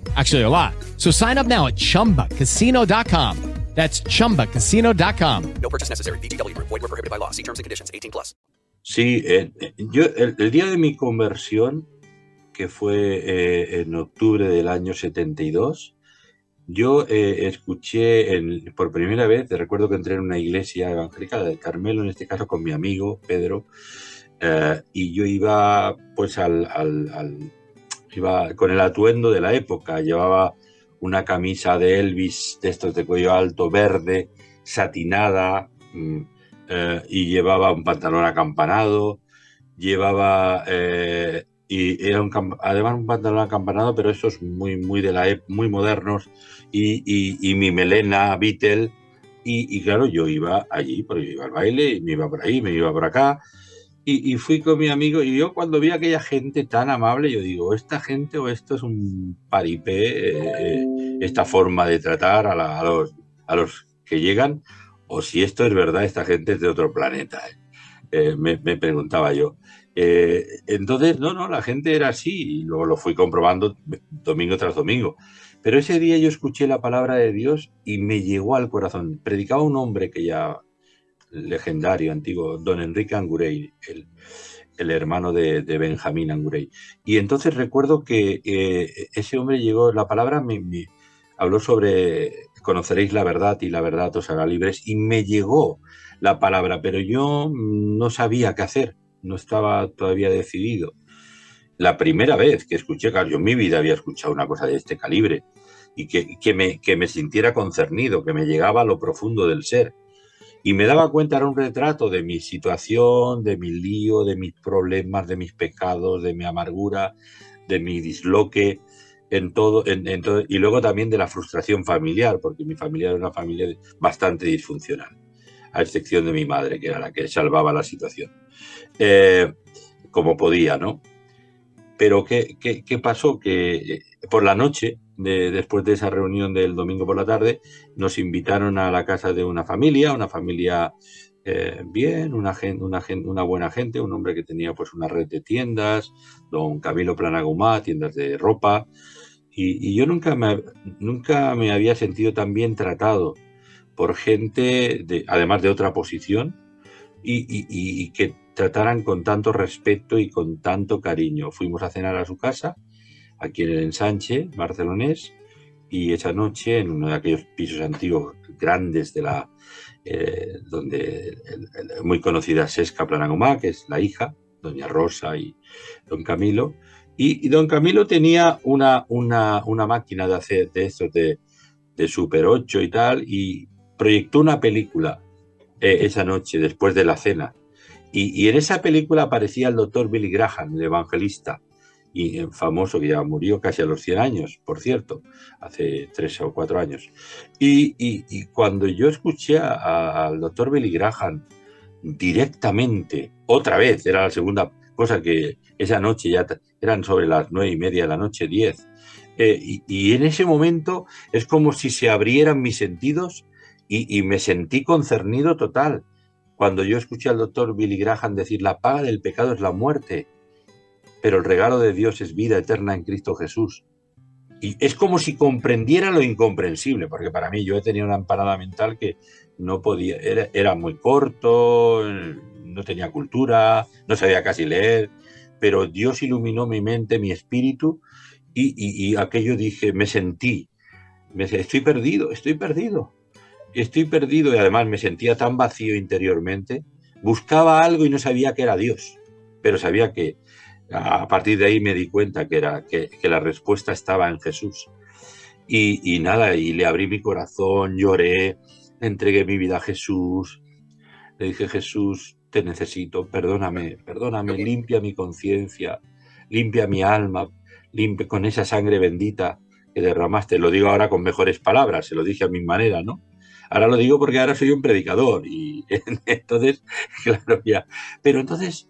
Actually, a lot. So sign up now at chumbacasino.com. That's chumbacasino.com. No purchase necessary. VGW Group. Void were prohibited by law. See terms and conditions. 18 plus. Sí, eh, eh, yo el, el día de mi conversión, que fue eh, en octubre del año 72, yo eh, escuché en- por primera vez, recuerdo que entré en una iglesia evangélica del Carmelo, en este caso con mi amigo Pedro, eh, y yo iba pues al, al- al- iba con el atuendo de la época, llevaba una camisa de Elvis, de estos de cuello alto, verde, satinada, mm, eh, y llevaba un pantalón acampanado, llevaba eh, y era un además un pantalón acampanado, pero estos muy muy de la muy modernos y, y- y mi melena Beatle y, y claro yo iba allí porque yo iba al baile y me iba por ahí, me iba por acá y, fui con mi amigo y yo cuando vi a aquella gente tan amable yo digo esta gente o esto es un paripé eh, esta forma de tratar a, la- los a los que llegan o si esto es verdad esta gente es de otro planeta ¿eh? Eh, me, me preguntaba yo. Entonces, no, no, la gente era así y luego lo fui comprobando domingo tras domingo. Pero ese día yo escuché la palabra de Dios y me llegó al corazón. Predicaba un hombre que ya legendario, antiguo, don Enrique Angurey, el, el hermano de, Benjamín Angurey. Y entonces recuerdo que eh, ese hombre llegó, la palabra me, me habló sobre conoceréis la verdad y la verdad os hará libres y me llegó la palabra, pero yo no sabía qué hacer, no estaba todavía decidido. La primera vez que escuché, claro, yo en mi vida había escuchado una cosa de este calibre y que, que me, que me sintiera concernido, que me llegaba a lo profundo del ser. Y me daba cuenta, era un retrato de mi situación, de mi lío, de mis problemas, de mis pecados, de mi amargura, de mi disloque, en todo, en, todo, y luego también de la frustración familiar, porque mi familia era una familia bastante disfuncional, a excepción de mi madre, que era la que salvaba la situación, Eh, como podía, ¿no? Pero ¿qué, qué, qué pasó? Que eh, por la noche, de- después de esa reunión del domingo por la tarde, nos invitaron a la casa de una familia, una familia eh, bien, una, gen- una, gen- una buena gente, un hombre que tenía pues una red de tiendas, don Camilo Planagumá, tiendas de ropa, y, y yo nunca me, nunca me había sentido tan bien tratado por gente, de, además de otra posición, y- y que trataran con tanto respeto y con tanto cariño. Fuimos a cenar a su casa, aquí en el ensanche barcelonés, y esa noche en uno de aquellos pisos antiguos grandes de la eh, donde el- muy conocida Sesca Planagumá, que es la hija, doña Rosa y don Camilo, y, y don Camilo tenía una, una, una máquina de hacer de estos de, de Super 8 y tal, y proyectó una película eh, esa noche después de la cena. Y, y en esa película aparecía el doctor Billy Graham, el evangelista, y famoso que ya murió casi a los 100 años, por cierto, hace tres o cuatro años. Y, y- cuando yo escuché al doctor Billy Graham directamente, otra vez, era la segunda cosa que esa noche ya eran sobre las nueve y media de la noche, diez, eh, y, y en ese momento es como si se abrieran mis sentidos y me sentí concernido total. Cuando yo escuché al doctor Billy Graham decir, la paga del pecado es la muerte, pero el regalo de Dios es vida eterna en Cristo Jesús. y es como si comprendiera lo incomprensible, porque para mí yo he tenido una empanada mental que no podía, era, muy corto, no tenía cultura, no sabía casi leer, pero Dios iluminó mi mente, mi espíritu, y, aquello dije, me sentí, estoy perdido, estoy perdido, estoy perdido, y además me sentía tan vacío interiormente, buscaba algo y no sabía que era Dios, pero sabía que a partir de ahí me di cuenta que, era, que, la respuesta estaba en Jesús. Y, y, nada, y le abrí mi corazón, lloré, entregué mi vida a Jesús, le dije, Jesús, te necesito, perdóname, perdóname, limpia mi conciencia, limpia mi alma, limpia con esa sangre bendita que derramaste. Lo digo ahora con mejores palabras, se lo dije a mi manera, ¿no? Ahora lo digo porque ahora soy un predicador y entonces, claro, ya. Pero entonces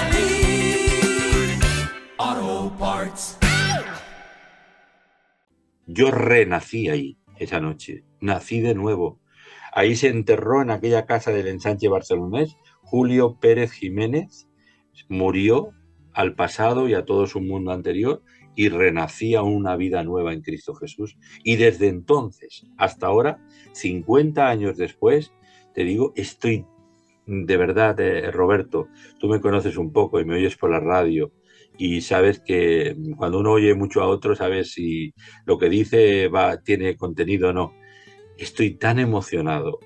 Yo renací ahí esa noche nací de nuevo. Ahí se enterró en aquella casa del ensanche barcelonés Julio Pérez Jiménez, murió al pasado y a todo su mundo anterior y renacía una vida nueva en Cristo Jesús. Y desde entonces hasta ahora, 50 años después, te digo, estoy de verdad, eh, Roberto, tú me conoces un poco y me oyes por la radio y sabes que cuando uno oye mucho a otro, sabes si lo que dice va, tiene contenido o no estoy tan emocionado,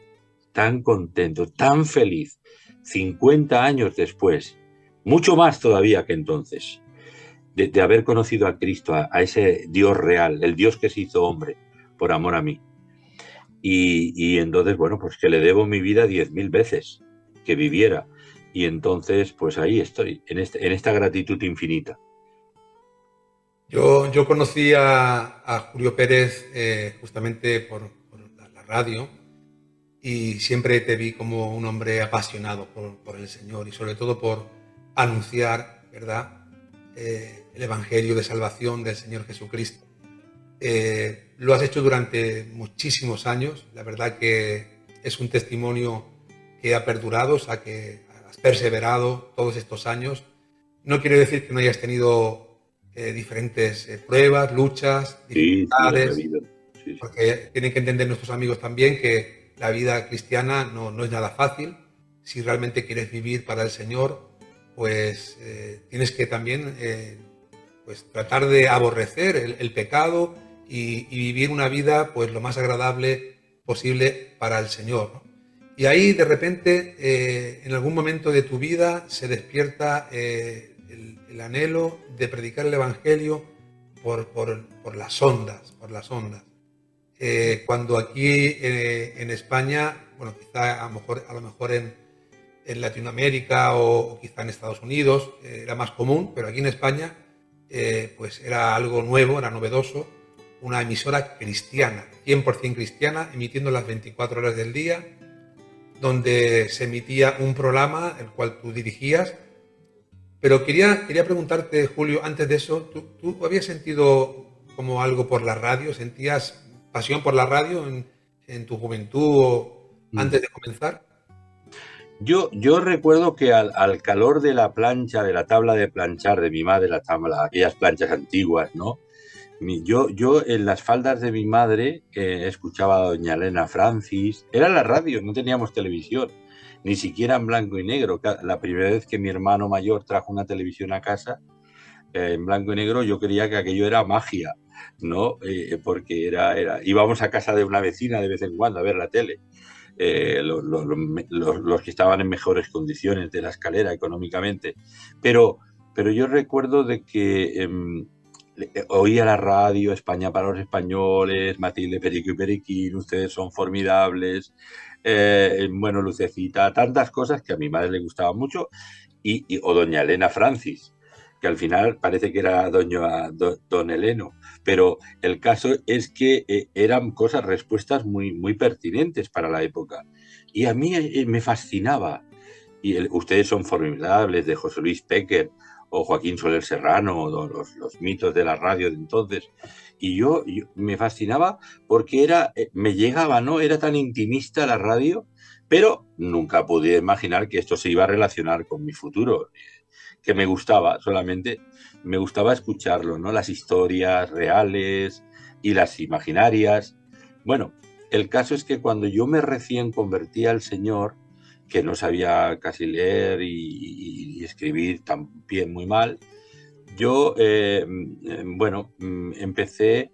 tan contento, tan feliz, 50 años después, mucho más todavía que entonces, de, haber conocido a Cristo, a, ese Dios real, el Dios que se hizo hombre por amor a mí. Y, entonces, bueno, pues que le debo mi vida diez mil veces, que viviera. Y entonces, pues ahí estoy, en, este, en esta gratitud infinita. Yo, yo conocí a, Julio Pérez eh, justamente por, radio y siempre te vi como un hombre apasionado por, el Señor y sobre todo por anunciar, ¿verdad?, eh, el Evangelio de salvación del Señor Jesucristo. Eh, lo has hecho durante muchísimos años, la verdad que es un testimonio que ha perdurado, o sea, que perseverado todos estos años. No quiere decir que no hayas tenido eh, diferentes pruebas, luchas, dificultades. Porque tienen que entender nuestros amigos también que la vida cristiana no, es nada fácil. Si realmente quieres vivir para el Señor, pues eh, tienes que también eh, pues tratar de aborrecer el, pecado y, vivir una vida pues lo más agradable posible para el Señor. Y ahí de repente, eh, en algún momento de tu vida, se despierta el, anhelo de predicar el Evangelio por, las ondas, por las ondas. Eh, cuando aquí eh, en España, bueno, quizá a lo mejor, en, Latinoamérica o, quizá en Estados Unidos eh, era más común, pero aquí en España pues era algo nuevo, era novedoso, una emisora cristiana, 100% cristiana, emitiendo las 24 horas del día, donde se emitía un programa el cual tú dirigías. Pero quería, quería preguntarte, Julio, antes de eso, ¿tú, ¿tú habías sentido como algo por la radio? ¿Sentías pasión por la radio en, tu juventud o mm. antes de comenzar? Yo, yo recuerdo que al, calor de la plancha, de la tabla de planchar de mi madre, la tabla, aquellas planchas antiguas, ¿no? Yo, yo en las faldas de mi madre eh, escuchaba a doña Elena Francis, era la radio, no teníamos televisión, ni siquiera en blanco y negro. La primera vez que mi hermano mayor trajo una televisión a casa, eh, en blanco y negro, yo creía que aquello era magia. ¿no? Eh, porque era, era, íbamos a casa de una vecina de vez en cuando a ver la tele. Eh, los, que estaban en mejores condiciones de la escalera económicamente. Pero, pero yo recuerdo de que em, oía la radio España para los españoles, Matilde Perico y ustedes son formidables, eh, bueno, Lucecita, tantas cosas que a mi madre le gustaban mucho, y, o doña Elena Francis, que al final parece que era doño, don Eleno, pero el caso es que eh, eran cosas, respuestas muy, muy pertinentes para la época. Y a mí eh, me fascinaba. Y ustedes son formidables, de José Luis Pecker o Joaquín Soler Serrano, los, los mitos de la radio de entonces. Y yo, me fascinaba porque era, eh, me llegaba, ¿no? Era tan intimista la radio, pero nunca pude imaginar que esto se iba a relacionar con mi futuro que me gustaba, solamente me gustaba escucharlo, ¿no? Las historias reales y las imaginarias. Bueno, el caso es que cuando yo me recién convertí al Señor, que no sabía casi leer y, escribir también muy mal, yo, eh, mm, bueno, mm, empecé,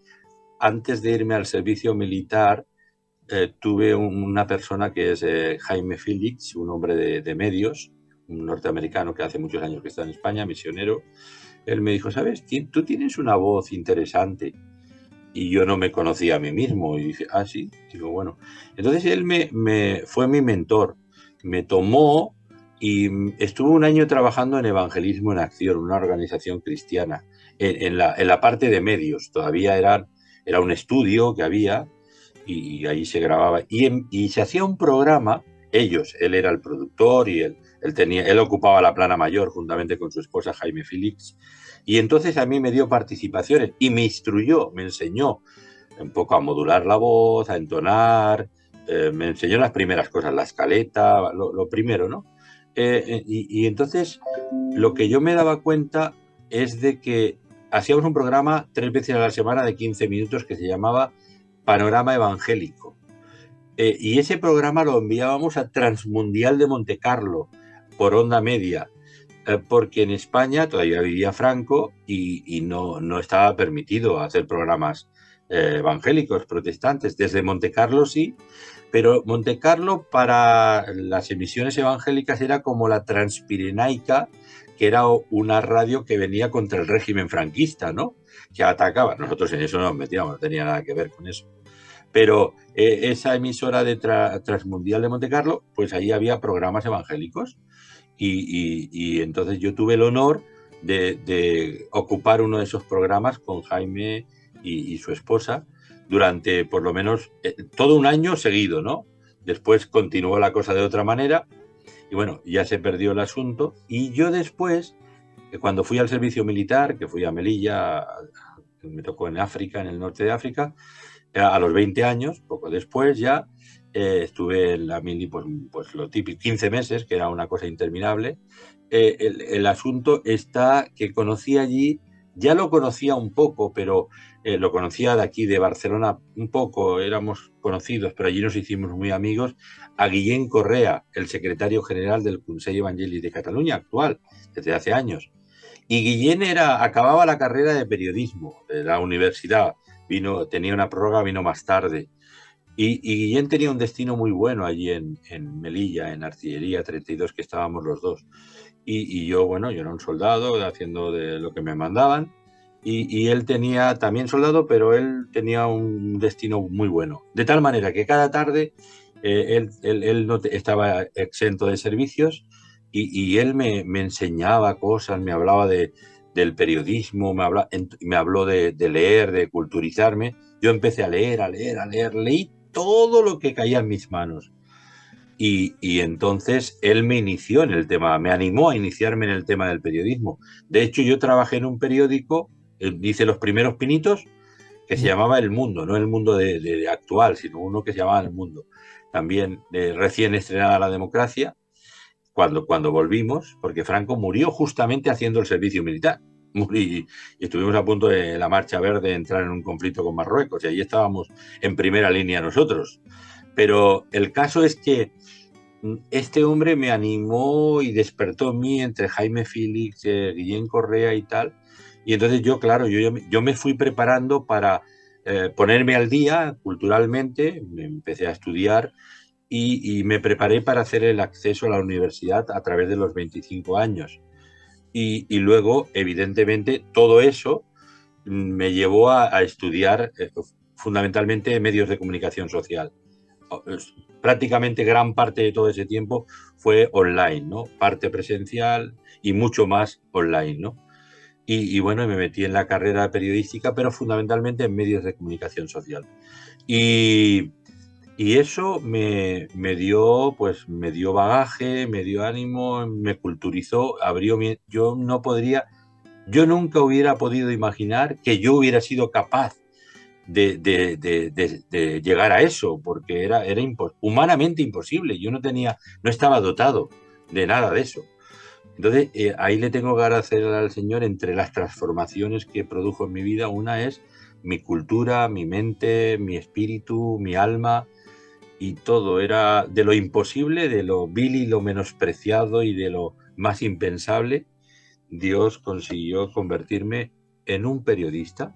antes de irme al servicio militar, eh, tuve una persona que es eh, Jaime Félix, un hombre de medios, un norteamericano que hace muchos años que está en España, misionero, él me dijo, ¿sabes? Tú tienes una voz interesante. Y yo no me conocía a mí mismo. Y dije, ah, sí. Digo, bueno. Entonces él me, me fue mi mentor. Me tomó y estuvo un año trabajando en Evangelismo en Acción, una organización cristiana, en, la, en la, parte de medios. Todavía era, un estudio que había y, ahí se grababa. Y, se hacía un programa, ellos, él era el productor y él ocupaba la plana mayor juntamente con su esposa Jaime Félix. Y entonces a mí me dio participaciones y me instruyó, me enseñó un poco a modular la voz, a entonar, eh, me enseñó las primeras cosas, la escaleta, lo, primero, ¿no? Eh, eh, y, y, entonces lo que yo me daba cuenta es de que hacíamos un programa tres veces a la semana de 15 minutos que se llamaba Panorama Evangélico. y ese programa lo enviábamos a Transmundial de Monte Carlo, por onda media, eh, porque en España todavía vivía Franco y, no, no, estaba permitido hacer programas eh, evangélicos, protestantes. Desde Monte Carlo sí, pero Monte Carlo para las emisiones evangélicas era como la Transpirenaica, que era una radio que venía contra el régimen franquista, ¿no? Que atacaba. Nosotros en eso no nos metíamos, no tenía nada que ver con eso. Pero eh, esa emisora de Transmundial de Monte Carlo, pues ahí había programas evangélicos y, entonces yo tuve el honor de, ocupar uno de esos programas con Jaime y, su esposa durante por lo menos eh, todo un año seguido, ¿no? Después continuó la cosa de otra manera y bueno, ya se perdió el asunto. Y yo después, eh, cuando fui al servicio militar, que fui a Melilla, me tocó en África, en el norte de África, eh, a los 20 años, poco después ya, estuve en la mili, pues, pues, lo típico, 15 meses, que era una cosa interminable. Eh, el, asunto está que conocí allí, ya lo conocía un poco, pero eh, lo conocía de aquí, de Barcelona, un poco, éramos conocidos, pero allí nos hicimos muy amigos, a Guillén Correa, el secretario general del Consell Evangeli de Cataluña, actual, desde hace años. Y Guillén era, acababa la carrera de periodismo de la universidad, vino, tenía una prórroga, vino más tarde y, Guillén tenía un destino muy bueno allí en, Melilla, en Artillería 32, que estábamos los dos. Y, yo, bueno, yo era un soldado haciendo de lo que me mandaban. Y, él tenía también soldado, pero él tenía un destino muy bueno. De tal manera que cada tarde eh, él, no estaba exento de servicios y, él me, enseñaba cosas, me hablaba de, del periodismo, me, me habló de leer, de culturizarme. Yo empecé a leer, a leer, a leer, leí todo lo que caía en mis manos. Y, entonces él me inició en el tema, me animó a iniciarme en el tema del periodismo. De hecho, yo trabajé en un periódico, dice los primeros pinitos, que se llamaba El Mundo, no el mundo de, actual, sino uno que se llamaba El Mundo. También recién estrenada la democracia, cuando, cuando volvimos, porque Franco murió justamente haciendo el servicio militar. y estuvimos a punto de la Marcha Verde entrar en un conflicto con Marruecos y ahí estábamos en primera línea nosotros. Pero el caso es que mm, este hombre me animó y despertó en mí entre Jaime Félix, eh, Guillén Correa y tal. Y entonces yo, claro, yo, yo me fui preparando para eh, ponerme al día culturalmente, me empecé a estudiar y, y, me preparé para hacer el acceso a la universidad a través de los 25 años. Y, luego, evidentemente, todo eso me llevó a, estudiar eh, fundamentalmente medios de comunicación social. Prácticamente gran parte de todo ese tiempo fue online, ¿no? Parte presencial y mucho más online, ¿no? Y, y, bueno, me metí en la carrera periodística, pero fundamentalmente en medios de comunicación social. Y, eso me, dio, pues, me dio bagaje, me dio ánimo, me culturizó, abrió mi... Yo no podría, yo nunca hubiera podido imaginar que yo hubiera sido capaz de, de, de, llegar a eso, porque era, era humanamente imposible. Yo no tenía, no estaba dotado de nada de eso. Entonces, eh, ahí le tengo que agradecer al Señor entre las transformaciones que produjo en mi vida. Una es mi cultura, mi mente, mi espíritu, mi alma, y todo era de lo imposible, de lo vil y lo menospreciado y de lo más impensable, Dios consiguió convertirme en un periodista,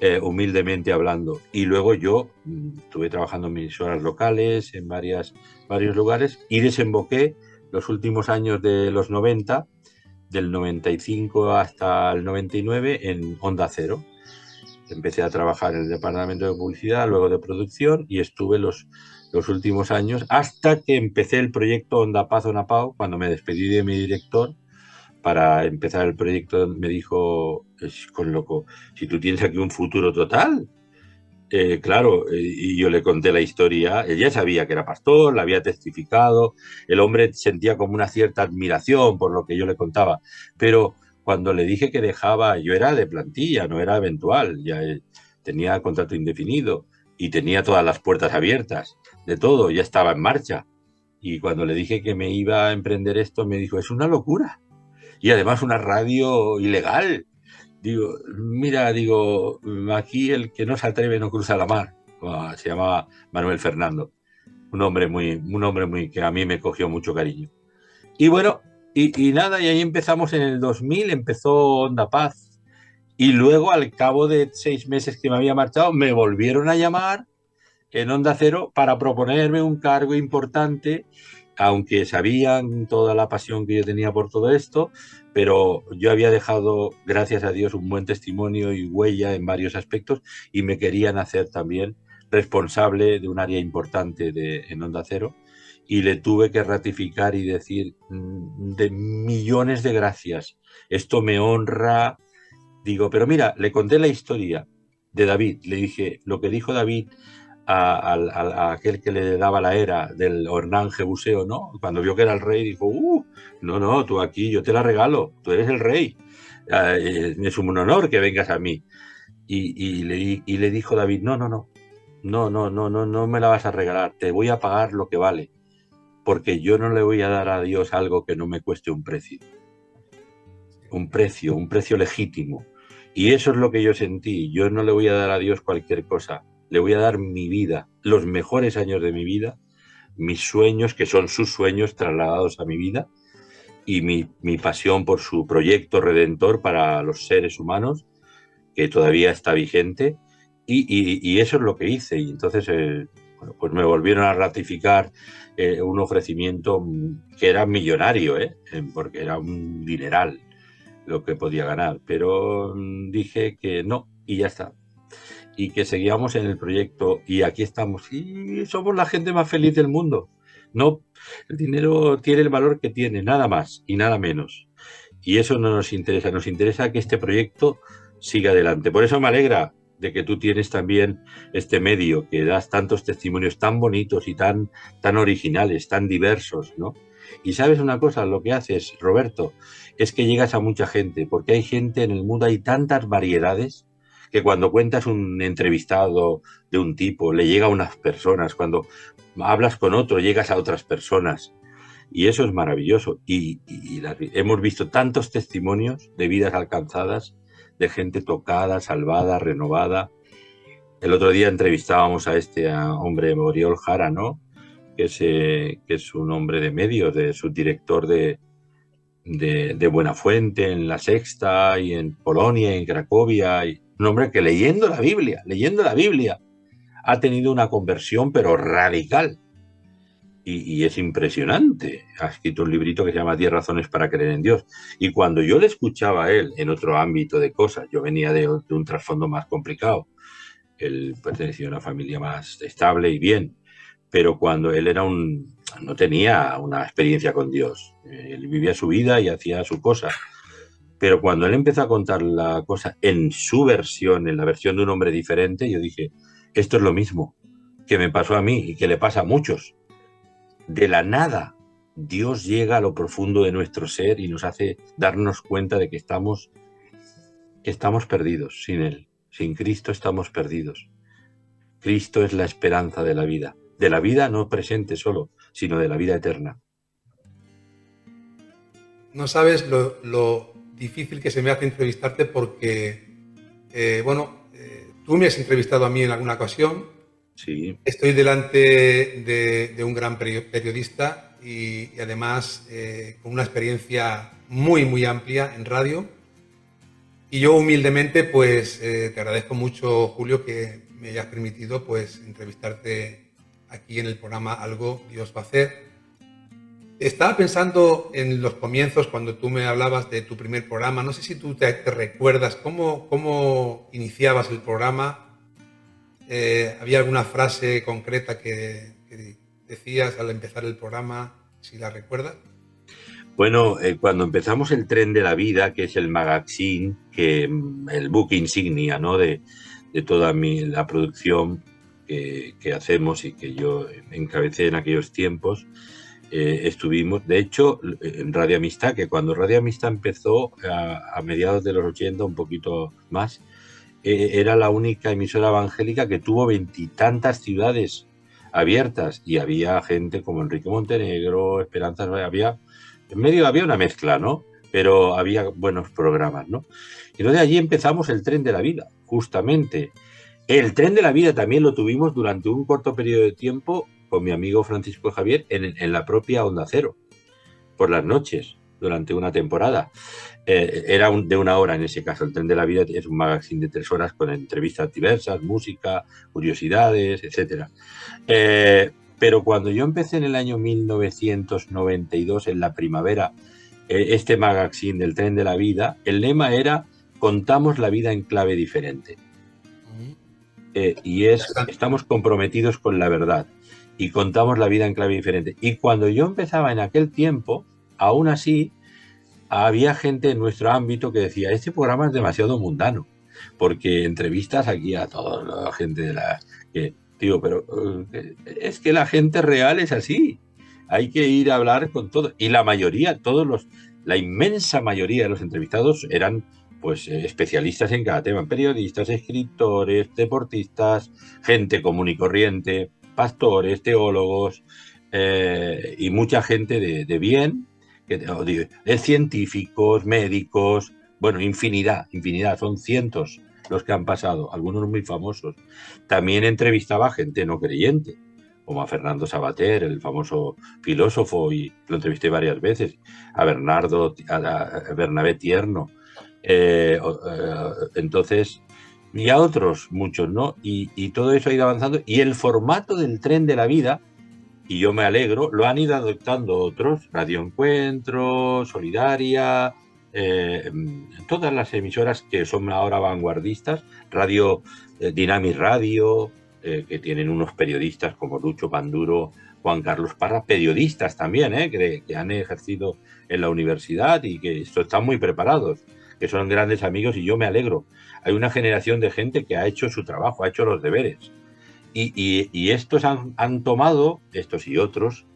eh, humildemente hablando. Y luego yo mm, estuve trabajando en mis horas locales, en varias, varios lugares, y desemboqué los últimos años de los 90, del 95 hasta el 99, en Onda Cero. Empecé a trabajar en el departamento de publicidad, luego de producción, y estuve los los últimos años, hasta que empecé el proyecto Onda Paz Onda Pau, cuando me despedí de mi director para empezar el proyecto, me dijo, con loco, si tú tienes aquí un futuro total. Eh, claro, y yo le conté la historia, él ya sabía que era pastor, la había testificado, el hombre sentía como una cierta admiración por lo que yo le contaba, pero cuando le dije que dejaba, yo era de plantilla, no era eventual, ya eh, tenía contrato indefinido y tenía todas las puertas abiertas de todo, ya estaba en marcha. Y cuando le dije que me iba a emprender esto, me dijo, es una locura. Y además una radio ilegal. Digo, mira, digo, aquí el que no se atreve no cruza la mar. Se llamaba Manuel Fernando. Un hombre muy, un hombre muy que a mí me cogió mucho cariño. Y bueno, y, y nada, y ahí empezamos en el 2000, empezó Onda Paz. Y luego, al cabo de seis meses que me había marchado, me volvieron a llamar en Onda Cero para proponerme un cargo importante, aunque sabían toda la pasión que yo tenía por todo esto, pero yo había dejado, gracias a Dios, un buen testimonio y huella en varios aspectos y me querían hacer también responsable de un área importante de, en Onda Cero y le tuve que ratificar y decir mm, de millones de gracias. Esto me honra. Digo, pero mira, le conté la historia de David. Le dije, lo que dijo David a, aquel que le daba la era del Hernán Jebuseo, ¿no? Cuando vio que era el rey, dijo, uh, no, no, tú aquí, yo te la regalo, tú eres el rey, eh, es un honor que vengas a mí. Y, le, y le dijo David, no, no, no, no, no, no, no, no me la vas a regalar, te voy a pagar lo que vale, porque yo no le voy a dar a Dios algo que no me cueste un precio. Un precio, un precio legítimo. Y eso es lo que yo sentí. Yo no le voy a dar a Dios cualquier cosa le voy a dar mi vida, los mejores años de mi vida, mis sueños, que son sus sueños trasladados a mi vida, y mi, mi pasión por su proyecto redentor para los seres humanos, que todavía está vigente, y, eso es lo que hice. Y entonces, eh, bueno, pues me volvieron a ratificar eh, un ofrecimiento que era millonario, ¿eh? porque era un dineral lo que podía ganar, pero mm, dije que no, y ya está y que seguíamos en el proyecto y aquí estamos y somos la gente más feliz del mundo. No, el dinero tiene el valor que tiene, nada más y nada menos. Y eso no nos interesa, nos interesa que este proyecto siga adelante. Por eso me alegra de que tú tienes también este medio, que das tantos testimonios tan bonitos y tan, tan originales, tan diversos, ¿no? Y sabes una cosa, lo que haces, Roberto, es que llegas a mucha gente, porque hay gente en el mundo, hay tantas variedades, que cuando cuentas un entrevistado de un tipo, le llega a unas personas, cuando hablas con otro, llegas a otras personas. Y eso es maravilloso. Y, hemos visto tantos testimonios de vidas alcanzadas, de gente tocada, salvada, renovada. El otro día entrevistábamos a este hombre, Moriol Jara, ¿no? Que es, eh, que es un hombre de medios, de subdirector de, de, de Buenafuente en La Sexta y en Polonia, en Cracovia. Y, un hombre que leyendo la Biblia, leyendo la Biblia, ha tenido una conversión pero radical. Y, es impresionante. Ha escrito un librito que se llama Diez razones para creer en Dios. Y cuando yo le escuchaba a él en otro ámbito de cosas, yo venía de, un trasfondo más complicado. Él pertenecía a una familia más estable y bien. Pero cuando él era un, no tenía una experiencia con Dios. Él vivía su vida y hacía su cosa Pero cuando él empezó a contar la cosa en su versión, en la versión de un hombre diferente, yo dije, esto es lo mismo que me pasó a mí y que le pasa a muchos. De la nada, Dios llega a lo profundo de nuestro ser y nos hace darnos cuenta de que estamos, estamos perdidos sin Él. Sin Cristo estamos perdidos. Cristo es la esperanza de la vida. De la vida no presente solo, sino de la vida eterna. No sabes lo, difícil que se me hace entrevistarte porque, eh, bueno, eh, tú me has entrevistado a mí en alguna ocasión. Sí. Estoy delante de, un gran periodista y, además eh, con una experiencia muy, muy amplia en radio. Y yo humildemente, pues te agradezco mucho, Julio, que me hayas permitido pues entrevistarte aquí en el programa Algo Dios va a hacer estaba pensando en los comienzos cuando tú me hablabas de tu primer programa. No sé si tú te, recuerdas cómo, cómo, iniciabas el programa. Eh, ¿Había alguna frase concreta que, decías al empezar el programa? Si la recuerdas. Bueno, eh, cuando empezamos el tren de la vida, que es el magazine, que mm, el book insignia, ¿no? De, toda mi, la producción que, que, hacemos y que yo encabecé en aquellos tiempos. Eh, estuvimos, de hecho, en Radio Amistad, que cuando Radio Amistad empezó a, mediados de los 80, un poquito más, eh, era la única emisora evangélica que tuvo veintitantas ciudades abiertas y había gente como Enrique Montenegro, Esperanza, había, en medio había una mezcla, ¿no? Pero había buenos programas, ¿no? Y entonces allí empezamos el tren de la vida, justamente. El tren de la vida también lo tuvimos durante un corto periodo de tiempo con mi amigo Francisco Javier en, la propia Onda Cero, por las noches, durante una temporada. Eh, era de una hora en ese caso. El Tren de la Vida es un magazine de tres horas con entrevistas diversas, música, curiosidades, etc. Eh, pero cuando yo empecé en el año 1992, en la primavera, eh, este magazine del Tren de la Vida, el lema era contamos la vida en clave diferente. y es, estamos comprometidos con la verdad y contamos la vida en clave diferente. Y cuando yo empezaba en aquel tiempo, aún así, había gente en nuestro ámbito que decía, este programa es demasiado mundano, porque entrevistas aquí a toda la gente de la... Que, digo, pero eh, es que la gente real es así, hay que ir a hablar con todo. Y la mayoría, todos los, la inmensa mayoría de los entrevistados eran pues eh, especialistas en cada tema, periodistas, escritores, deportistas, gente común y corriente, pastores, teólogos eh, y mucha gente de, bien, de, científicos, médicos, bueno, infinidad, infinidad, son cientos los que han pasado, algunos muy famosos. También entrevistaba gente no creyente, como a Fernando Sabater, el famoso filósofo, y lo entrevisté varias veces, a Bernardo, a, Bernabé Tierno. Eh, eh, entonces, y a otros muchos, ¿no? Y, todo eso ha ido avanzando. Y el formato del tren de la vida, y yo me alegro, lo han ido adoptando otros, Radio Encuentro, Solidaria, eh, todas las emisoras que son ahora vanguardistas, Radio eh, Dynamic Radio, eh, que tienen unos periodistas como Lucho Panduro, Juan Carlos Parra, periodistas también, ¿eh? que, que han ejercido en la universidad y que están muy preparados, que son grandes amigos y yo me alegro hay una generación de gente que ha hecho su trabajo, ha hecho los deberes. Y, estos han, tomado, estos y otros,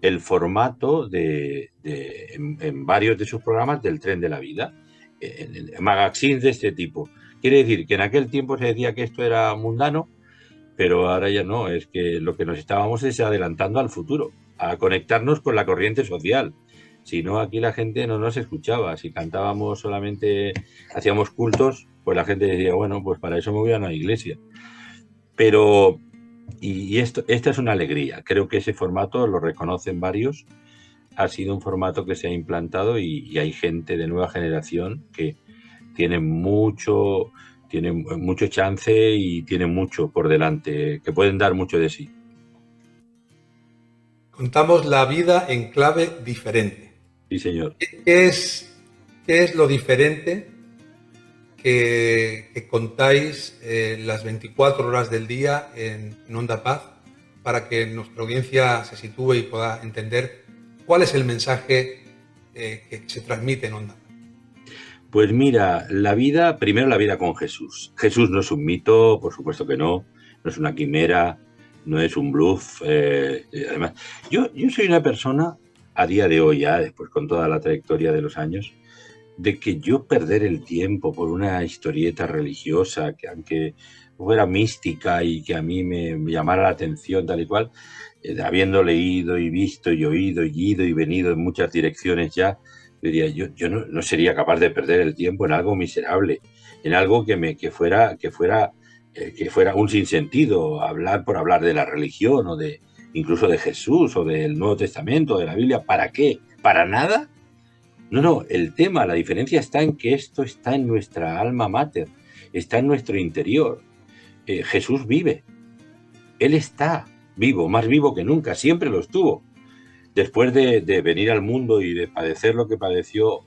el formato de, en, varios de sus programas del tren de la vida, en, magazines de este tipo. Quiere decir que en aquel tiempo se decía que esto era mundano, pero ahora ya no, es que lo que nos estábamos es adelantando al futuro, a conectarnos con la corriente social. Si no, aquí la gente no nos escuchaba. Si cantábamos solamente, hacíamos cultos, pues la gente decía, bueno, pues para eso me voy a una iglesia. Pero, y, esto, esta es una alegría, creo que ese formato lo reconocen varios, ha sido un formato que se ha implantado y, hay gente de nueva generación que tiene mucho, tiene mucho chance y tiene mucho por delante, que pueden dar mucho de sí. Contamos la vida en clave diferente. Sí, señor. ¿Qué es, qué es lo diferente que, contáis eh, las 24 horas del día en, Onda Paz para que nuestra audiencia se sitúe y pueda entender cuál es el mensaje eh, que se transmite en Onda Paz. Pues mira, la vida, primero la vida con Jesús. Jesús no es un mito, por supuesto que no, no es una quimera, no es un bluff. eh, eh, además, yo, yo soy una persona, a día de hoy ya, después con toda la trayectoria de los años, de que yo perder el tiempo por una historieta religiosa, que aunque fuera mística y que a mí me, llamara la atención tal y cual, eh, habiendo leído y visto y oído y ido y venido en muchas direcciones ya, yo yo, yo no, no sería capaz de perder el tiempo en algo miserable, en algo que me que fuera que fuera eh, que fuera un sinsentido, hablar por hablar de la religión o de incluso de Jesús o del Nuevo Testamento, de la Biblia, ¿para qué? ¿Para nada? No, no, el tema, la diferencia está en que esto está en nuestra alma mater, está en nuestro interior. Eh, Jesús vive, Él está vivo, más vivo que nunca, siempre lo estuvo. Después de, venir al mundo y de padecer lo que padeció,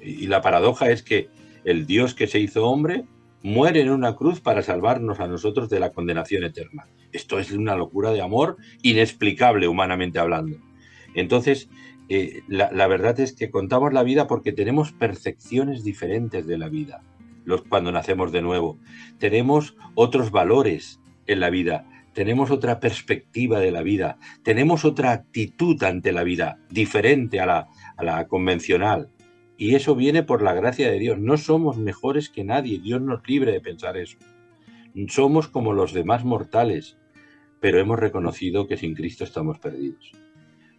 y la paradoja es que el Dios que se hizo hombre muere en una cruz para salvarnos a nosotros de la condenación eterna. Esto es una locura de amor inexplicable humanamente hablando. Entonces, eh, la, verdad es que contamos la vida porque tenemos percepciones diferentes de la vida los, cuando nacemos de nuevo. Tenemos otros valores en la vida, tenemos otra perspectiva de la vida, tenemos otra actitud ante la vida, diferente a la, a la convencional. Y eso viene por la gracia de Dios. No somos mejores que nadie. Dios nos libre de pensar eso. Somos como los demás mortales, pero hemos reconocido que sin Cristo estamos perdidos.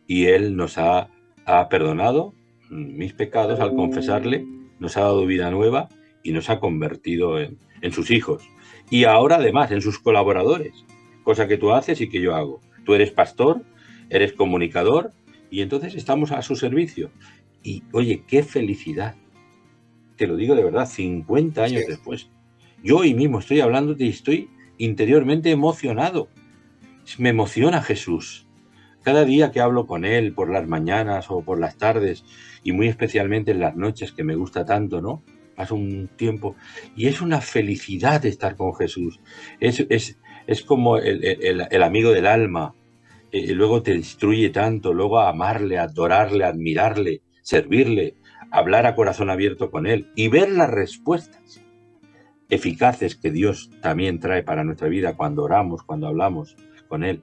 Y Él nos ha, ha perdonado mis pecados al confesarle, nos ha dado vida nueva y nos ha convertido en, en sus hijos. Y ahora además en sus colaboradores, cosa que tú haces y que yo hago. Tú eres pastor, eres comunicador y entonces estamos a su servicio. Y oye, qué felicidad. Te lo digo de verdad, 50 años después. Yo hoy mismo estoy hablando y estoy interiormente emocionado. Me emociona Jesús. Cada día que hablo con Él por las mañanas o por las tardes y muy especialmente en las noches que me gusta tanto, ¿no? Paso un tiempo y es una felicidad estar con Jesús. Es, es, es como el, el- el amigo del alma. Eh, luego te instruye tanto, luego a amarle, a adorarle, a admirarle, servirle, hablar a corazón abierto con Él y ver las respuestas eficaces que Dios también trae para nuestra vida cuando oramos, cuando hablamos con Él.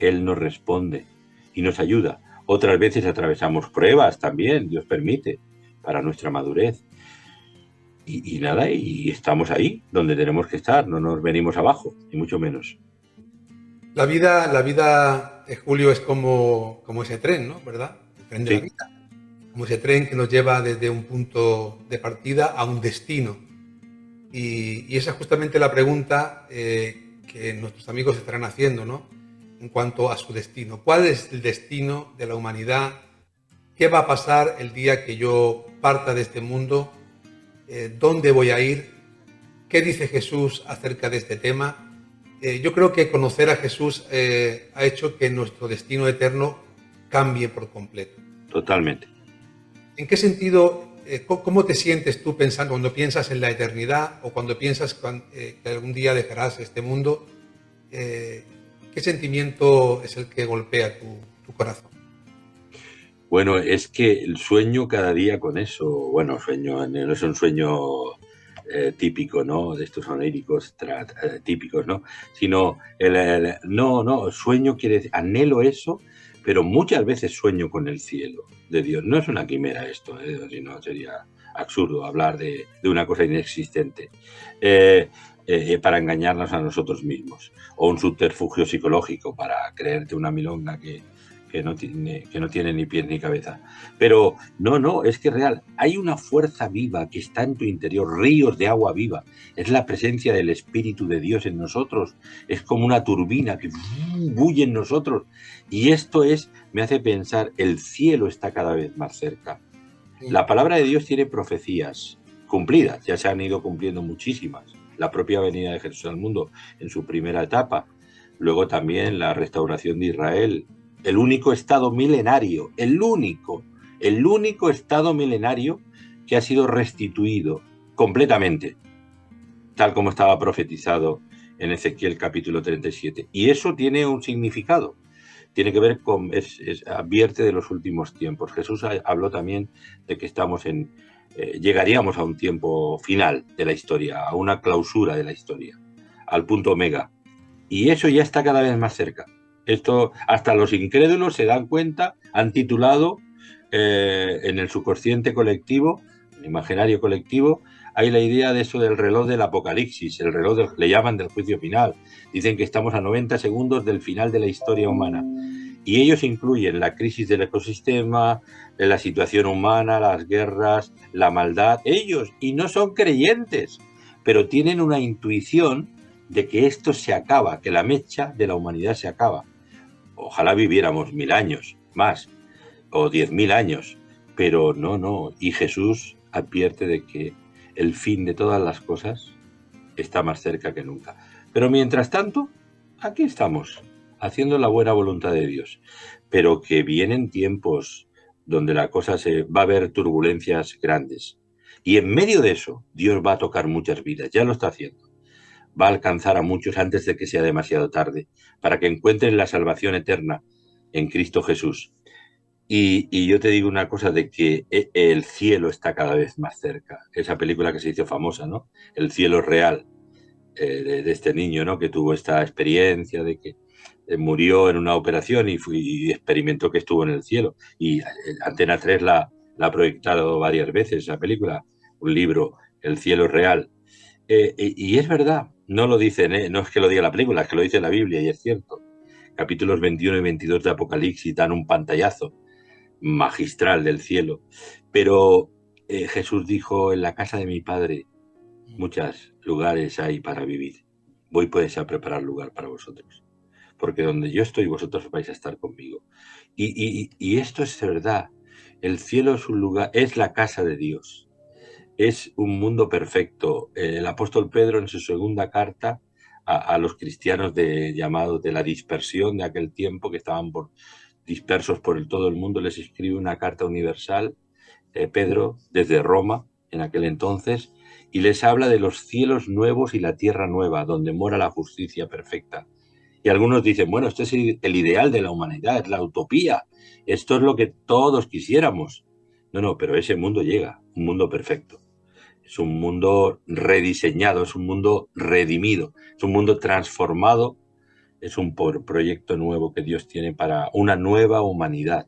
Él nos responde y nos ayuda. Otras veces atravesamos pruebas también, Dios permite, para nuestra madurez. Y, y nada, y estamos ahí, donde tenemos que estar, no nos venimos abajo, ni mucho menos. La vida, la vida, eh, Julio, es como, como ese tren, ¿no? ¿Verdad? El tren de la vida. Como ese tren que nos lleva desde un punto de partida a un destino. Y, y esa es justamente la pregunta eh, que nuestros amigos estarán haciendo, ¿no? En cuanto a su destino. ¿Cuál es el destino de la humanidad? ¿Qué va a pasar el día que yo parta de este mundo? Eh, ¿Dónde voy a ir? ¿Qué dice Jesús acerca de este tema? Eh, yo creo que conocer a Jesús eh, ha hecho que nuestro destino eterno cambie por completo. Totalmente. ¿En qué sentido, eh, cómo te sientes tú pensando cuando piensas en la eternidad o cuando piensas eh, que algún día dejarás este mundo? Eh, ¿Qué sentimiento es el que golpea tu, tu corazón? Bueno, es que el sueño cada día con eso, bueno, sueño, no es un sueño eh, típico, ¿no? De estos oníricos típicos, ¿no? Sino, el, el- no, no, sueño quiere decir, anhelo eso, pero muchas veces sueño con el cielo de Dios. No es una quimera esto, ¿eh? si no sería absurdo hablar de, de una cosa inexistente. Eh, eh, para engañarnos a nosotros mismos, o un subterfugio psicológico para creerte una milonga que, que no tiene, que no tiene ni pies ni cabeza. Pero no, no, es que es real. Hay una fuerza viva que está en tu interior, ríos de agua viva. Es la presencia del Espíritu de Dios en nosotros. Es como una turbina que bulle en nosotros. Y esto es, me hace pensar, el cielo está cada vez más cerca. La palabra de Dios tiene profecías cumplidas, ya se han ido cumpliendo muchísimas. La propia venida de Jesús al mundo en su primera etapa, luego también la restauración de Israel, el único estado milenario, el único, el único estado milenario que ha sido restituido completamente, tal como estaba profetizado en Ezequiel capítulo 37. Y eso tiene un significado, tiene que ver con, es, advierte de los últimos tiempos. Jesús ha- habló también de que estamos en, eh, llegaríamos a un tiempo final de la historia, a una clausura de la historia, al punto omega. Y eso ya está cada vez más cerca. Esto, hasta los incrédulos se dan cuenta, han titulado eh, en el subconsciente colectivo, el imaginario colectivo, hay la idea de eso del reloj del apocalipsis, el reloj del, le llaman del juicio final. Dicen que estamos a 90 segundos del final de la historia humana. Y ellos incluyen la crisis del ecosistema, la situación humana, las guerras, la maldad. Ellos, y no son creyentes, pero tienen una intuición de que esto se acaba, que la mecha de la humanidad se acaba. Ojalá viviéramos mil años más, o diez mil años, pero no, no. Y Jesús advierte de que el fin de todas las cosas está más cerca que nunca. Pero mientras tanto, aquí estamos, haciendo la buena voluntad de Dios. Pero que vienen tiempos donde la cosa se va a haber turbulencias grandes. Y en medio de eso, Dios va a tocar muchas vidas, ya lo está haciendo. Va a alcanzar a muchos antes de que sea demasiado tarde, para que encuentren la salvación eterna en Cristo Jesús. Y, yo te digo una cosa de que e, el cielo está cada vez más cerca. Esa película que se hizo famosa, ¿no? El cielo real eh, de, este niño, ¿no? Que tuvo esta experiencia de que eh, murió en una operación y, fui, experimentó que estuvo en el cielo. Y eh, Antena 3 la, la ha proyectado varias veces, esa película, un libro, El cielo real. y es verdad, no lo dicen, no es que lo diga la película, es que lo dice la Biblia y es cierto. Capítulos 21 y 22 de Apocalipsis dan un pantallazo magistral del cielo. Pero eh, Jesús dijo, en la casa de mi Padre muchos lugares hay para vivir. Voy pues a preparar lugar para vosotros. Porque donde yo estoy, vosotros vais a estar conmigo. Y, esto es verdad. El cielo es un lugar, es la casa de Dios. Es un mundo perfecto. El apóstol Pedro en su segunda carta a, los cristianos de, llamados de la dispersión de aquel tiempo que estaban por dispersos por el, todo el mundo, les escribe una carta universal, eh, Pedro, desde Roma, en aquel entonces, y les habla de los cielos nuevos y la tierra nueva, donde mora la justicia perfecta. Y algunos dicen, bueno, esto es el ideal de la humanidad, es la utopía, esto es lo que todos quisiéramos. No, no, pero ese mundo llega, un mundo perfecto. Es un mundo rediseñado, es un mundo redimido, es un mundo transformado es un proyecto nuevo que Dios tiene para una nueva humanidad.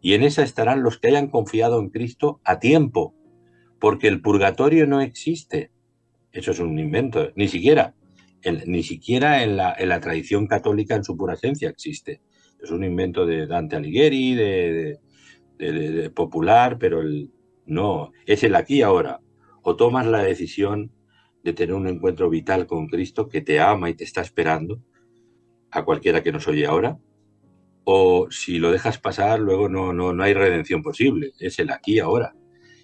Y en esa estarán los que hayan confiado en Cristo a tiempo, porque el purgatorio no existe. Eso es un invento, ni siquiera, ni siquiera en la, en tradición católica en su pura esencia existe. Es un invento de Dante Alighieri, de, de popular, pero el, no, es el aquí y ahora. O tomas la decisión de tener un encuentro vital con Cristo que te ama y te está esperando, a cualquiera que nos oye ahora, o si lo dejas pasar, luego no, no, no hay redención posible, es el aquí ahora.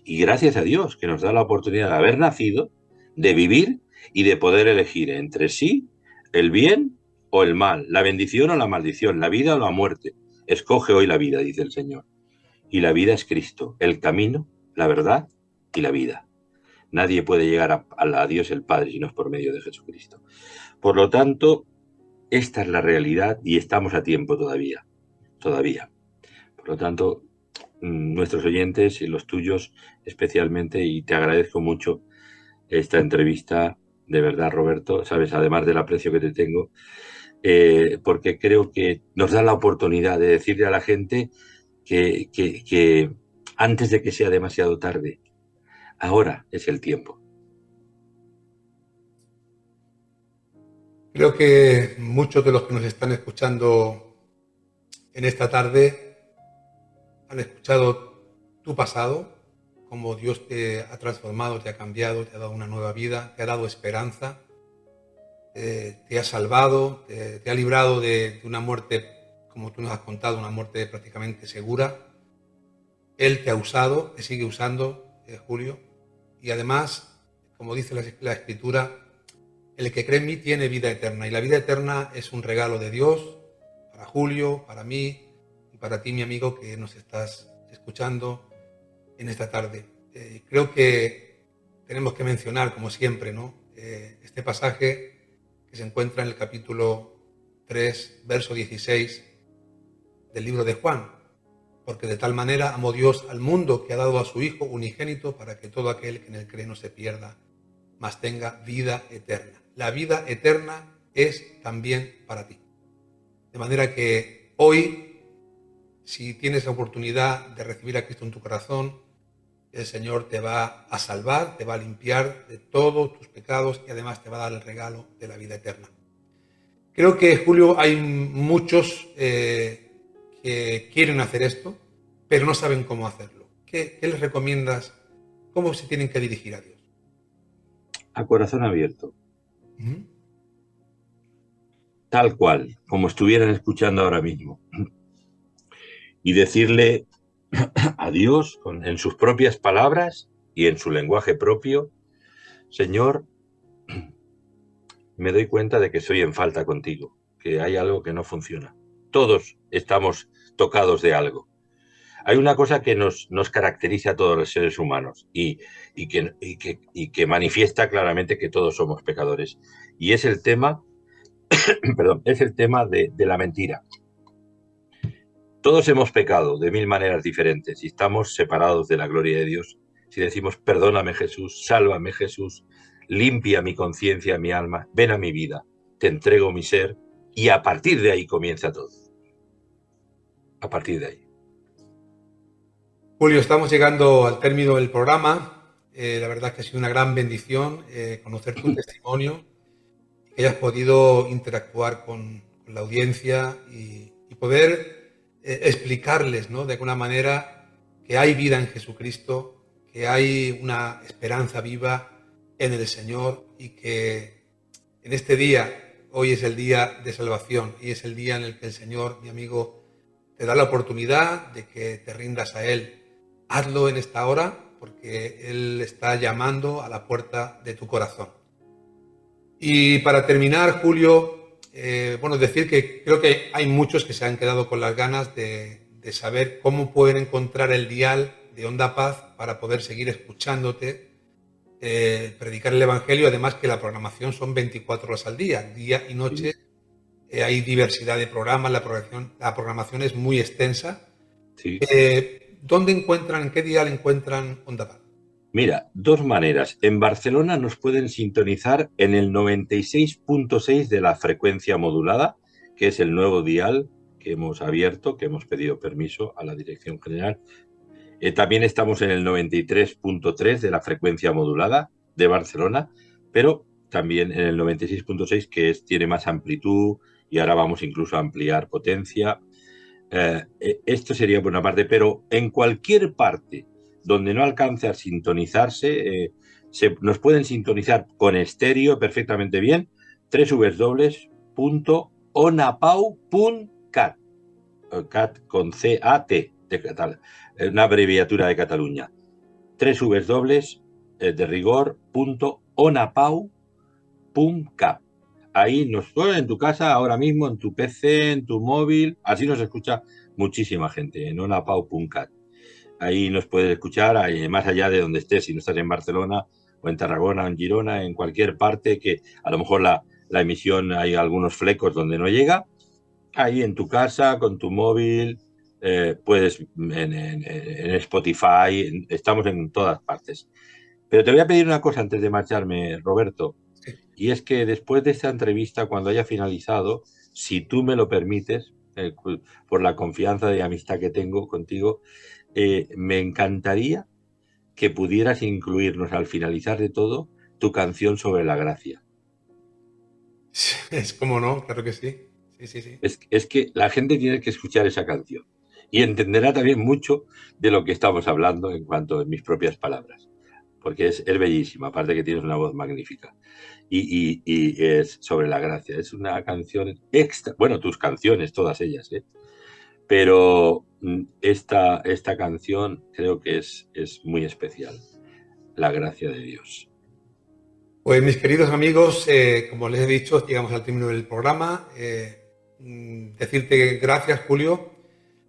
Y gracias a Dios que nos da la oportunidad de haber nacido, de vivir y de poder elegir entre sí el bien o el mal, la bendición o la maldición, la vida o la muerte. Escoge hoy la vida, dice el Señor. Y la vida es Cristo, el camino, la verdad y la vida. Nadie puede llegar a, Dios el Padre si no es por medio de Jesucristo. Por lo tanto, esta es la realidad y estamos a tiempo todavía, todavía. Por lo tanto, mm, nuestros oyentes y los tuyos especialmente, y te agradezco mucho esta entrevista, de verdad, Roberto, sabes, además del aprecio que te tengo, eh, porque creo que nos da la oportunidad de decirle a la gente que, que antes de que sea demasiado tarde, ahora es el tiempo. Creo que muchos de los que nos están escuchando en esta tarde han escuchado tu pasado, cómo Dios te ha transformado, te ha cambiado, te ha dado una nueva vida, te ha dado esperanza, te ha salvado, te, ha librado de, una muerte, como tú nos has contado, una muerte prácticamente segura. Él te ha usado, te sigue usando, eh, Julio, y además, como dice la Escritura, el que cree en mí tiene vida eterna y la vida eterna es un regalo de Dios para Julio, para mí y para ti, mi amigo, que nos estás escuchando en esta tarde. Eh, creo que tenemos que mencionar, como siempre, ¿no? Eh, este pasaje que se encuentra en el capítulo 3, verso 16 del libro de Juan. Porque de tal manera amó Dios al mundo que ha dado a su Hijo unigénito para que todo aquel que en él cree no se pierda, mas tenga vida eterna. La vida eterna es también para ti. De manera que hoy, si tienes la oportunidad de recibir a Cristo en tu corazón, el Señor te va a salvar, te va a limpiar de todos tus pecados y además te va a dar el regalo de la vida eterna. Creo que, Julio, hay muchos eh, que quieren hacer esto, pero no saben cómo hacerlo. ¿Qué, les recomiendas? ¿Cómo se tienen que dirigir a Dios? A corazón abierto. Tal cual, como estuvieran escuchando ahora mismo. Y decirle a Dios en sus propias palabras y en su lenguaje propio, Señor, me doy cuenta de que estoy en falta contigo, que hay algo que no funciona. Todos estamos tocados de algo. Hay una cosa que nos, nos caracteriza a todos los seres humanos y, que, que, manifiesta claramente que todos somos pecadores. Y es el tema, perdón, es el tema de, de la mentira. Todos hemos pecado de mil maneras diferentes y estamos separados de la gloria de Dios. Si decimos, perdóname Jesús, sálvame Jesús, limpia mi conciencia, mi alma, ven a mi vida, te entrego mi ser y a partir de ahí comienza todo. A partir de ahí. Julio, estamos llegando al término del programa. Eh, la verdad es que ha sido una gran bendición eh, conocer tu testimonio, que hayas podido interactuar con, la audiencia y, poder eh, explicarles ¿no? de alguna manera que hay vida en Jesucristo, que hay una esperanza viva en el Señor y que en este día, hoy es el día de salvación y es el día en el que el Señor, mi amigo, te da la oportunidad de que te rindas a Él. Hazlo en esta hora porque Él está llamando a la puerta de tu corazón. Y para terminar, Julio, eh, bueno, decir que creo que hay muchos que se han quedado con las ganas de, saber cómo pueden encontrar el dial de Onda Paz para poder seguir escuchándote eh, predicar el Evangelio, además que la programación son 24 horas al día, día y noche. Eh, hay diversidad de programas, la programación, la programación es muy extensa. Eh, ¿Dónde encuentran, en qué día encuentran Onda Paz? Mira, dos maneras. En Barcelona nos pueden sintonizar en el 96.6 de la frecuencia modulada, que es el nuevo dial que hemos abierto, que hemos pedido permiso a la Dirección General eh, también estamos en el 93.3 de la frecuencia modulada de Barcelona, pero también en el 96.6 que es, tiene más amplitud y ahora vamos incluso a ampliar potencia. Eh, eh, esto sería por una parte, pero en cualquier parte donde no alcance a sintonizarse, se, nos pueden sintonizar con estéreo perfectamente bien, www.onapau.cat, cat con C-A-T, una abreviatura de Cataluña. Eh, de rigor punto onapau.cap. Ahí nos en tu casa ahora mismo, en tu PC, en tu móvil. Así nos escucha muchísima gente en onapau.cat. Ahí nos puedes escuchar más allá de donde estés, si no estás en Barcelona o en Tarragona o en Girona, en cualquier parte que a lo mejor la, la emisión hay algunos flecos donde no llega. Ahí en tu casa, con tu móvil, eh, puedes en, Spotify, estamos en todas partes. Pero te voy a pedir una cosa antes de marcharme, Roberto, y es que después de esta entrevista, cuando haya finalizado, si tú me lo permites, eh, por la confianza y amistad que tengo contigo, eh, me encantaría que pudieras incluirnos al finalizar de todo tu canción sobre la gracia. Es como no, claro que sí. es que la gente tiene que escuchar esa canción y entenderá también mucho de lo que estamos hablando en cuanto a mis propias palabras, porque es, bellísima, aparte que tienes una voz magnífica. Y, es sobre la gracia, es una canción extra, bueno, tus canciones, todas ellas, ¿eh? pero mm, esta, esta canción creo que es, es muy especial, la gracia de Dios. Pues mis queridos amigos, eh, como les he dicho, llegamos al término del programa. Eh, mm, decirte gracias, Julio,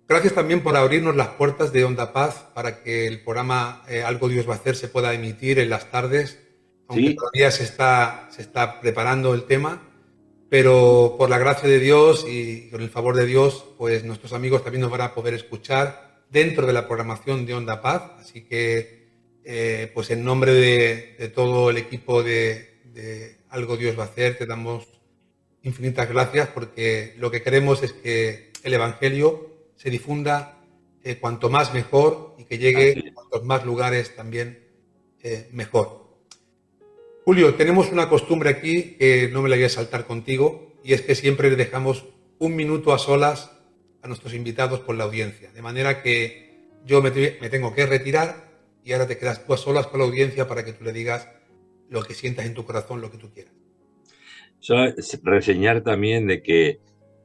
Gracias también por abrirnos las puertas de Onda Paz para que el programa eh, Algo Dios va a hacer se pueda emitir en las tardes, aunque todavía se está, se está preparando el tema, pero por la gracia de Dios y con el favor de Dios, pues nuestros amigos también nos van a poder escuchar dentro de la programación de Onda Paz. Así que, eh, pues en nombre de, de todo el equipo de, de, Algo Dios va a hacer, te damos infinitas gracias porque lo que queremos es que el Evangelio se difunda eh, cuanto más mejor y que llegue a cuantos más lugares también eh, mejor. Julio, tenemos una costumbre aquí que no me la voy a saltar contigo y es que siempre le dejamos un minuto a solas a nuestros invitados por la audiencia. De manera que yo me, me, tengo que retirar y ahora te quedas tú a solas con la audiencia para que tú le digas lo que sientas en tu corazón, lo que tú quieras. Solo reseñar también de que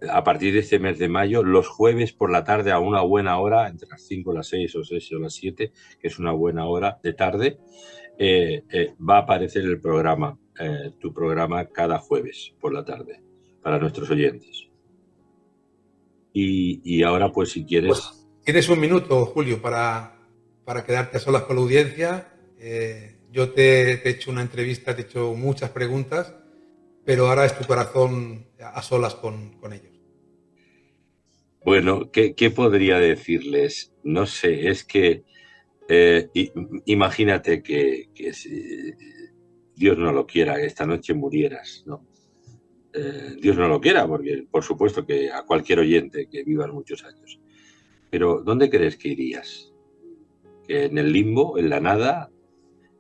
a partir de este mes de mayo, los jueves por la tarde a una buena hora, entre las 5, las 6 o 6 o las 7, que es una buena hora de tarde, eh, eh, va a aparecer el programa, eh, tu programa cada jueves por la tarde, para nuestros oyentes. Y, ahora, pues si quieres... Pues, tienes un minuto, Julio, para, para quedarte a solas con la audiencia. yo te he hecho una entrevista, te he hecho muchas preguntas pero ahora es tu corazón a solas con, con ellos. Bueno, ¿qué, ¿qué, podría decirles? No sé, es que eh, imagínate que, si Dios no lo quiera, que esta noche murieras, ¿no? Eh, Dios no lo quiera, porque por supuesto que a cualquier oyente que viva muchos años. Pero ¿dónde crees que irías? ¿Que ¿En el limbo, en la nada,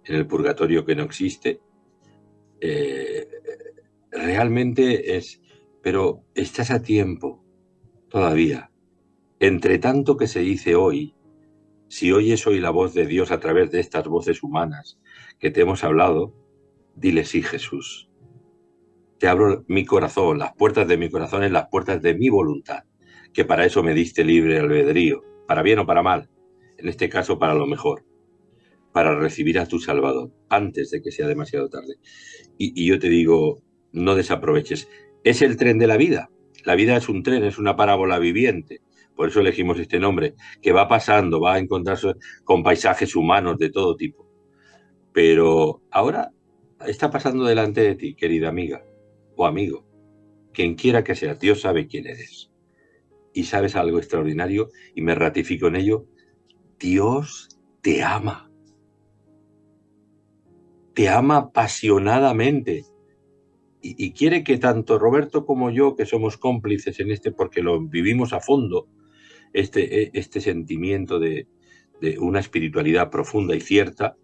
en el purgatorio que no existe? Eh, realmente es, pero estás a tiempo todavía. Entre tanto que se dice hoy, si oyes hoy la voz de Dios a través de estas voces humanas que te hemos hablado, dile sí, Jesús. Te abro mi corazón, las puertas de mi corazón en las puertas de mi voluntad, que para eso me diste libre albedrío, para bien o para mal, en este caso para lo mejor, para recibir a tu Salvador antes de que sea demasiado tarde. Y, y yo te digo, no desaproveches. Es el tren de la vida. La vida es un tren, es una parábola viviente. Por eso elegimos este nombre, que va pasando, va a encontrarse con paisajes humanos de todo tipo. Pero ahora está pasando delante de ti, querida amiga o amigo. Quien quiera que sea, Dios sabe quién eres. Y sabes algo extraordinario, y me ratifico en ello, Dios te ama. Te ama apasionadamente y, quiere que tanto Roberto como yo, que somos cómplices en este, porque lo vivimos a fondo, este, e, este sentimiento de, de una espiritualidad profunda y cierta,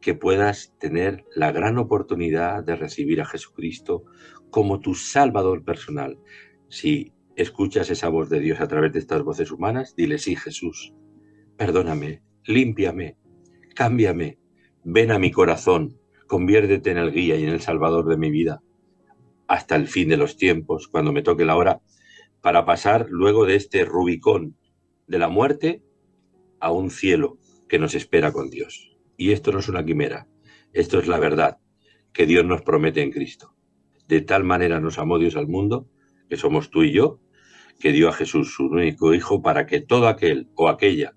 que puedas tener la gran oportunidad de recibir a Jesucristo como tu Salvador personal. Si escuchas esa voz de Dios a través de estas voces humanas, dile sí, Jesús, perdóname, límpiame, cámbiame, ven a mi corazón, conviértete en el guía y en el salvador de mi vida hasta el fin de los tiempos, cuando me toque la hora, para pasar luego de este Rubicón de la muerte a un cielo que nos espera con Dios. Y esto no es una quimera, esto es la verdad que Dios nos promete en Cristo. De tal manera nos amó Dios al mundo, que somos tú y yo, que dio a Jesús su único Hijo para que todo aquel o aquella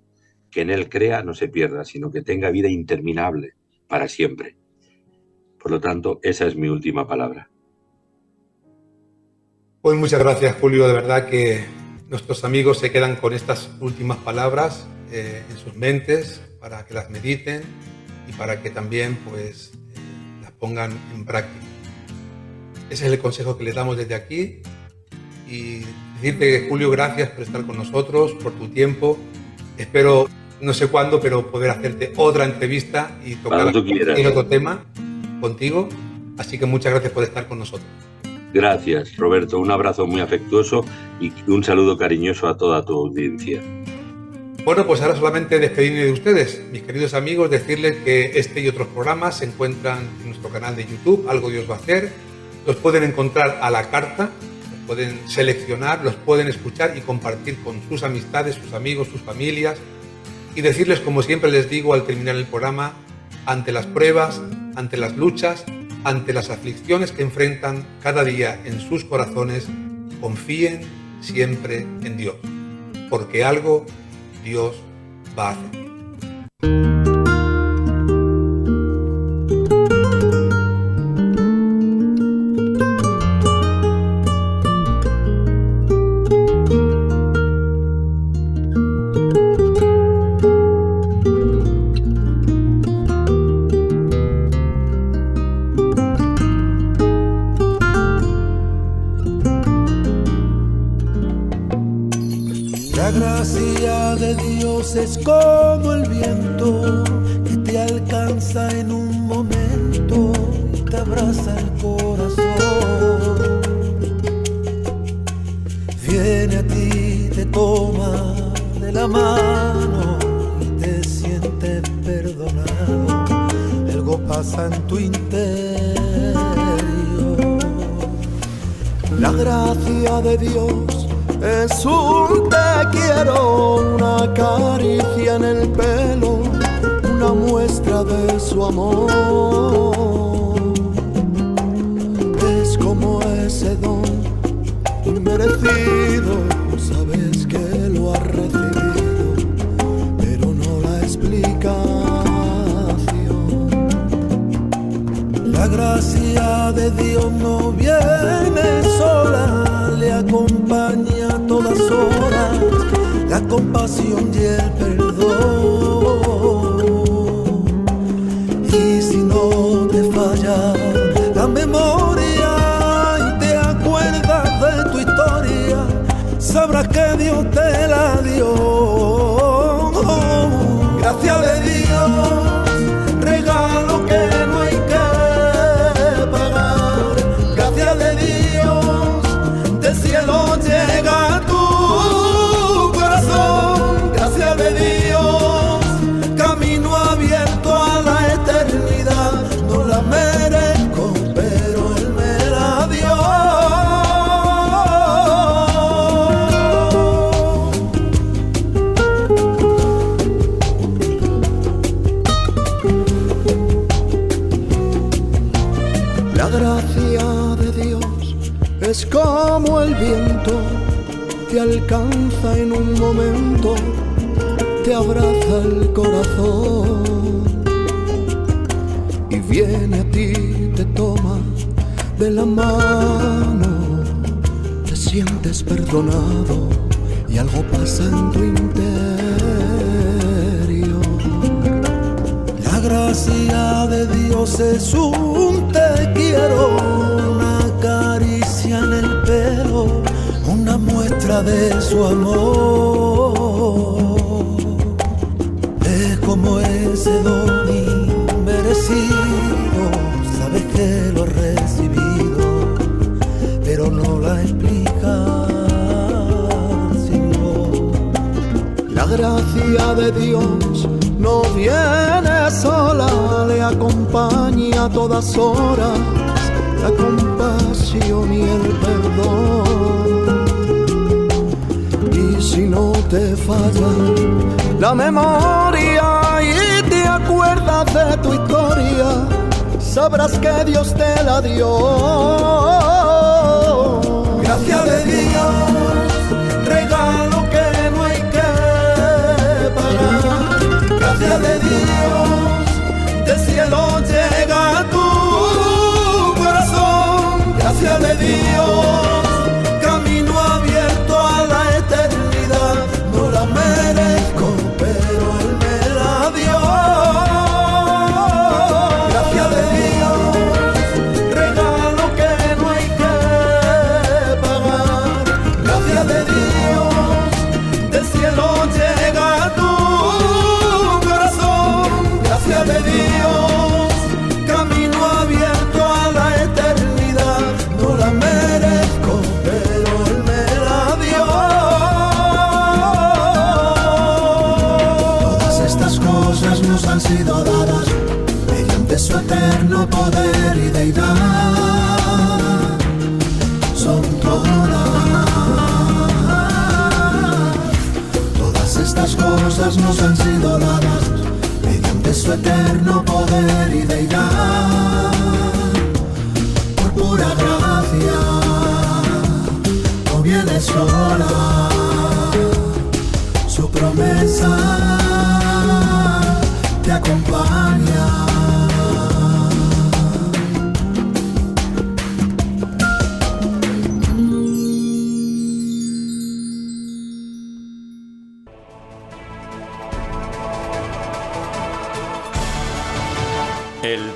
que en Él crea no se pierda, sino que tenga vida interminable para siempre. Por lo tanto, esa es mi última palabra. Pues muchas gracias, Julio. De verdad que nuestros amigos se quedan con estas últimas palabras eh, en sus mentes para que las mediten y para que también pues, eh, las pongan en práctica. Ese es el consejo que les damos desde aquí. Y decirte, Julio, gracias por estar con nosotros, por tu tiempo. Espero, no sé cuándo, pero poder hacerte otra entrevista y tocar otro tema contigo. Así que muchas gracias por estar con nosotros. Gracias, Roberto. Un abrazo muy afectuoso y un saludo cariñoso a toda tu audiencia. Bueno, pues ahora solamente despedirme de ustedes, mis queridos amigos, decirles que este y otros programas se encuentran en nuestro canal de YouTube, Algo Dios va a hacer. Los pueden encontrar a la carta, los pueden seleccionar, los pueden escuchar y compartir con sus amistades, sus amigos, sus familias. Y decirles, como siempre les digo al terminar el programa, ante las pruebas, ante las luchas, ante las aflicciones que enfrentan cada día en sus corazones, confíen siempre en Dios, porque algo Dios va a hacer.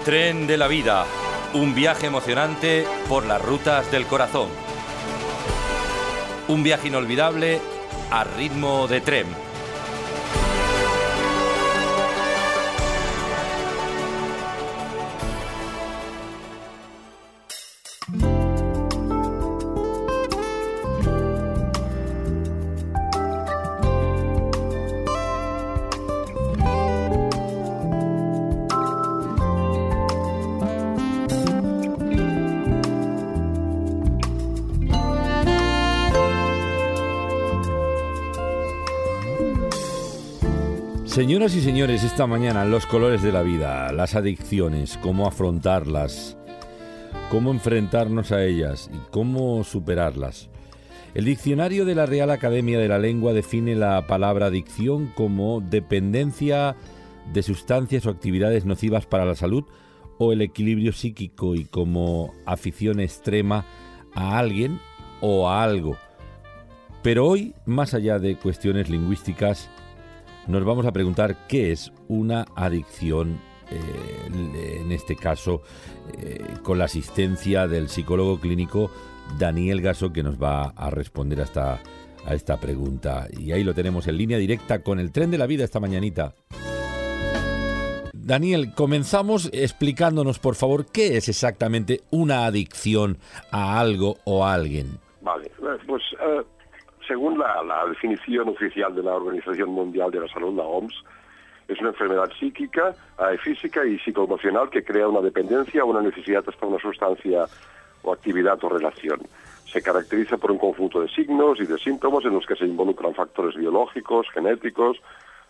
Tren de la Vida, un viaje emocionante por las rutas del corazón. Un viaje inolvidable a ritmo de tren. Señoras y señores, esta mañana los colores de la vida, las adicciones, cómo afrontarlas, cómo enfrentarnos a ellas y cómo superarlas. El diccionario de la Real Academia de la Lengua define la palabra adicción como dependencia de sustancias o actividades nocivas para la salud o el equilibrio psíquico y como afición extrema a alguien o a algo. Pero hoy, más allá de cuestiones lingüísticas, nos vamos a preguntar qué es una adicción, eh, en este caso, eh, con la asistencia del psicólogo clínico Daniel Gaso, que nos va a responder a esta, a esta pregunta. Y ahí lo tenemos en línea directa con el tren de la vida esta mañanita. Daniel, comenzamos explicándonos, por favor, qué es exactamente una adicción a algo o a alguien. Vale, pues eh, según la, la, definición oficial de la Organización Mundial de la Salud, la OMS, es una enfermedad psíquica, eh, física y psicoemocional que crea una dependencia o una necesidad hasta una sustancia o actividad o relación. Se caracteriza por un conjunto de signos y de síntomas en los que se involucran factores biológicos, genéticos,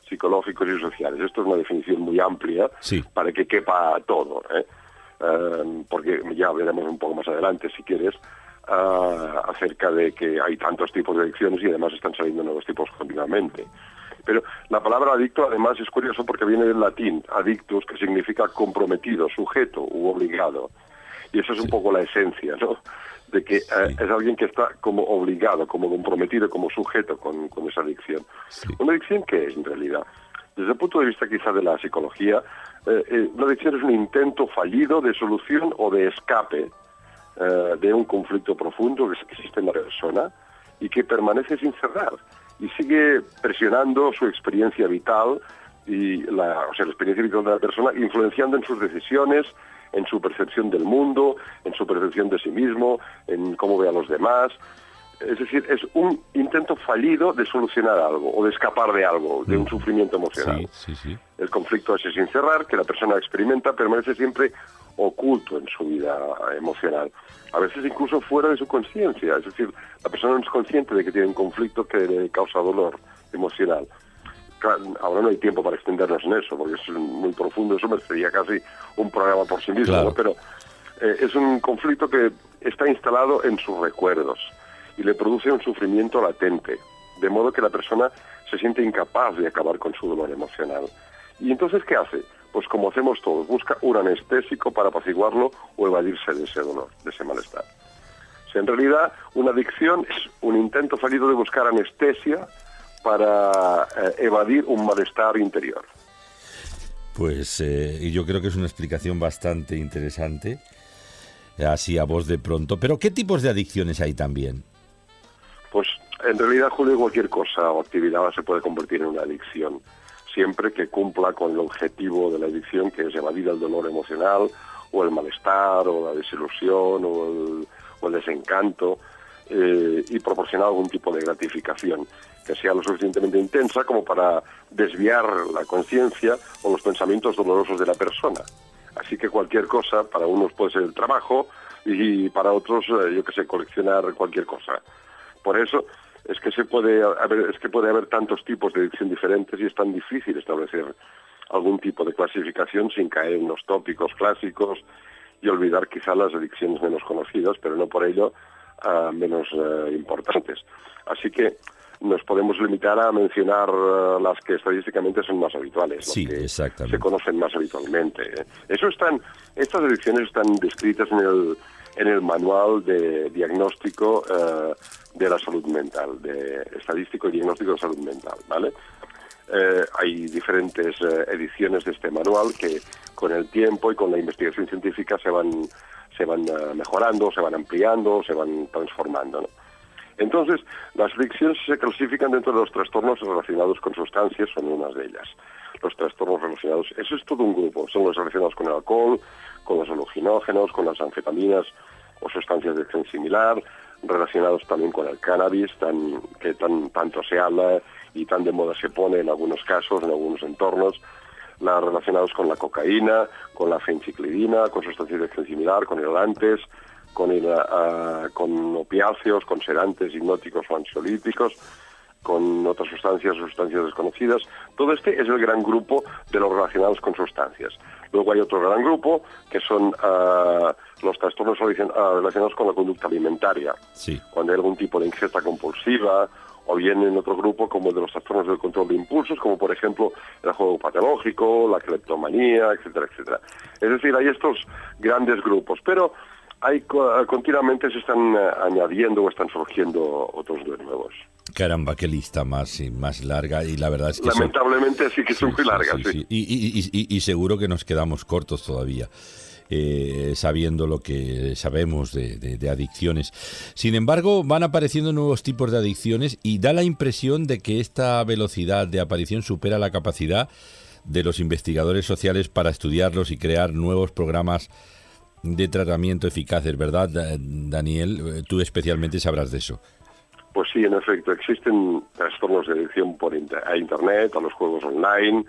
psicológicos y sociales. Esto es una definición muy amplia sí. para que quepa todo, ¿eh? Eh, porque ya veremos un poco más adelante, si quieres, uh, acerca de que hay tantos tipos de adicciones y además están saliendo nuevos tipos continuamente. Pero la palabra adicto además es curioso porque viene del latín, adictus, que significa comprometido, sujeto u obligado. Y eso es un poco la esencia, ¿no? De que sí. eh, es alguien que está como obligado, como comprometido, como sujeto con, con esa adicción. Sí. ¿Una adicción qué es en realidad? Desde el punto de vista quizá de la psicología, eh, eh, una adicción es un intento fallido de solución o de escape eh, de un conflicto profundo que existe en la persona y que permanece sin cerrar y sigue presionando su experiencia vital y la, o sea, la experiencia vital de la persona, influenciando en sus decisiones, en su percepción del mundo, en su percepción de sí mismo, en cómo ve a los demás. Es decir, es un intento fallido de solucionar algo o de escapar de algo, de un sufrimiento emocional. Sí, sí, sí. El conflicto ese sin cerrar, que la persona experimenta, permanece siempre oculto en su vida emocional. A veces incluso fuera de su conciencia. Es decir, la persona no es consciente de que tiene un conflicto que le causa dolor emocional. Ahora no hay tiempo para extendernos en eso, porque es muy profundo, eso merecería casi un programa por sí mismo, Claro. ¿no? pero eh, es un conflicto que está instalado en sus recuerdos y le produce un sufrimiento latente, de modo que la persona se siente incapaz de acabar con su dolor emocional. ¿Y entonces qué hace? Pues como hacemos todos, busca un anestésico para apaciguarlo o evadirse de ese dolor, de ese malestar. Sea, en realidad, una adicción es un intento fallido de buscar anestesia para eh, evadir un malestar interior. Pues eh, y yo creo que es una explicación bastante interesante, así a voz de pronto. Pero ¿qué tipos de adicciones hay también? Pues en realidad, Julio, cualquier cosa o actividad se puede convertir en una adicción, siempre que cumpla con el objetivo de la adicción, que es evadir el dolor emocional, o el malestar, o la desilusión, o el, o el desencanto, eh, y proporcionar algún tipo de gratificación que sea lo suficientemente intensa como para desviar la conciencia o los pensamientos dolorosos de la persona. Así que cualquier cosa, para unos puede ser el trabajo y para otros, eh, yo que sé, coleccionar cualquier cosa. Por eso es que se puede haber, es que puede haber tantos tipos de adicción diferentes y es tan difícil establecer algún tipo de clasificación sin caer en los tópicos clásicos y olvidar quizá las adicciones menos conocidas, pero no por ello uh, menos uh, importantes. Así que nos podemos limitar a mencionar uh, las que estadísticamente son más habituales, Sí, las que exactamente. se conocen más habitualmente. ¿eh? Eso están, estas adicciones están descritas en el, en el manual de diagnóstico eh, de la salud mental, de estadístico y diagnóstico de salud mental, ¿vale? Eh, hay diferentes eh, ediciones de este manual que con el tiempo y con la investigación científica se van, se van mejorando, se van ampliando, se van transformando. Entonces, las adicciones se clasifican dentro de los trastornos relacionados con sustancias, son unas de ellas. Los trastornos relacionados, eso es todo un grupo, son los relacionados con el alcohol, con los alucinógenos, con las anfetaminas o sustancias de acción similar, relacionados también con el cannabis, que tan, tanto se habla y tan de moda se pone en algunos casos, en algunos entornos, las relacionados con la cocaína, con la fenciclidina, con sustancias de acción similar, con el, uh, con opiáceos, con sedantes, hipnóticos o ansiolíticos, con otras sustancias, sustancias desconocidas. Todo este es el gran grupo de los relacionados con sustancias. Luego hay otro gran grupo que son ah, los trastornos ah, relacionados con la conducta alimentaria. Sí. Cuando hay algún tipo de ingesta compulsiva, o bien en otro grupo como el de los trastornos del control de impulsos, como por ejemplo el juego patológico, la cleptomanía, etcétera, etcétera. Es decir, hay estos grandes grupos, pero hay continuamente se están eh, añadiendo o están surgiendo otros nuevos. Caramba, qué lista más, y más larga y la verdad es que... son- Lamentablemente sí que son muy largas, sí. sí. Y, y- y- y- seguro que nos quedamos cortos todavía. eh, sabiendo lo que sabemos de, de- de adicciones. Sin embargo, van apareciendo nuevos tipos de adicciones y da la impresión de que esta velocidad de aparición supera la capacidad de los investigadores sociales para estudiarlos y crear nuevos programas de tratamiento eficaces, ¿verdad, Da- Daniel? Eh, Tú especialmente sabrás de eso. Pues sí, en efecto, existen trastornos de adicción por a Internet, a los juegos online,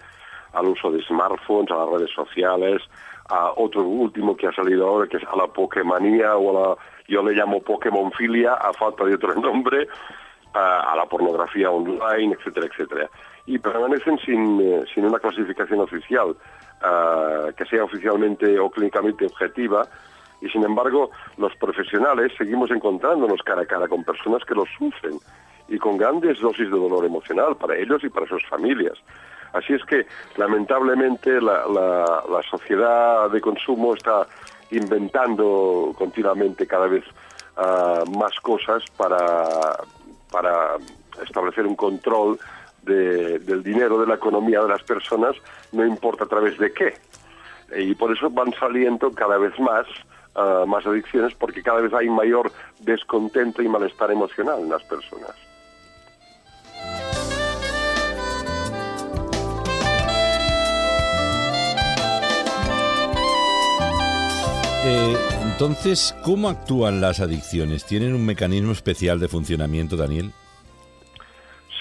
al uso de smartphones, a las redes sociales, a otro último que ha salido ahora, que es a la Pokémonía o a la, yo le llamo Pokémonfilia, a falta de otro nombre, a, a la pornografía online, etcétera, etcétera. Y permanecen sin, eh, sin una clasificación oficial, ah, que sea oficialmente o clínicamente objetiva, y sin embargo los profesionales seguimos encontrándonos cara a cara con personas que los sufren y con grandes dosis de dolor emocional para ellos y para sus familias. Así es que lamentablemente la, la- sociedad de consumo está inventando continuamente cada vez ah, más cosas para, para establecer un control de- del dinero, de la economía de las personas, no importa a través de qué. Y por eso van saliendo cada vez más, ah, más adicciones, porque cada vez hay mayor descontento y malestar emocional en las personas. Eh, entonces, ¿cómo actúan las adicciones? ¿Tienen un mecanismo especial de funcionamiento, Daniel?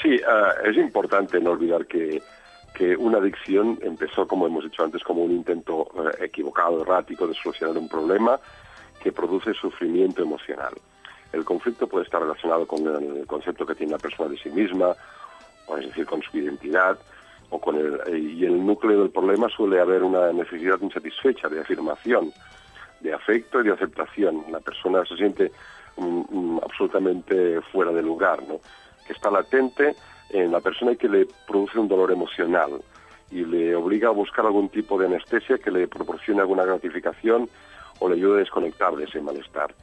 Sí, ah, es importante no olvidar que, que una adicción empezó, como hemos dicho antes, como un intento eh, equivocado, errático de solucionar un problema que produce sufrimiento emocional. El conflicto puede estar relacionado con el concepto que tiene la persona de sí misma, o es decir, con su identidad, o con el, y el núcleo del problema suele haber una necesidad insatisfecha de afirmación, de afecto y de aceptación. La persona se siente mm, mm, absolutamente fuera de lugar, ¿no? que está latente en la persona que le produce un dolor emocional y le obliga a buscar algún tipo de anestesia que le proporcione alguna gratificación o le ayude a desconectar de ese malestar.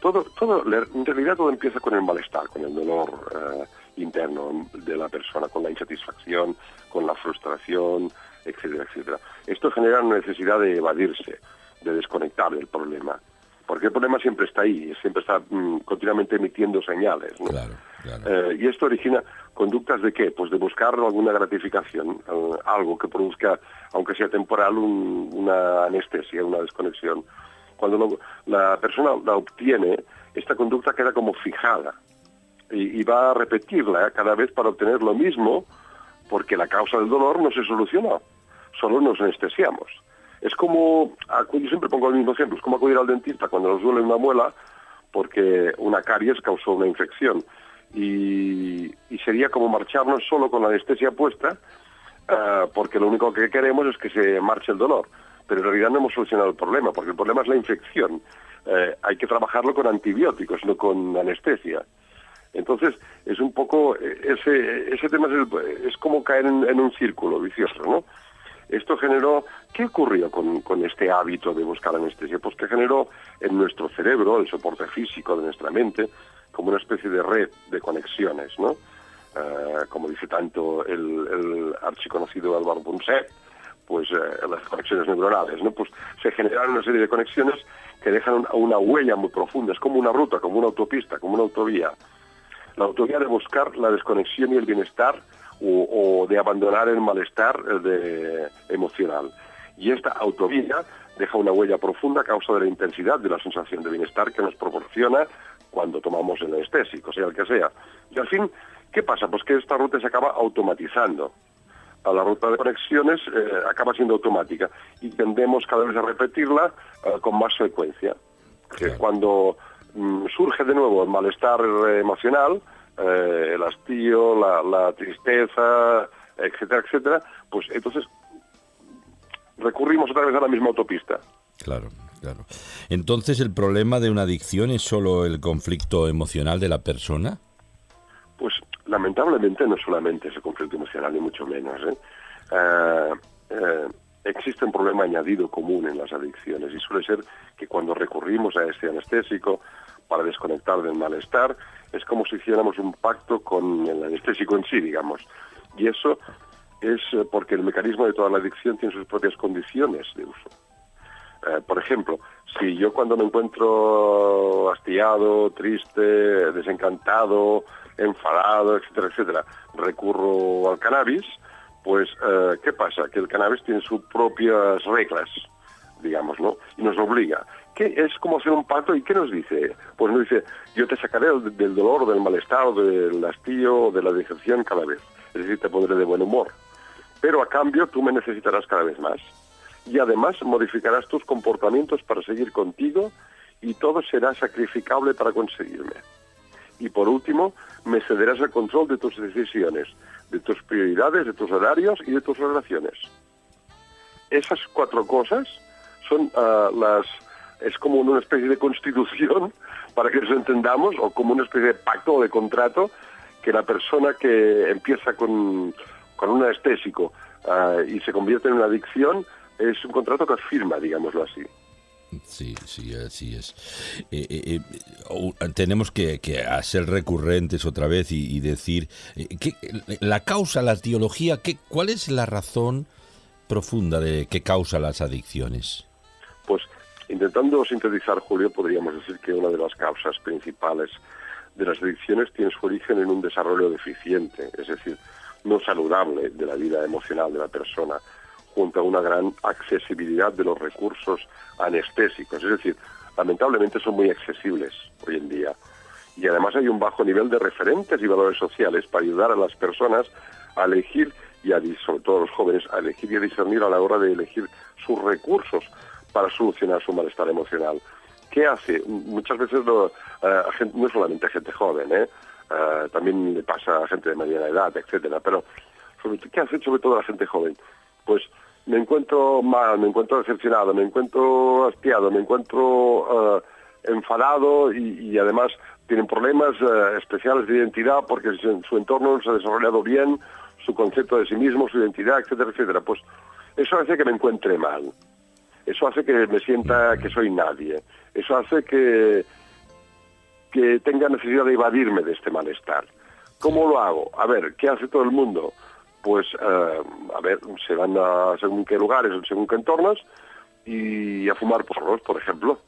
Todo, todo, en realidad todo empieza con el malestar, con el dolor eh, interno de la persona, con la insatisfacción, con la frustración, etcétera, etcétera. Esto genera una necesidad de evadirse, de desconectar del problema, porque el problema siempre está ahí, siempre está mm, continuamente emitiendo señales. ¿no? Eh, y esto origina conductas de qué? Pues de buscar alguna gratificación, eh, algo que produzca, aunque sea temporal, un- una anestesia, una desconexión. Cuando la persona la obtiene, esta conducta queda como fijada y, va a repetirla cada vez para obtener lo mismo, porque la causa del dolor no se solucionó, solo nos anestesiamos. Es como, yo siempre pongo el mismo ejemplo, es como acudir al dentista cuando nos duele una muela porque una caries causó una infección. Y, sería como marcharnos solo con la anestesia puesta, ah, porque lo único que queremos es que se marche el dolor. Pero en realidad no hemos solucionado el problema, porque el problema es la infección. Eh, hay que trabajarlo con antibióticos, no con anestesia. Entonces, es un poco, eh, ese, ese tema es, el- es como caer en, en un círculo vicioso, ¿no? Esto generó, ¿qué ocurrió con, con este hábito de buscar anestesia? Pues que generó en nuestro cerebro, el soporte físico de nuestra mente, como una especie de red de conexiones, ¿no? Eh, como dice tanto el, archiconocido Álvaro Punset, pues eh, las conexiones neuronales, ¿no? Pues se generaron una serie de conexiones que dejan una huella muy profunda, es como una ruta, como una autopista, como una autovía. La autovía de buscar la desconexión y el bienestar o, o de abandonar el malestar eh, de- emocional. Y esta autovía deja una huella profunda a causa de la intensidad de la sensación de bienestar que nos proporciona cuando tomamos el anestésico, sea el que sea. Y al fin, ¿qué pasa? Pues que esta ruta se acaba automatizando. A la ruta de conexiones eh, acaba siendo automática y tendemos cada vez a repetirla eh, con más frecuencia. Que cuando mm, surge de nuevo el malestar eh, emocional, eh, el hastío, la, la tristeza, etcétera, etcétera, pues entonces recurrimos otra vez a la misma autopista. Claro, claro. Entonces, ¿el problema de una adicción es solo el conflicto emocional de la persona? Pues lamentablemente no solamente ese conflicto emocional, ni mucho menos. ¿eh? Eh, eh, existe un problema añadido común en las adicciones y suele ser que cuando recurrimos a este anestésico para desconectar del malestar, es como si hiciéramos un pacto con el anestésico en sí, digamos. Y eso es eh, porque el mecanismo de toda la adicción tiene sus propias condiciones de uso. Eh, por ejemplo, si yo cuando me encuentro hastiado, triste, desencantado, enfadado, etcétera, etcétera, recurro al cannabis, pues eh, ¿qué pasa? Que el cannabis tiene sus propias reglas, digamos, ¿no? Y nos obliga. ¿Qué es como hacer un pacto y qué nos dice? Pues nos dice, yo te sacaré del, del dolor, del malestar, del hastío, de la decepción cada vez. Es decir, te pondré de buen humor. Pero a cambio tú me necesitarás cada vez más. Y además modificarás tus comportamientos para seguir contigo y todo será sacrificable para conseguirme. Y por último, me cederás el control de tus decisiones, de tus prioridades, de tus horarios y de tus relaciones. Esas cuatro cosas son ah, las es como una especie de constitución para que nos entendamos o como una especie de pacto o de contrato que la persona que empieza con, con un anestésico ah, y se convierte en una adicción es un contrato que firma, digámoslo así. Sí, sí, así es. Eh, eh, eh, tenemos que, que ser recurrentes otra vez y, decir que la causa, la etiología, ¿qué, ¿cuál es la razón profunda de que causa las adicciones? Pues intentando sintetizar, Julio, podríamos decir que una de las causas principales de las adicciones tiene su origen en un desarrollo deficiente, es decir, no saludable de la vida emocional de la persona, junto a una gran accesibilidad de los recursos anestésicos. Es decir, lamentablemente son muy accesibles hoy en día. Y además hay un bajo nivel de referentes y valores sociales para ayudar a las personas a elegir y a, sobre todo a los jóvenes, a elegir y a discernir a la hora de elegir sus recursos para solucionar su malestar emocional. ¿Qué hace? Muchas veces no, eh, no solamente gente joven, ¿eh? Eh, también le pasa a gente de mediana edad, etcétera. Pero sobre- ¿qué hace sobre todo la gente joven? Pues me encuentro mal, me encuentro decepcionado, me encuentro hastiado, me encuentro enfadado y, además tienen problemas especiales de identidad porque su, su entorno no se ha desarrollado bien, su concepto de sí mismo, su identidad, etcétera, etcétera. Pues eso hace que me encuentre mal. Eso hace que me sienta que soy nadie. Eso hace que, que tenga necesidad de evadirme de este malestar. ¿Cómo lo hago? A ver, ¿qué hace todo el mundo? Pues, eh, a ver, se van a según qué lugares, según qué entornos, y a fumar porros, por ejemplo.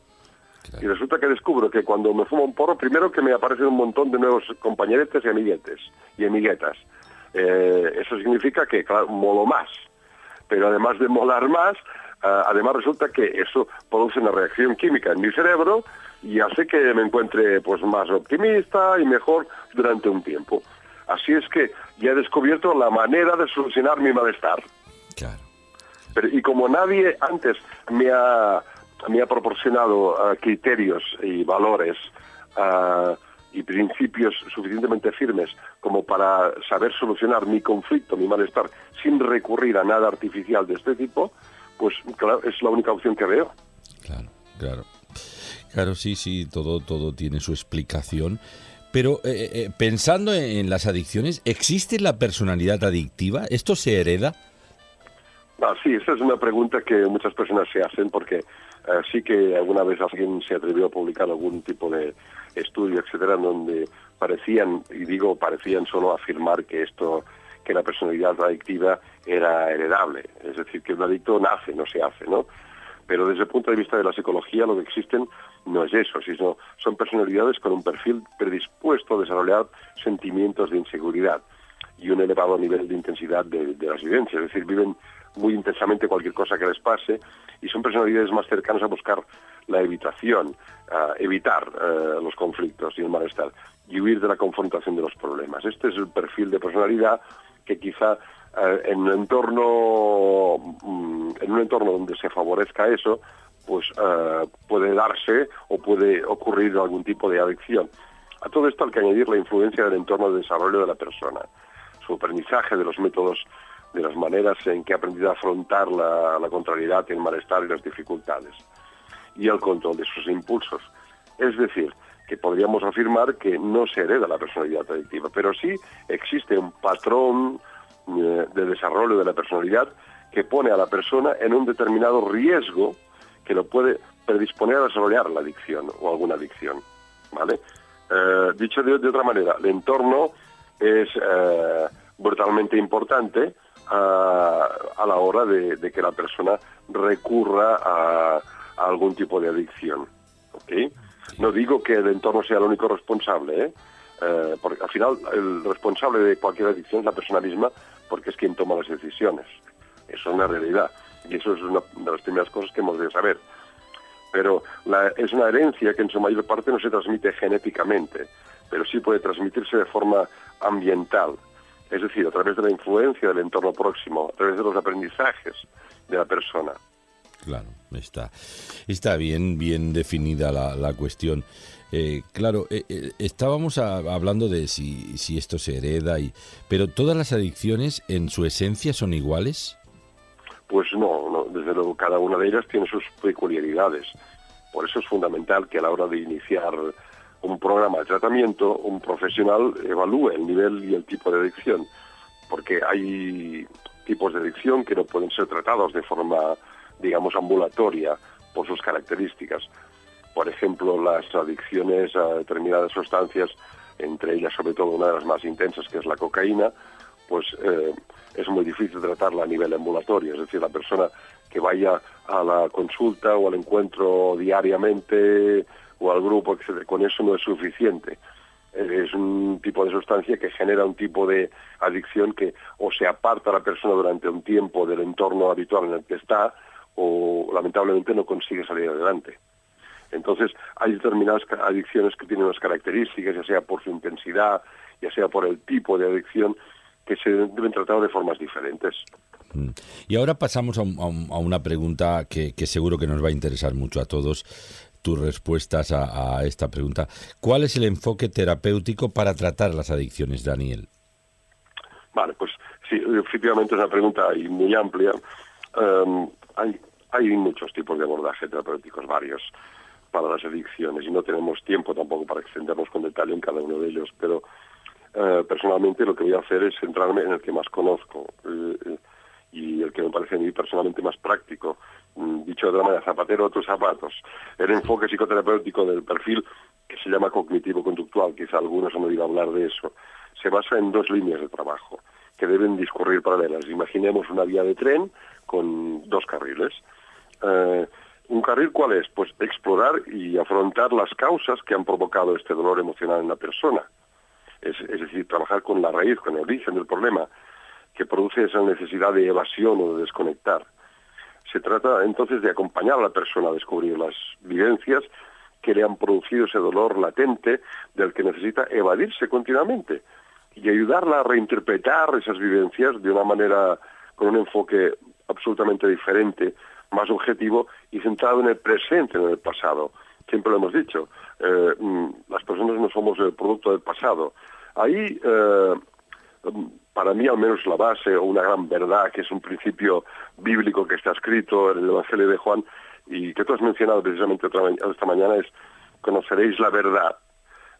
Y resulta que descubro que cuando me fumo un porro, primero que me aparecen un montón de nuevos compañeretes y amiguetes y amiguetas. Eh, eso significa que, claro, molo más. Pero además de molar más, además resulta que eso produce una reacción química en mi cerebro y hace que me encuentre pues más optimista y mejor durante un tiempo. Así es que ya he descubierto la manera de solucionar mi malestar. Pero, y como nadie antes me ha, me ha proporcionado ah, criterios y valores ah, y principios suficientemente firmes como para saber solucionar mi conflicto, mi malestar, sin recurrir a nada artificial de este tipo, pues claro, es la única opción que veo. Claro. Claro, sí, sí, todo, todo tiene su explicación. Pero eh, eh, pensando en, las adicciones, ¿existe la personalidad adictiva? ¿Esto se hereda? Ah, sí, esa es una pregunta que muchas personas se hacen porque eh, sí que alguna vez alguien se atrevió a publicar algún tipo de estudio, etcétera, donde parecían, y digo parecían solo afirmar que esto, que la personalidad adictiva era heredable. Es decir, que un adicto nace, no se hace, ¿no? Pero desde el punto de vista de la psicología lo que existen no es eso, sino son personalidades con un perfil predispuesto a desarrollar sentimientos de inseguridad y un elevado nivel de intensidad de, las vivencias, es decir, viven muy intensamente cualquier cosa que les pase y son personalidades más cercanas a buscar la evitación, a evitar eh, los conflictos y el malestar y huir de la confrontación de los problemas. Este es el perfil de personalidad que quizá eh, en un entorno mm, en un entorno donde se favorezca eso, pues eh, puede darse o puede ocurrir algún tipo de adicción. A todo esto hay que añadir la influencia del entorno de desarrollo de la persona, su aprendizaje de los métodos, de las maneras en que ha aprendido a afrontar la, la contrariedad, el malestar y las dificultades, y el control de sus impulsos. Es decir, que podríamos afirmar que no se hereda la personalidad adictiva, pero sí existe un patrón eh, de desarrollo de la personalidad que pone a la persona en un determinado riesgo que lo puede predisponer a desarrollar la adicción o alguna adicción. ¿vale? Eh, dicho de, otra manera, el entorno es eh, brutalmente importante a, a la hora de, de que la persona recurra a, a algún tipo de adicción. ¿ok? No digo que el entorno sea el único responsable, ¿eh? Eh, porque al final el responsable de cualquier adicción es la persona misma porque es quien toma las decisiones. Eso es una realidad y eso es una de las primeras cosas que hemos de saber. Pero es una herencia que en su mayor parte no se transmite genéticamente, pero sí puede transmitirse de forma ambiental, es decir, a través de la influencia del entorno próximo, a través de los aprendizajes de la persona. Claro, está, está bien, bien definida la, la cuestión. Eh, claro, eh, eh, estábamos hablando de si, si esto se hereda, y, pero todas las adicciones en su esencia son iguales. Pues no, no, desde luego cada una de ellas tiene sus peculiaridades. Por eso es fundamental que a la hora de iniciar un programa de tratamiento, un profesional evalúe el nivel y el tipo de adicción, porque hay tipos de adicción que no pueden ser tratados de forma, digamos, ambulatoria por sus características. Por ejemplo, las adicciones a determinadas sustancias, entre ellas sobre todo una de las más intensas que es la cocaína, pues eh, es muy difícil tratarla a nivel ambulatorio. Es decir, la persona que vaya a la consulta o al encuentro diariamente o al grupo, etcétera, con eso no es suficiente. Es un tipo de sustancia que genera un tipo de adicción que o se aparta a la persona durante un tiempo del entorno habitual en el que está o lamentablemente no consigue salir adelante. Entonces, hay determinadas adicciones que tienen unas características, ya sea por su intensidad, ya sea por el tipo de adicción, que se deben tratar de formas diferentes. Mm. Y ahora pasamos a, un- a un- a una pregunta que, que seguro que nos va a interesar mucho a todos. Tus respuestas a, a esta pregunta. ¿Cuál es el enfoque terapéutico para tratar las adicciones, Daniel? Vale, pues sí, efectivamente es una pregunta ahí muy amplia. Em, hay, hay muchos tipos de abordaje terapéuticos, varios, para las adicciones, y no tenemos tiempo tampoco para extendernos con detalle en cada uno de ellos, pero eh, personalmente lo que voy a hacer es centrarme en el que más conozco eh, y el que me parece a mí personalmente más práctico. Mm, Dicho de otra manera, zapatero a tus zapatos. El enfoque psicoterapéutico del perfil que se llama cognitivo-conductual, quizá algunos han oído hablar de eso, se basa en dos líneas de trabajo que deben discurrir paralelas. Imaginemos una vía de tren con dos carriles. Eh, ¿Un carril cuál es? Pues explorar y afrontar las causas que han provocado este dolor emocional en la persona. Es, es decir, trabajar con la raíz, con el origen del problema que produce esa necesidad de evasión o de desconectar. Se trata entonces de acompañar a la persona a descubrir las vivencias que le han producido ese dolor latente del que necesita evadirse continuamente y ayudarla a reinterpretar esas vivencias de una manera con un enfoque absolutamente diferente, más objetivo y centrado en el presente, en el pasado. Siempre lo hemos dicho, eh, mm, las personas no somos el producto del pasado. Ahí, eh, mm, para mí al menos la base o una gran verdad, que es un principio bíblico que está escrito en el Evangelio de Juan y que tú has mencionado precisamente esta mañana, es conoceréis la verdad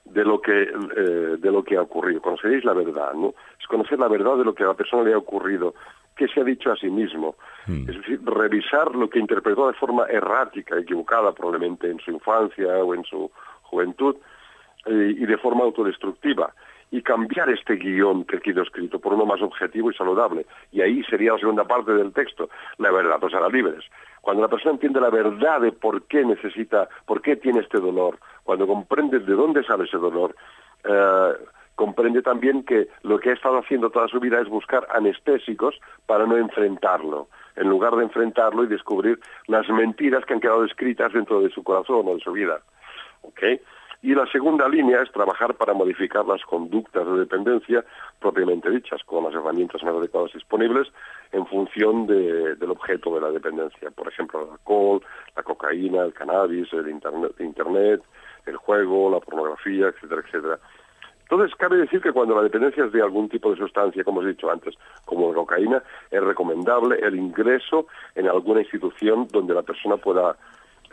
de lo que eh, de lo que ha ocurrido conoceréis la verdad no es conocer la verdad de lo que a la persona le ha ocurrido qué se ha dicho a sí mismo es decir revisar lo que interpretó de forma errática equivocada probablemente en su infancia o en su juventud eh, y de forma autodestructiva y cambiar este guion que quedó escrito por uno más objetivo y saludable. Y ahí sería la segunda parte del texto. La verdad os hará libres. Cuando la persona entiende la verdad de por qué necesita, por qué tiene este dolor, cuando comprende de dónde sale ese dolor, eh, comprende también que lo que ha estado haciendo toda su vida es buscar anestésicos para no enfrentarlo, en lugar de enfrentarlo y descubrir las mentiras que han quedado escritas dentro de su corazón o de su vida. ¿ok? Y la segunda línea es trabajar para modificar las conductas de dependencia propiamente dichas, con las herramientas más adecuadas disponibles en función de- del objeto de la dependencia. Por ejemplo, el alcohol, la cocaína, el cannabis, el internet, internet, el juego, la pornografía, etcétera, etcétera. Entonces, cabe decir que cuando la dependencia es de algún tipo de sustancia, como os he dicho antes, como la cocaína, es recomendable el ingreso en alguna institución donde la persona pueda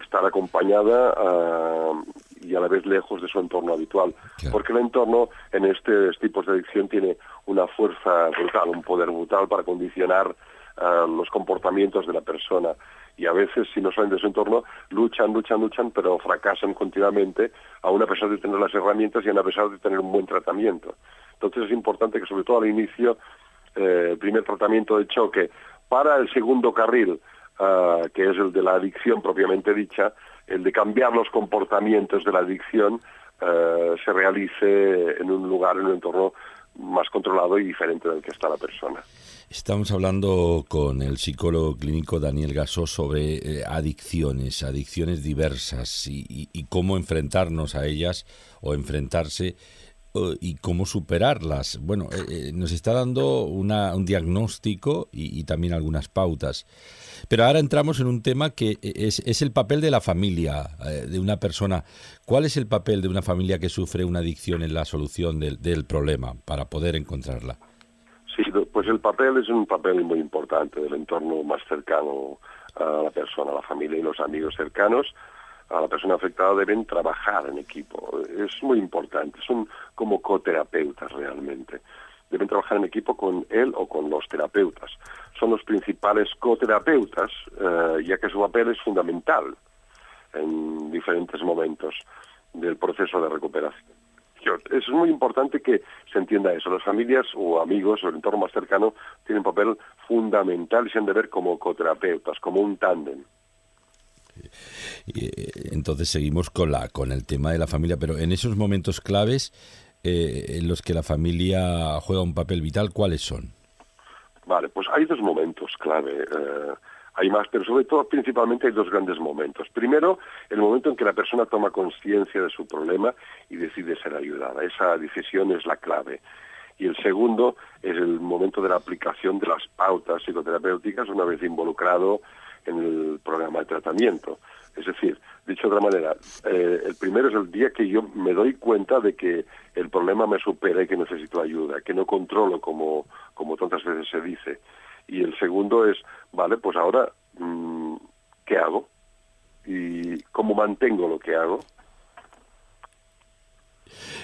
estar acompañada ah, y a la vez lejos de su entorno habitual. Porque el entorno en estos tipos de adicción tiene una fuerza brutal, un poder brutal para condicionar ah, los comportamientos de la persona. Y a veces, si no salen de su entorno, luchan, luchan, luchan, pero fracasan continuamente, aún a pesar de tener las herramientas y aún a pesar de tener un buen tratamiento. Entonces es importante que, sobre todo al inicio, eh, el primer tratamiento de choque para el segundo carril, ah, que es el de la adicción propiamente dicha, el de cambiar los comportamientos de la adicción, eh, se realice en un lugar, en un entorno más controlado y diferente del que está la persona. Estamos hablando con el psicólogo clínico Daniel Gasó sobre eh, adicciones, adicciones diversas y, cómo enfrentarnos a ellas o enfrentarse y cómo superarlas. Bueno, eh, eh, nos está dando un diagnóstico y, también algunas pautas. Pero ahora entramos en un tema que eh, es, el papel de la familia, eh, de una persona. ¿Cuál es el papel de una familia que sufre una adicción en la solución del, del problema para poder encontrarla? Sí, pues el papel es un papel muy importante del entorno más cercano a la persona, a la familia y los amigos cercanos. A la persona afectada deben trabajar en equipo. Es muy importante. Son como coterapeutas realmente. Deben trabajar en equipo con él o con los terapeutas. Son los principales coterapeutas, eh, ya que su papel es fundamental en diferentes momentos del proceso de recuperación. Es muy importante que se entienda eso. Las familias o amigos o el entorno más cercano tienen papel fundamental y se han de ver como coterapeutas, como un tándem. Eh, entonces seguimos con la con el tema de la familia, pero en esos momentos claves eh, en los que la familia juega un papel vital, ¿cuáles son? Vale, pues hay dos momentos clave. eh, hay más, pero sobre todo, principalmente hay dos grandes momentos. Primero, el momento en que la persona toma conciencia de su problema y decide ser ayudada. Esa decisión es la clave. Y el segundo es el momento de la aplicación de las pautas psicoterapéuticas una vez involucrado en el programa de tratamiento. Es decir, dicho de otra manera, eh, el primero es el día que yo me doy cuenta de que el problema me supera y que necesito ayuda, que no controlo como, como tantas veces se dice. Y el segundo es, vale, pues ahora, mm, ¿qué hago? ¿Y cómo mantengo lo que hago?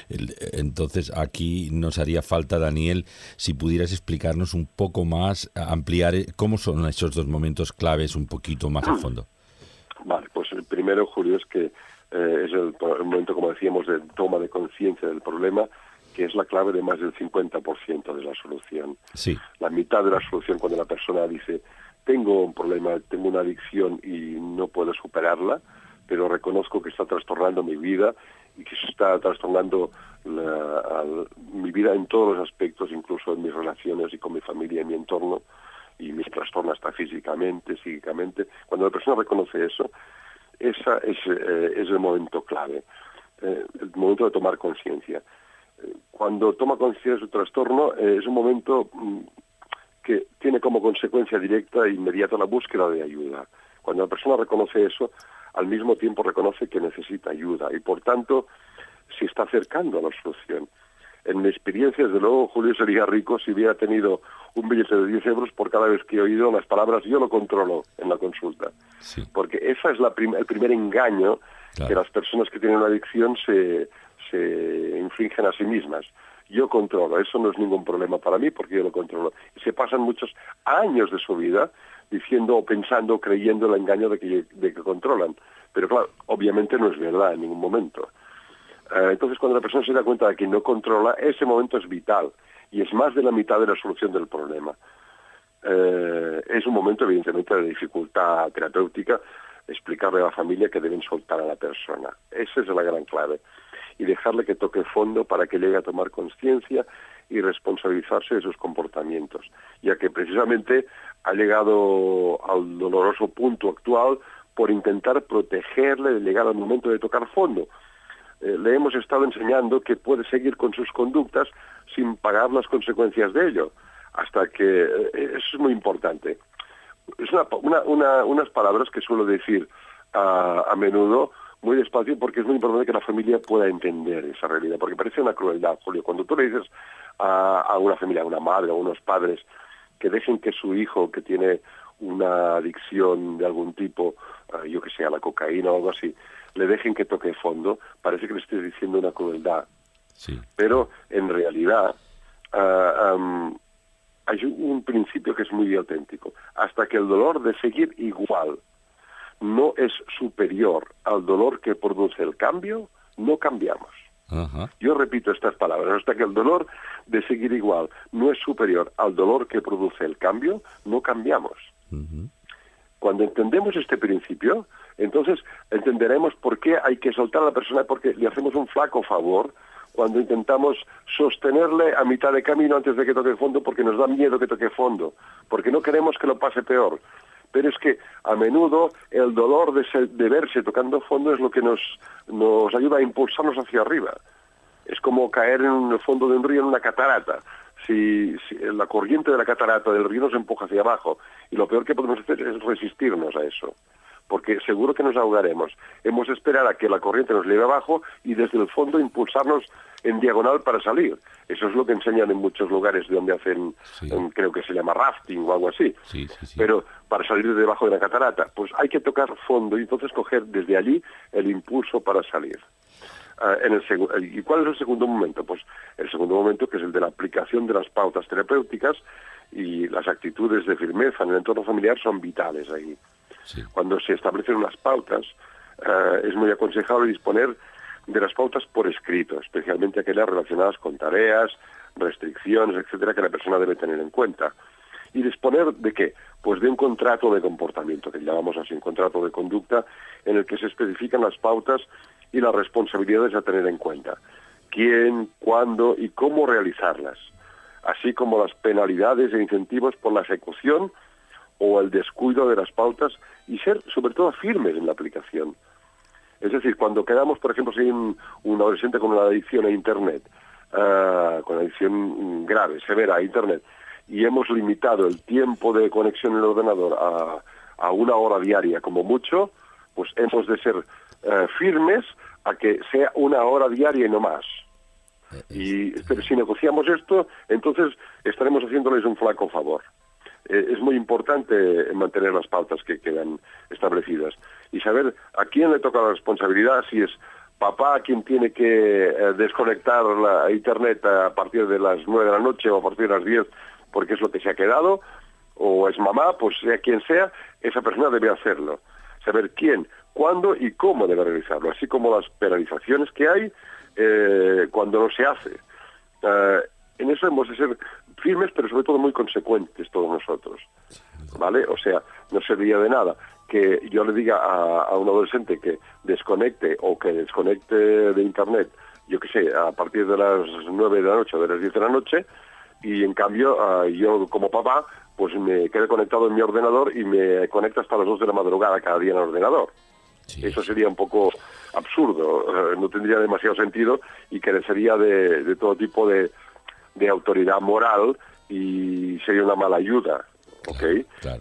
Entonces aquí nos haría falta, Daniel, si pudieras explicarnos un poco más, ampliar eh, cómo son esos dos momentos claves un poquito más a fondo. Vale, pues el primero, Julio, es que eh, es el, el momento, como decíamos, de toma de conciencia del problema, que es la clave de más del 50% de la solución. Sí. La mitad de la solución cuando la persona dice, tengo un problema, tengo una adicción y no puedo superarla, pero reconozco que está trastornando mi vida que se está trastornando la- al- mi vida en todos los aspectos, incluso en mis relaciones y con mi familia y mi entorno, y me trastorna hasta físicamente, psíquicamente. Cuando la persona reconoce eso, esa es, eh, es el momento clave, eh, el momento de tomar conciencia. Cuando toma conciencia de su trastorno, eh, es un momento mm, que tiene como consecuencia directa e inmediata la búsqueda de ayuda. Cuando la persona reconoce eso, al mismo tiempo reconoce que necesita ayuda y por tanto se está acercando a la solución. En mi experiencia, desde luego, Julio sería rico si hubiera tenido un billete de 10 euros por cada vez que he oído las palabras yo lo controlo en la consulta. Porque esa es la prim- el primer engaño que las personas que tienen una adicción se, se infringen a sí mismas. Yo controlo, eso no es ningún problema para mí porque yo lo controlo. Y se pasan muchos años de su vida diciendo o pensando creyendo el engaño de que, de que controlan. Pero claro, obviamente no es verdad en ningún momento. Eh, entonces, cuando la persona se da cuenta de que no controla, ese momento es vital y es más de la mitad de la solución del problema. Eh, es un momento, evidentemente, de dificultad terapéutica explicarle a la familia que deben soltar a la persona. Esa es la gran clave. Y dejarle que toque fondo para que llegue a tomar conciencia y responsabilizarse de sus comportamientos, ya que precisamente ha llegado al doloroso punto actual por intentar protegerle de llegar al momento de tocar fondo. eh, le hemos estado enseñando que puede seguir con sus conductas sin pagar las consecuencias de ello, hasta que eh, eso es muy importante. Es una, una- una- unas palabras que suelo decir a menudo muy despacio porque es muy importante que la familia pueda entender esa realidad, porque parece una crueldad, Julio. Cuando tú le dices a, a una familia, a una madre, a unos padres, que dejen que su hijo, que tiene una adicción de algún tipo, ah, yo que sé, a la cocaína o algo así, le dejen que toque fondo, parece que le estés diciendo una crueldad. Pero en realidad am, hay un principio que es muy auténtico. Hasta que el dolor de seguir igual no es superior al dolor que produce el cambio, no cambiamos. Ajá. Yo repito estas palabras, hasta que el dolor de seguir igual no es superior al dolor que produce el cambio, no cambiamos. Cuando entendemos este principio, entonces entenderemos por qué hay que soltar a la persona, porque le hacemos un flaco favor cuando intentamos sostenerle a mitad de camino antes de que toque fondo, porque nos da miedo que toque fondo, porque no queremos que lo pase peor. Pero es que a menudo el dolor de, se- de verse tocando fondo es lo que nos, nos ayuda a impulsarnos hacia arriba. Es como caer en el fondo de un río en una catarata. Si, si la corriente de la catarata del río nos empuja hacia abajo y lo peor que podemos hacer es resistirnos a eso, porque seguro que nos ahogaremos. Hemos de esperar a que la corriente nos lleve abajo y desde el fondo impulsarnos en diagonal para salir. Eso es lo que enseñan en muchos lugares donde hacen, creo que se llama rafting o algo así. Sí, sí, sí. Pero para salir de debajo de la catarata, pues hay que tocar fondo y entonces coger desde allí el impulso para salir. Ah, en el segu- ¿Y cuál es el segundo momento? Pues el segundo momento que es el de la aplicación de las pautas terapéuticas y las actitudes de firmeza en el entorno familiar son vitales ahí. Cuando se establecen unas pautas, eh, es muy aconsejable disponer de las pautas por escrito, especialmente aquellas relacionadas con tareas, restricciones, etcétera, que la persona debe tener en cuenta. ¿Y disponer de qué? Pues de un contrato de comportamiento, que llamamos así, un contrato de conducta, en el que se especifican las pautas y las responsabilidades a tener en cuenta. Quién, cuándo y cómo realizarlas, así como las penalidades e incentivos por la ejecución o el descuido de las pautas y ser sobre todo firmes en la aplicación. Es decir, cuando quedamos, por ejemplo, si hay un, un adolescente con una adicción a Internet, ah, con adicción grave, severa a Internet, y hemos limitado el tiempo de conexión en el ordenador a, a una hora diaria como mucho, pues hemos de ser eh, firmes a que sea una hora diaria y no más. Y pero si negociamos esto, entonces estaremos haciéndoles un flaco favor. Eh, es muy importante mantener las pautas que quedan establecidas y saber a quién le toca la responsabilidad, si es papá quien tiene que eh, desconectar la internet a partir de las nueve de la noche o a partir de las 10 porque es lo que se ha quedado, o es mamá, pues sea quien sea, esa persona debe hacerlo. Saber quién, cuándo y cómo debe realizarlo, así como las penalizaciones que hay eh, cuando no se hace. Eh, en eso hemos de ser firmes, pero sobre todo muy consecuentes todos nosotros. ¿Vale? O sea, no serviría de nada que yo le diga a, a un adolescente que desconecte o que desconecte de Internet, yo qué sé, a partir de las 9 de la noche o de las 10 de la noche, y en cambio ah, yo como papá pues me quedé conectado en mi ordenador y me conecto hasta las 2 de la madrugada cada día en el ordenador. Eso sería un poco absurdo, eh, no tendría demasiado sentido y carecería de, de todo tipo de, de autoridad moral y sería una mala ayuda. ¿ok?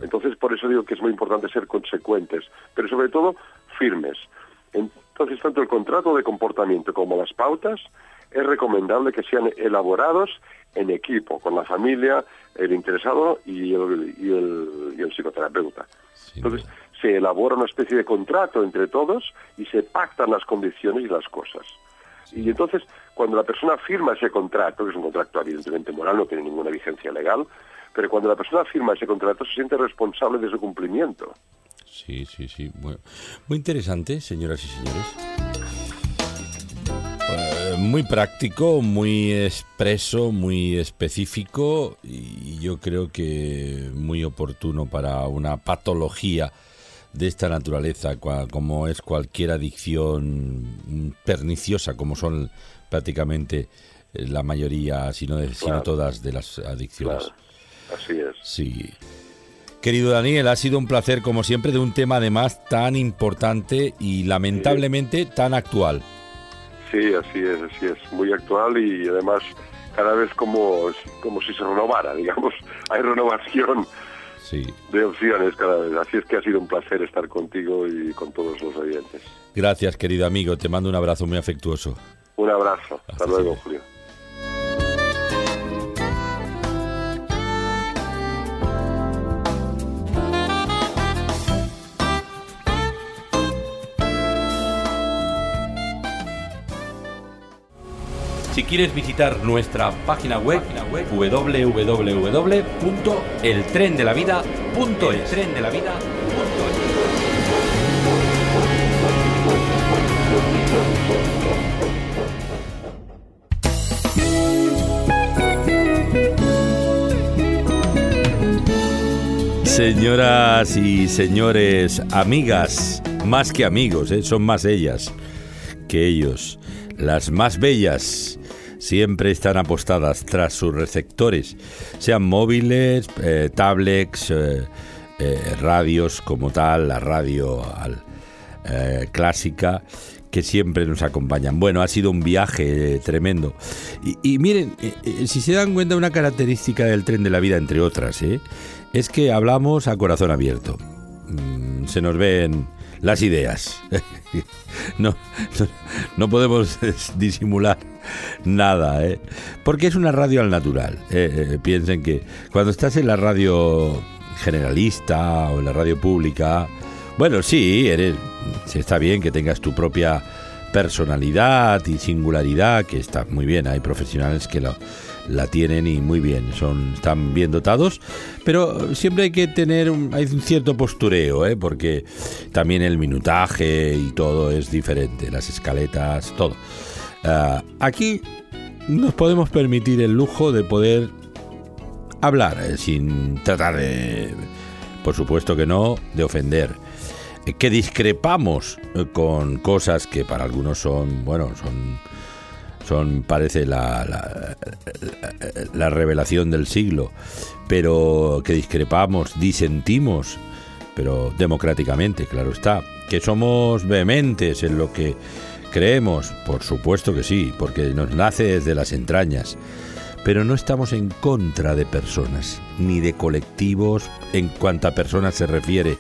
Entonces, por eso digo que es muy importante ser consecuentes, pero sobre todo firmes. Entonces, tanto el contrato de comportamiento como las pautas es recomendable que sean elaborados en equipo, con la familia, el interesado y el, y el, y el psicoterapeuta. Entonces, se elabora una especie de contrato entre todos y se pactan las condiciones y las cosas. Y entonces, cuando la persona firma ese contrato, que es un contrato evidentemente moral, no tiene ninguna vigencia legal, pero cuando la persona firma ese contrato se siente responsable de su cumplimiento. Sí, sí, sí. Muy, interesante, señoras y señores. Eh, muy práctico, muy expreso, muy específico y yo creo que muy oportuno para una patología de esta naturaleza, como es cualquier adicción perniciosa, como son prácticamente eh, la mayoría, si no, de- si no Claro. todas de las adicciones. Claro, así es. Sí. Querido Daniel, ha sido un placer, como siempre, de un tema además tan importante y lamentablemente tan actual. Sí, así es, así es. Muy actual y además cada vez como, como si se renovara, digamos. Hay renovación Sí. de opciones cada vez. Así es que ha sido un placer estar contigo y con todos los oyentes. Gracias, querido amigo. Te mando un abrazo muy afectuoso. Un abrazo. Hasta, luego, Julio. Si quieres visitar nuestra página web, www.eltrendelavida.es. Señoras y señores, amigas, más que amigos, ¿eh? son más ellas que ellos. Las más bellas siempre están apostadas tras sus receptores, sean móviles, eh, tablets, eh, eh, radios como tal, la radio al- clásica que siempre nos acompañan. Bueno, ha sido un viaje tremendo. Y, miren, si se dan cuenta, una característica del tren de la vida, entre otras, es que hablamos a corazón abierto. Mm, se nos ven las ideas. no, no podemos disimular nada, ¿eh? porque es una radio al natural. ¿eh? Eh, piensen que cuando estás en la radio generalista o en la radio pública, bueno, sí, eres, está bien que tengas tu propia personalidad y singularidad, que está muy bien, hay profesionales que lo, la tienen y muy bien, son, están bien dotados, pero siempre hay que tener un, hay un cierto postureo, ¿eh? porque también el minutaje y todo es diferente, las escaletas, todo. Ah, aquí nos podemos permitir el lujo de poder hablar eh, sin tratar de, por supuesto que no, de ofender. Eh, Que discrepamos eh, con cosas que para algunos son, bueno, son, son parece la, la, la- la revelación del siglo, pero que discrepamos, disentimos, pero democráticamente, claro está. Que somos vehementes en lo que creemos, por supuesto que sí, porque nos nace desde las entrañas pero no estamos en contra de personas, ni de colectivos en cuanto a personas se refiere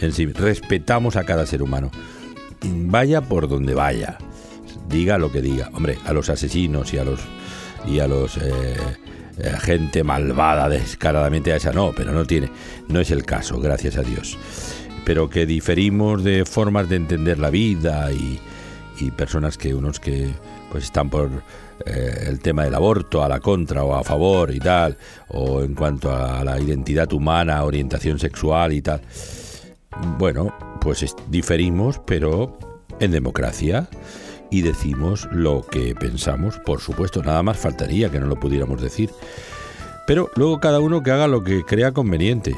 en sí. Respetamos a cada ser humano. Vaya por donde vaya, diga lo que diga. Hombre, a los asesinos y a los y a los eh, eh, gente malvada descaradamente a esa no, pero no tiene, no es el caso, gracias a Dios. Pero que diferimos de formas de entender la vida y, y personas que unos que pues están por eh, el tema del aborto a la contra o a favor y tal o en cuanto a la identidad humana orientación sexual y tal. Bueno pues es- diferimos pero en democracia y decimos lo que pensamos. Por supuesto nada más faltaría que no lo pudiéramos decir. Pero luego cada uno que haga lo que crea conveniente.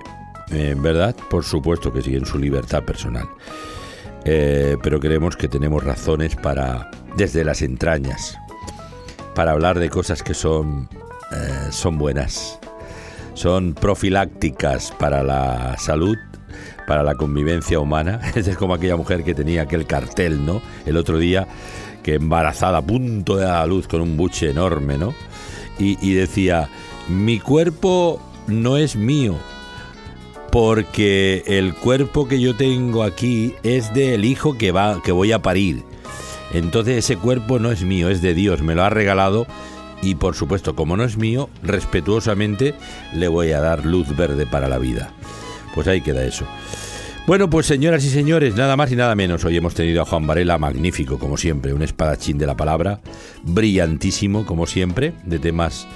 En verdad por supuesto que sí en su libertad personal eh, pero creemos que tenemos razones para, desde las entrañas, para hablar de cosas que son, eh, son buenas, son profilácticas para la salud, para la convivencia humana. Es como aquella mujer que tenía aquel cartel, ¿no? El otro día, que embarazada, a punto de dar a luz con un buche enorme, ¿no? Y, y decía, mi cuerpo no es mío, porque el cuerpo que yo tengo aquí es del hijo que va que voy a parir. Entonces ese cuerpo no es mío, es de Dios, me lo ha regalado y por supuesto, como no es mío, respetuosamente le voy a dar luz verde para la vida. Pues ahí queda eso. Bueno, pues señoras y señores, nada más y nada menos. Hoy hemos tenido a Juan Varela, magnífico como siempre, un espadachín de la palabra, brillantísimo como siempre, de temas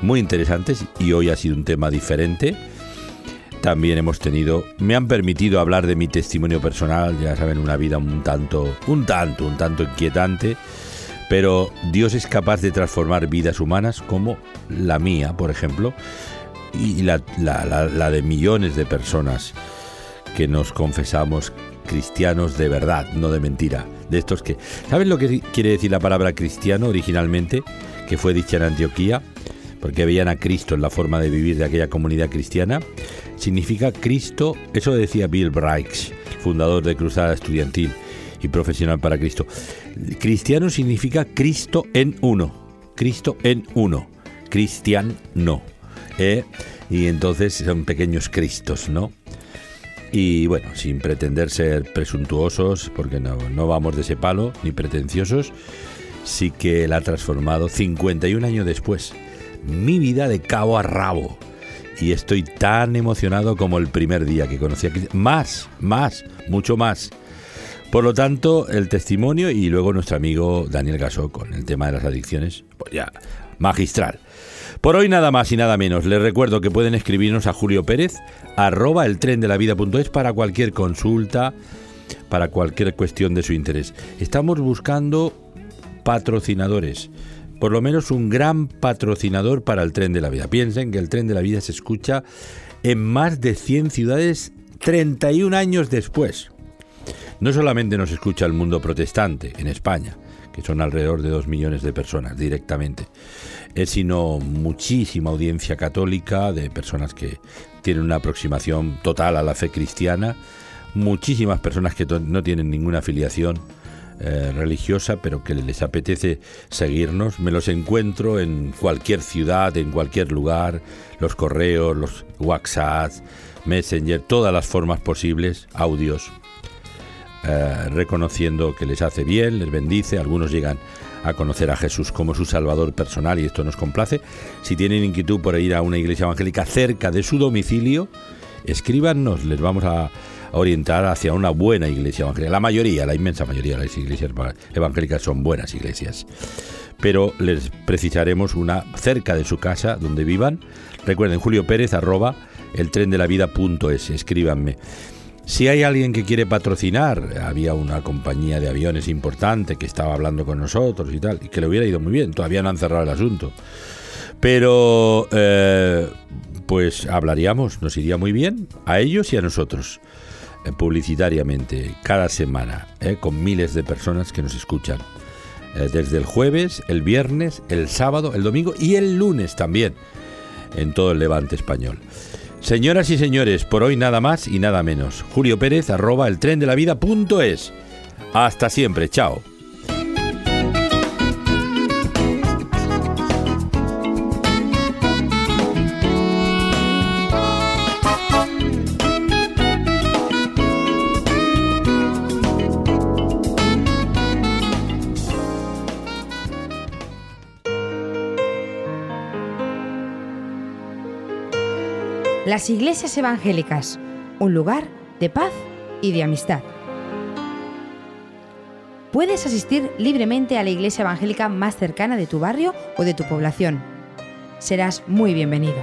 muy interesantes y hoy ha sido un tema diferente. También hemos tenido, me han permitido hablar de mi testimonio personal, ya saben, una vida un tanto, un tanto, un tanto inquietante, pero Dios es capaz de transformar vidas humanas como la mía, por ejemplo, y la, la- la- de millones de personas que nos confesamos cristianos de verdad, no de mentira. De estos que. ¿Saben lo que quiere decir la palabra cristiano originalmente? Que fue dicha en Antioquía, porque veían a Cristo en la forma de vivir de aquella comunidad cristiana. Significa Cristo, eso decía Bill Bright, fundador de Cruzada Estudiantil. y profesional para Cristo. Cristiano significa Cristo en uno. Cristo en uno. Cristian no. ¿eh? Y entonces son pequeños Cristos, ¿no? Y bueno, sin pretender ser presuntuosos, porque no, no vamos de ese palo, ni pretenciosos, sí que la ha transformado 51 años después. Mi vida de cabo a rabo. Y estoy tan emocionado como el primer día que conocí a. Más, más, mucho más. Por lo tanto, el testimonio y luego nuestro amigo Daniel Gasó con el tema de las adicciones, pues ya, magistral. Por hoy nada más y nada menos. Les recuerdo que pueden escribirnos a Julio Pérez, arroba el tren de la vida.es para cualquier consulta, para cualquier cuestión de su interés. Estamos buscando patrocinadores. Por lo menos un gran patrocinador para el tren de la vida. Piensen que el tren de la vida se escucha en más de 100 ciudades 31 años después. No solamente nos escucha el mundo protestante en España, que son alrededor de 2 millones de personas directamente, es sino muchísima audiencia católica de personas que tienen una aproximación total a la fe cristiana, muchísimas personas que no tienen ninguna afiliación eh, religiosa, pero que les apetece seguirnos. Me los encuentro en cualquier ciudad, en cualquier lugar, los correos, los WhatsApp, Messenger, todas las formas posibles, audios, eh, reconociendo que les hace bien, les bendice, algunos llegan a conocer a Jesús como su Salvador personal y esto nos complace. Si tienen inquietud por ir a una iglesia evangélica cerca de su domicilio, escríbanos, les vamos a orientar hacia una buena iglesia evangélica. La mayoría, la inmensa mayoría de las iglesias evangélicas son buenas iglesias. Pero les precisaremos una cerca de su casa donde vivan. Recuerden, Julio Pérez, arroba el tren de la vida.es. Escríbanme. Si hay alguien que quiere patrocinar, había una compañía de aviones importante que estaba hablando con nosotros y tal, y que le hubiera ido muy bien, todavía no han cerrado el asunto. Pero, eh, pues hablaríamos, nos iría muy bien a ellos y a nosotros, publicitariamente, cada semana, eh, con miles de personas que nos escuchan. desde el jueves, el viernes, el sábado, el domingo y el lunes también, en todo el levante español. Señoras y señores, por hoy nada más y nada menos. Julio Pérez, arroba el tren de la vida punto es. Hasta siempre, chao. Las iglesias evangélicas, un lugar de paz y de amistad. Puedes asistir libremente a la iglesia evangélica más cercana de tu barrio o de tu población. Serás muy bienvenido.